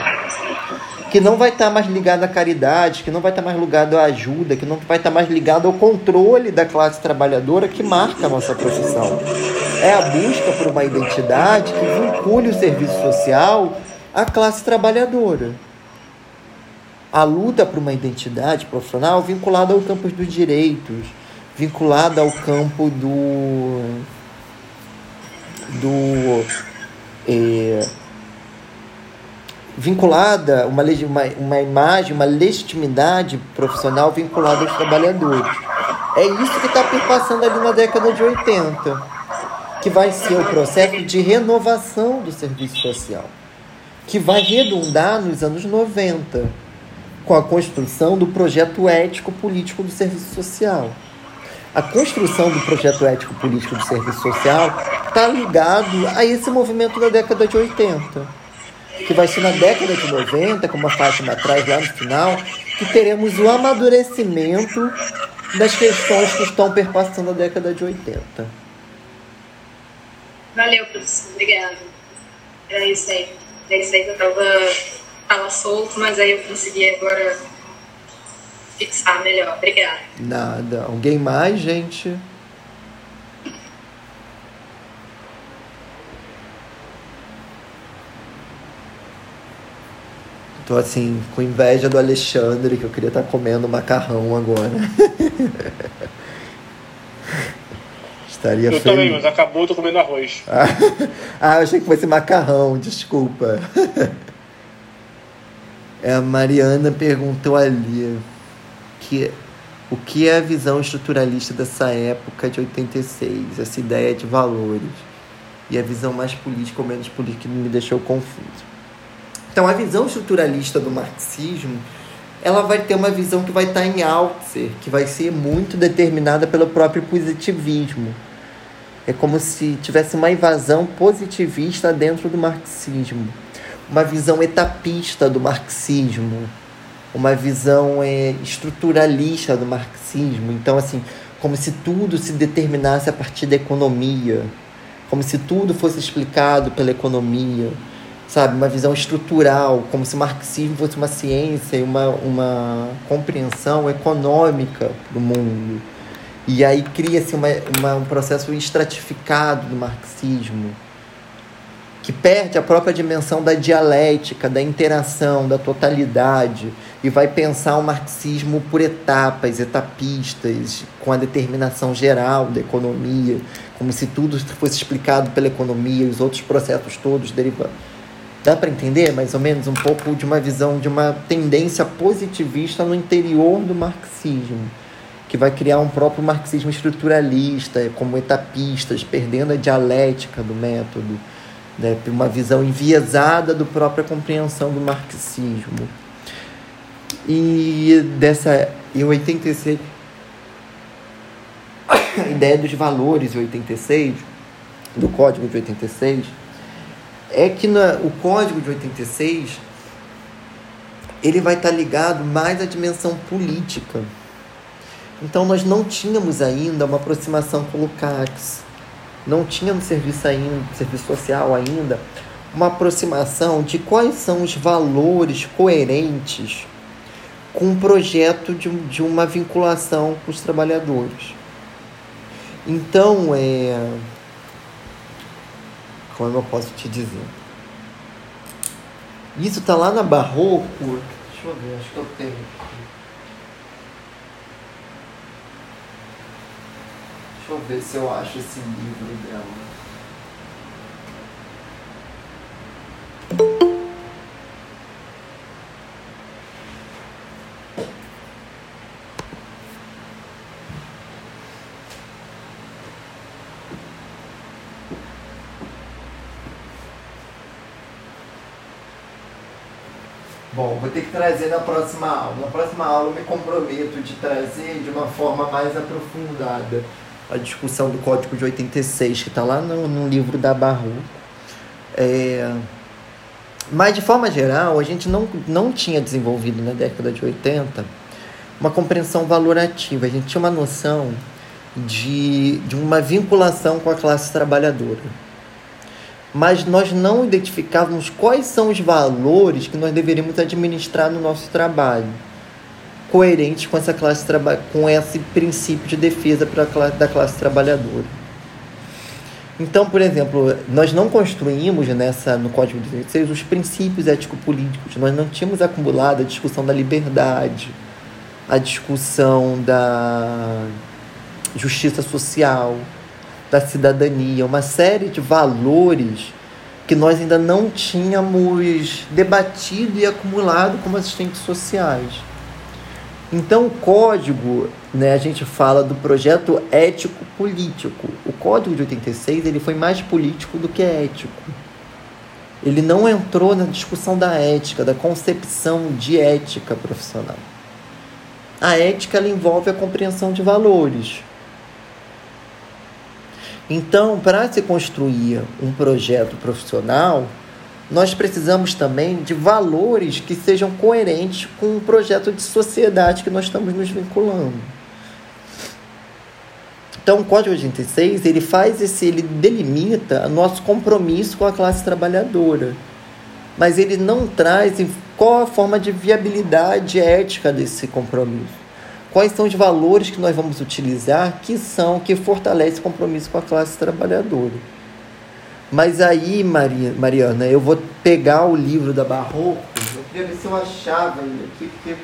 Speaker 2: Que não vai estar mais ligado à caridade, que não vai estar mais ligado à ajuda, que não vai estar mais ligado ao controle da classe trabalhadora que marca a nossa profissão. É a busca por uma identidade que vincule o serviço social à classe trabalhadora. A luta por uma identidade profissional vinculada ao campo dos direitos, vinculada ao campo do do é, vinculada uma, uma, uma imagem, uma legitimidade profissional vinculada aos trabalhadores. É isso que está perpassando ali na década de 80, que vai ser o processo de renovação do serviço social, que vai redundar nos anos 90, com a construção do projeto ético político do serviço social a construção do projeto ético político do serviço social está ligado a esse movimento da década de 80. Que vai ser na década de 90, como a Fátima traz lá no final, que teremos o amadurecimento das questões que estão perpassando a década de 80.
Speaker 3: Valeu, professor. Obrigada. Era isso aí. Era isso aí que eu tava, tava solto, mas aí eu consegui agora fixar melhor. Obrigada.
Speaker 2: Nada. Alguém mais, gente? Tô assim, com inveja do Alexandre, que eu queria estar tá comendo macarrão agora. Estaria
Speaker 1: eu feliz. também, mas acabou, eu tô comendo arroz.
Speaker 2: ah, eu achei que fosse macarrão, desculpa. É, a Mariana perguntou ali que o que é a visão estruturalista dessa época de 86, essa ideia de valores, e a visão mais política ou menos política me deixou confuso. Então, a visão estruturalista do marxismo, ela vai ter uma visão que vai estar em Althusser, que vai ser muito determinada pelo próprio positivismo. É como se tivesse uma invasão positivista dentro do marxismo, uma visão etapista do marxismo, uma visão é, estruturalista do marxismo. Então, assim, como se tudo se determinasse a partir da economia, como se tudo fosse explicado pela economia, sabe? Uma visão estrutural, como se o marxismo fosse uma ciência e uma, uma compreensão econômica do mundo. E aí cria-se uma, uma, um processo estratificado do marxismo que perde a própria dimensão da dialética, da interação, da totalidade, e vai pensar o marxismo por etapas, etapistas, com a determinação geral da economia, como se tudo fosse explicado pela economia e os outros processos todos derivando. Dá para entender mais ou menos um pouco de uma visão, de uma tendência positivista no interior do marxismo, que vai criar um próprio marxismo estruturalista, como etapistas, perdendo a dialética do método né, uma visão enviesada da própria compreensão do marxismo. E dessa em 86 a ideia dos valores em 86, do código de 86, é que na, o código de 86 ele vai estar ligado mais à dimensão política. Então nós não tínhamos ainda uma aproximação com o Lukács não tinha no serviço ainda, serviço social ainda, uma aproximação de quais são os valores coerentes com um projeto de, de uma vinculação com os trabalhadores. Então, é, como eu posso te dizer? Isso tá lá na Barroco. Deixa eu ver, acho que eu tenho. Deixa eu ver se eu acho esse livro dela. Bom, vou ter que trazer na próxima aula. Na próxima aula eu me comprometo de trazer de uma forma mais aprofundada a discussão do Código de 86, que está lá no, no, livro da Barro. É... Mas, de forma geral, a gente não, não tinha desenvolvido na década de 80 uma compreensão valorativa. A gente tinha uma noção de, de uma vinculação com a classe trabalhadora mas nós não identificávamos quais são os valores que nós deveríamos administrar no nosso trabalho, coerentes com essa classe com esse princípio de defesa da classe trabalhadora. Então, por exemplo, nós não construímos nessa no Código de Direitos os princípios ético-políticos. Nós não tínhamos acumulado a discussão da liberdade, a discussão da justiça social, da cidadania, uma série de valores que nós ainda não tínhamos debatido e acumulado como assistentes sociais. Então, o código, né, a gente fala do projeto ético-político. O código de 86 ele foi mais político do que ético. Ele não entrou na discussão da ética, da concepção de ética profissional. A ética ela envolve a compreensão de valores. Então, para se construir um projeto profissional, nós precisamos também de valores que sejam coerentes com o projeto de sociedade que nós estamos nos vinculando. Então, o Código 86, ele faz esse, ele delimita nosso compromisso com a classe trabalhadora. Mas ele não traz qual a forma de viabilidade ética desse compromisso quais são os valores que nós vamos utilizar que são que fortalecem o compromisso com a classe trabalhadora. Mas aí, Maria, Mariana, eu vou pegar o livro da Barroco, eu queria ver se eu achava ele aqui, porque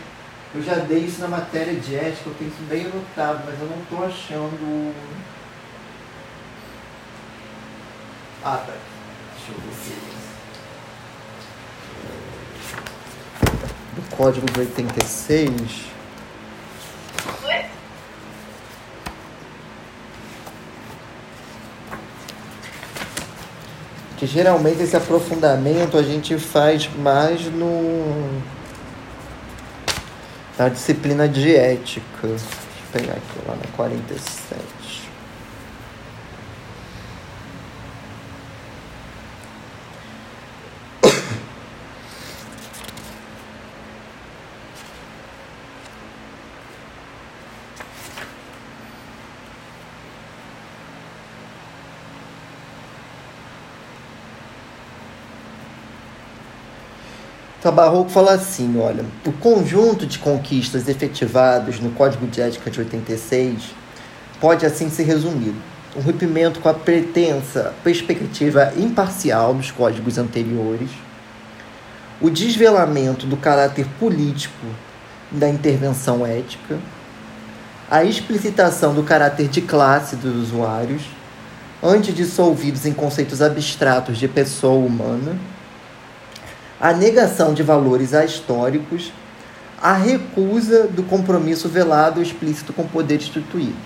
Speaker 2: eu já dei isso na matéria de ética, eu tenho isso bem anotado, mas eu não estou achando. Ah, tá. Deixa eu ver se. Do Código de 86. Que geralmente esse aprofundamento a gente faz mais no na disciplina de ética. Deixa eu pegar aqui lá na 47. Então, Barroco fala assim, olha, o conjunto de conquistas efetivados no Código de Ética de 86 pode assim ser resumido. O rompimento com a pretensa perspectiva imparcial dos códigos anteriores, o desvelamento do caráter político da intervenção ética, a explicitação do caráter de classe dos usuários, antes dissolvidos em conceitos abstratos de pessoa humana, a negação de valores ahistóricos, a recusa do compromisso velado ou explícito com o poder instituído.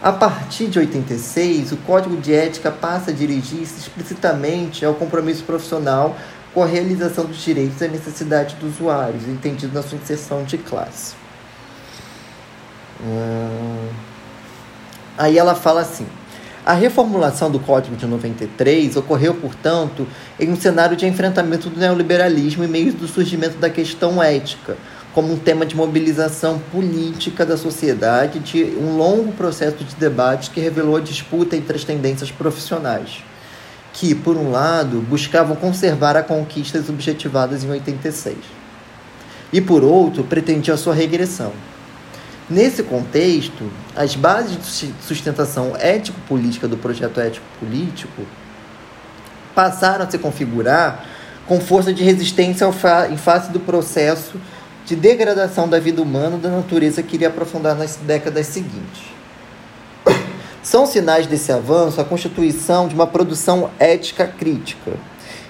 Speaker 2: A partir de 86, o Código de Ética passa a dirigir-se explicitamente ao compromisso profissional com a realização dos direitos e necessidades dos usuários, entendido na sua inserção de classe. Hum... Aí ela fala assim. A reformulação do Código de 93 ocorreu, portanto, em um cenário de enfrentamento do neoliberalismo e meio do surgimento da questão ética, como um tema de mobilização política da sociedade de um longo processo de debate que revelou a disputa entre as tendências profissionais, que, por um lado, buscavam conservar a conquistas objetivadas em 86, e, por outro, pretendiam a sua regressão. Nesse contexto, as bases de sustentação ético-política do projeto ético-político passaram a se configurar com força de resistência em face do processo de degradação da vida humana da natureza que iria aprofundar nas décadas seguintes. São sinais desse avanço a constituição de uma produção ética crítica,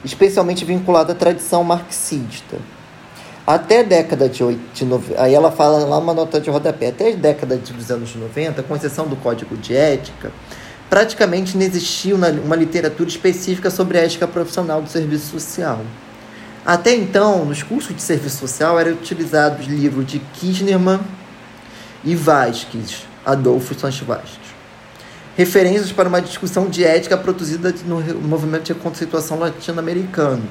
Speaker 2: especialmente vinculada à tradição marxista. Até década de, 80, aí ela fala lá uma nota de rodapé, até a década dos anos 90, com exceção do Código de Ética, praticamente não existia uma, uma literatura específica sobre a ética profissional do serviço social. Até então, nos cursos de serviço social eram utilizados livros de Kirchnerman e Vasquez, Adolfo Sanches Vasquez. Referências para uma discussão de ética produzida no movimento de conceituação latino-americano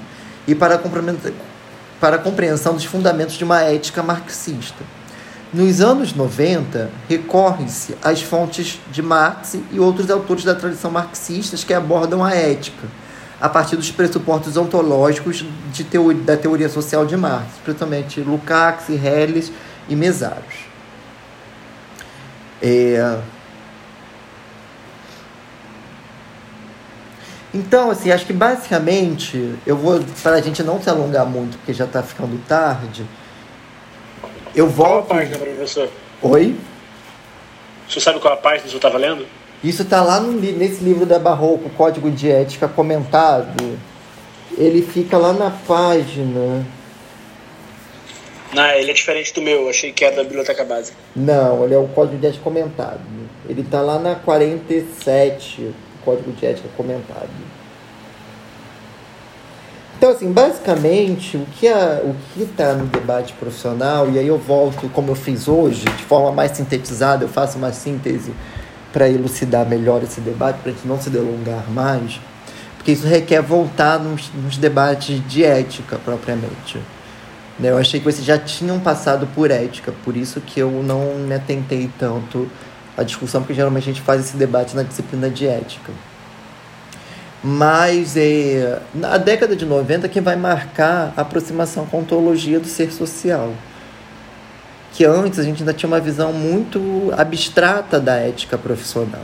Speaker 2: e para a, para a compreensão dos fundamentos de uma ética marxista. Nos anos 90, recorre-se às fontes de Marx e outros autores da tradição marxista que abordam a ética a partir dos pressupostos ontológicos de da teoria social de Marx, principalmente Lukács, Helles e Mesaros. É... Então, assim, acho que basicamente, eu vou, para a gente não se alongar muito, porque já está ficando tarde, eu volto...
Speaker 1: Qual a página, professor?
Speaker 2: Oi?
Speaker 1: O senhor sabe qual a página que o senhor está valendo?
Speaker 2: Isso está lá no, nesse livro da Barroco, Código de Ética Comentado. Ele fica lá na página.
Speaker 1: Não, ele é diferente do meu, achei que era da Biblioteca Básica.
Speaker 2: Não, ele é o Código de Ética Comentado. Ele está lá na 47, o Código de Ética Comentado. Então, assim, basicamente, o que o que está no debate profissional, e aí eu volto, como eu fiz hoje, de forma mais sintetizada, eu faço uma síntese para elucidar melhor esse debate, para a gente não se delongar mais, porque isso requer voltar nos, nos debates de ética propriamente. Eu achei que vocês já tinham passado por ética, por isso que eu não me atentei tanto à discussão, porque geralmente a gente faz esse debate na disciplina de ética. Mas é, na década de 90 que vai marcar a aproximação com a ontologia do ser social que antes a gente ainda tinha uma visão muito abstrata da ética profissional,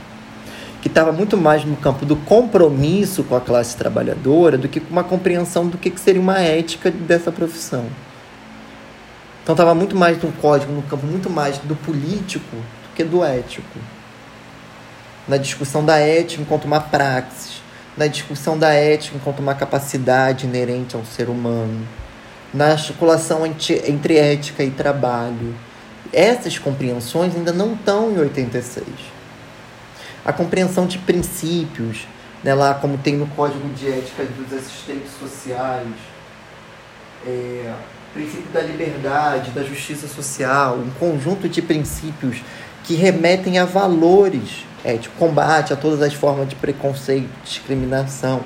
Speaker 2: que estava muito mais no campo do compromisso com a classe trabalhadora do que com uma compreensão do que seria uma ética dessa profissão. Então estava muito mais no código, no campo muito mais do político que do ético. Na discussão da ética enquanto uma praxis, na discussão da ética enquanto uma capacidade inerente ao ser humano na articulação entre ética e trabalho. Essas compreensões ainda não estão em 86. A compreensão de princípios, né, lá como tem no Código de Ética dos Assistentes Sociais, é, princípio da liberdade, da justiça social, um conjunto de princípios que remetem a valores éticos, combate a todas as formas de preconceito, discriminação.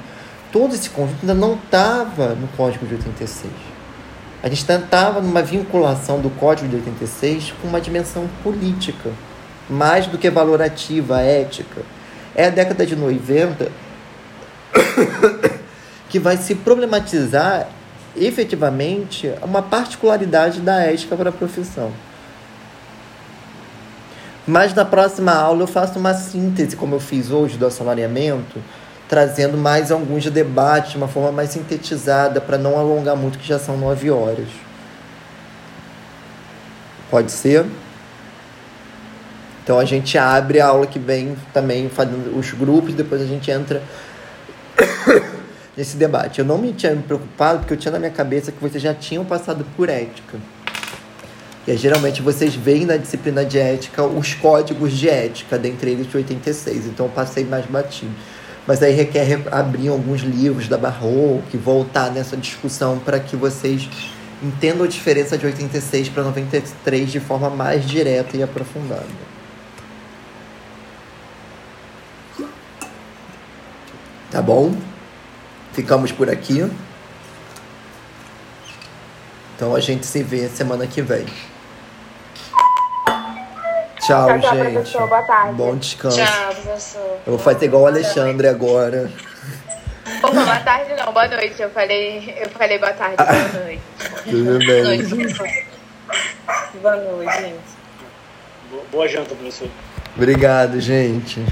Speaker 2: Todo esse conjunto ainda não estava no Código de 86. A gente estava numa vinculação do Código de 86 com uma dimensão política, mais do que valorativa, ética. É a década de 90 que vai se problematizar efetivamente uma particularidade da ética para a profissão. Mas na próxima aula eu faço uma síntese, como eu fiz hoje, do assalariamento trazendo mais alguns debates de uma forma mais sintetizada, para não alongar muito, que já são nove horas. Pode ser? Então a gente abre a aula que vem também fazendo os grupos, depois a gente entra nesse debate. Eu não me tinha me preocupado porque eu tinha na minha cabeça que vocês já tinham passado por ética. E geralmente vocês veem na disciplina de ética os códigos de ética, dentre eles de 86. Então eu passei mais batido. Mas aí requer abrir alguns livros da Barroco, voltar nessa discussão para que vocês entendam a diferença de 86 para 93 de forma mais direta e aprofundada. Tá bom? Ficamos por aqui. Então a gente se vê semana que vem. Tchau,
Speaker 8: Tchau, tchau,
Speaker 2: gente.
Speaker 8: professor. Boa tarde.
Speaker 2: Bom descanso.
Speaker 3: Tchau, professor.
Speaker 2: Eu vou fazer igual o Alexandre agora.
Speaker 8: Opa, boa tarde não, boa noite. Eu falei, eu falei boa tarde, boa noite.
Speaker 2: Tudo
Speaker 3: Boa
Speaker 2: bem.
Speaker 3: noite, professor.
Speaker 4: Boa noite, gente.
Speaker 1: Boa- Boa janta, professor.
Speaker 2: Obrigado, gente.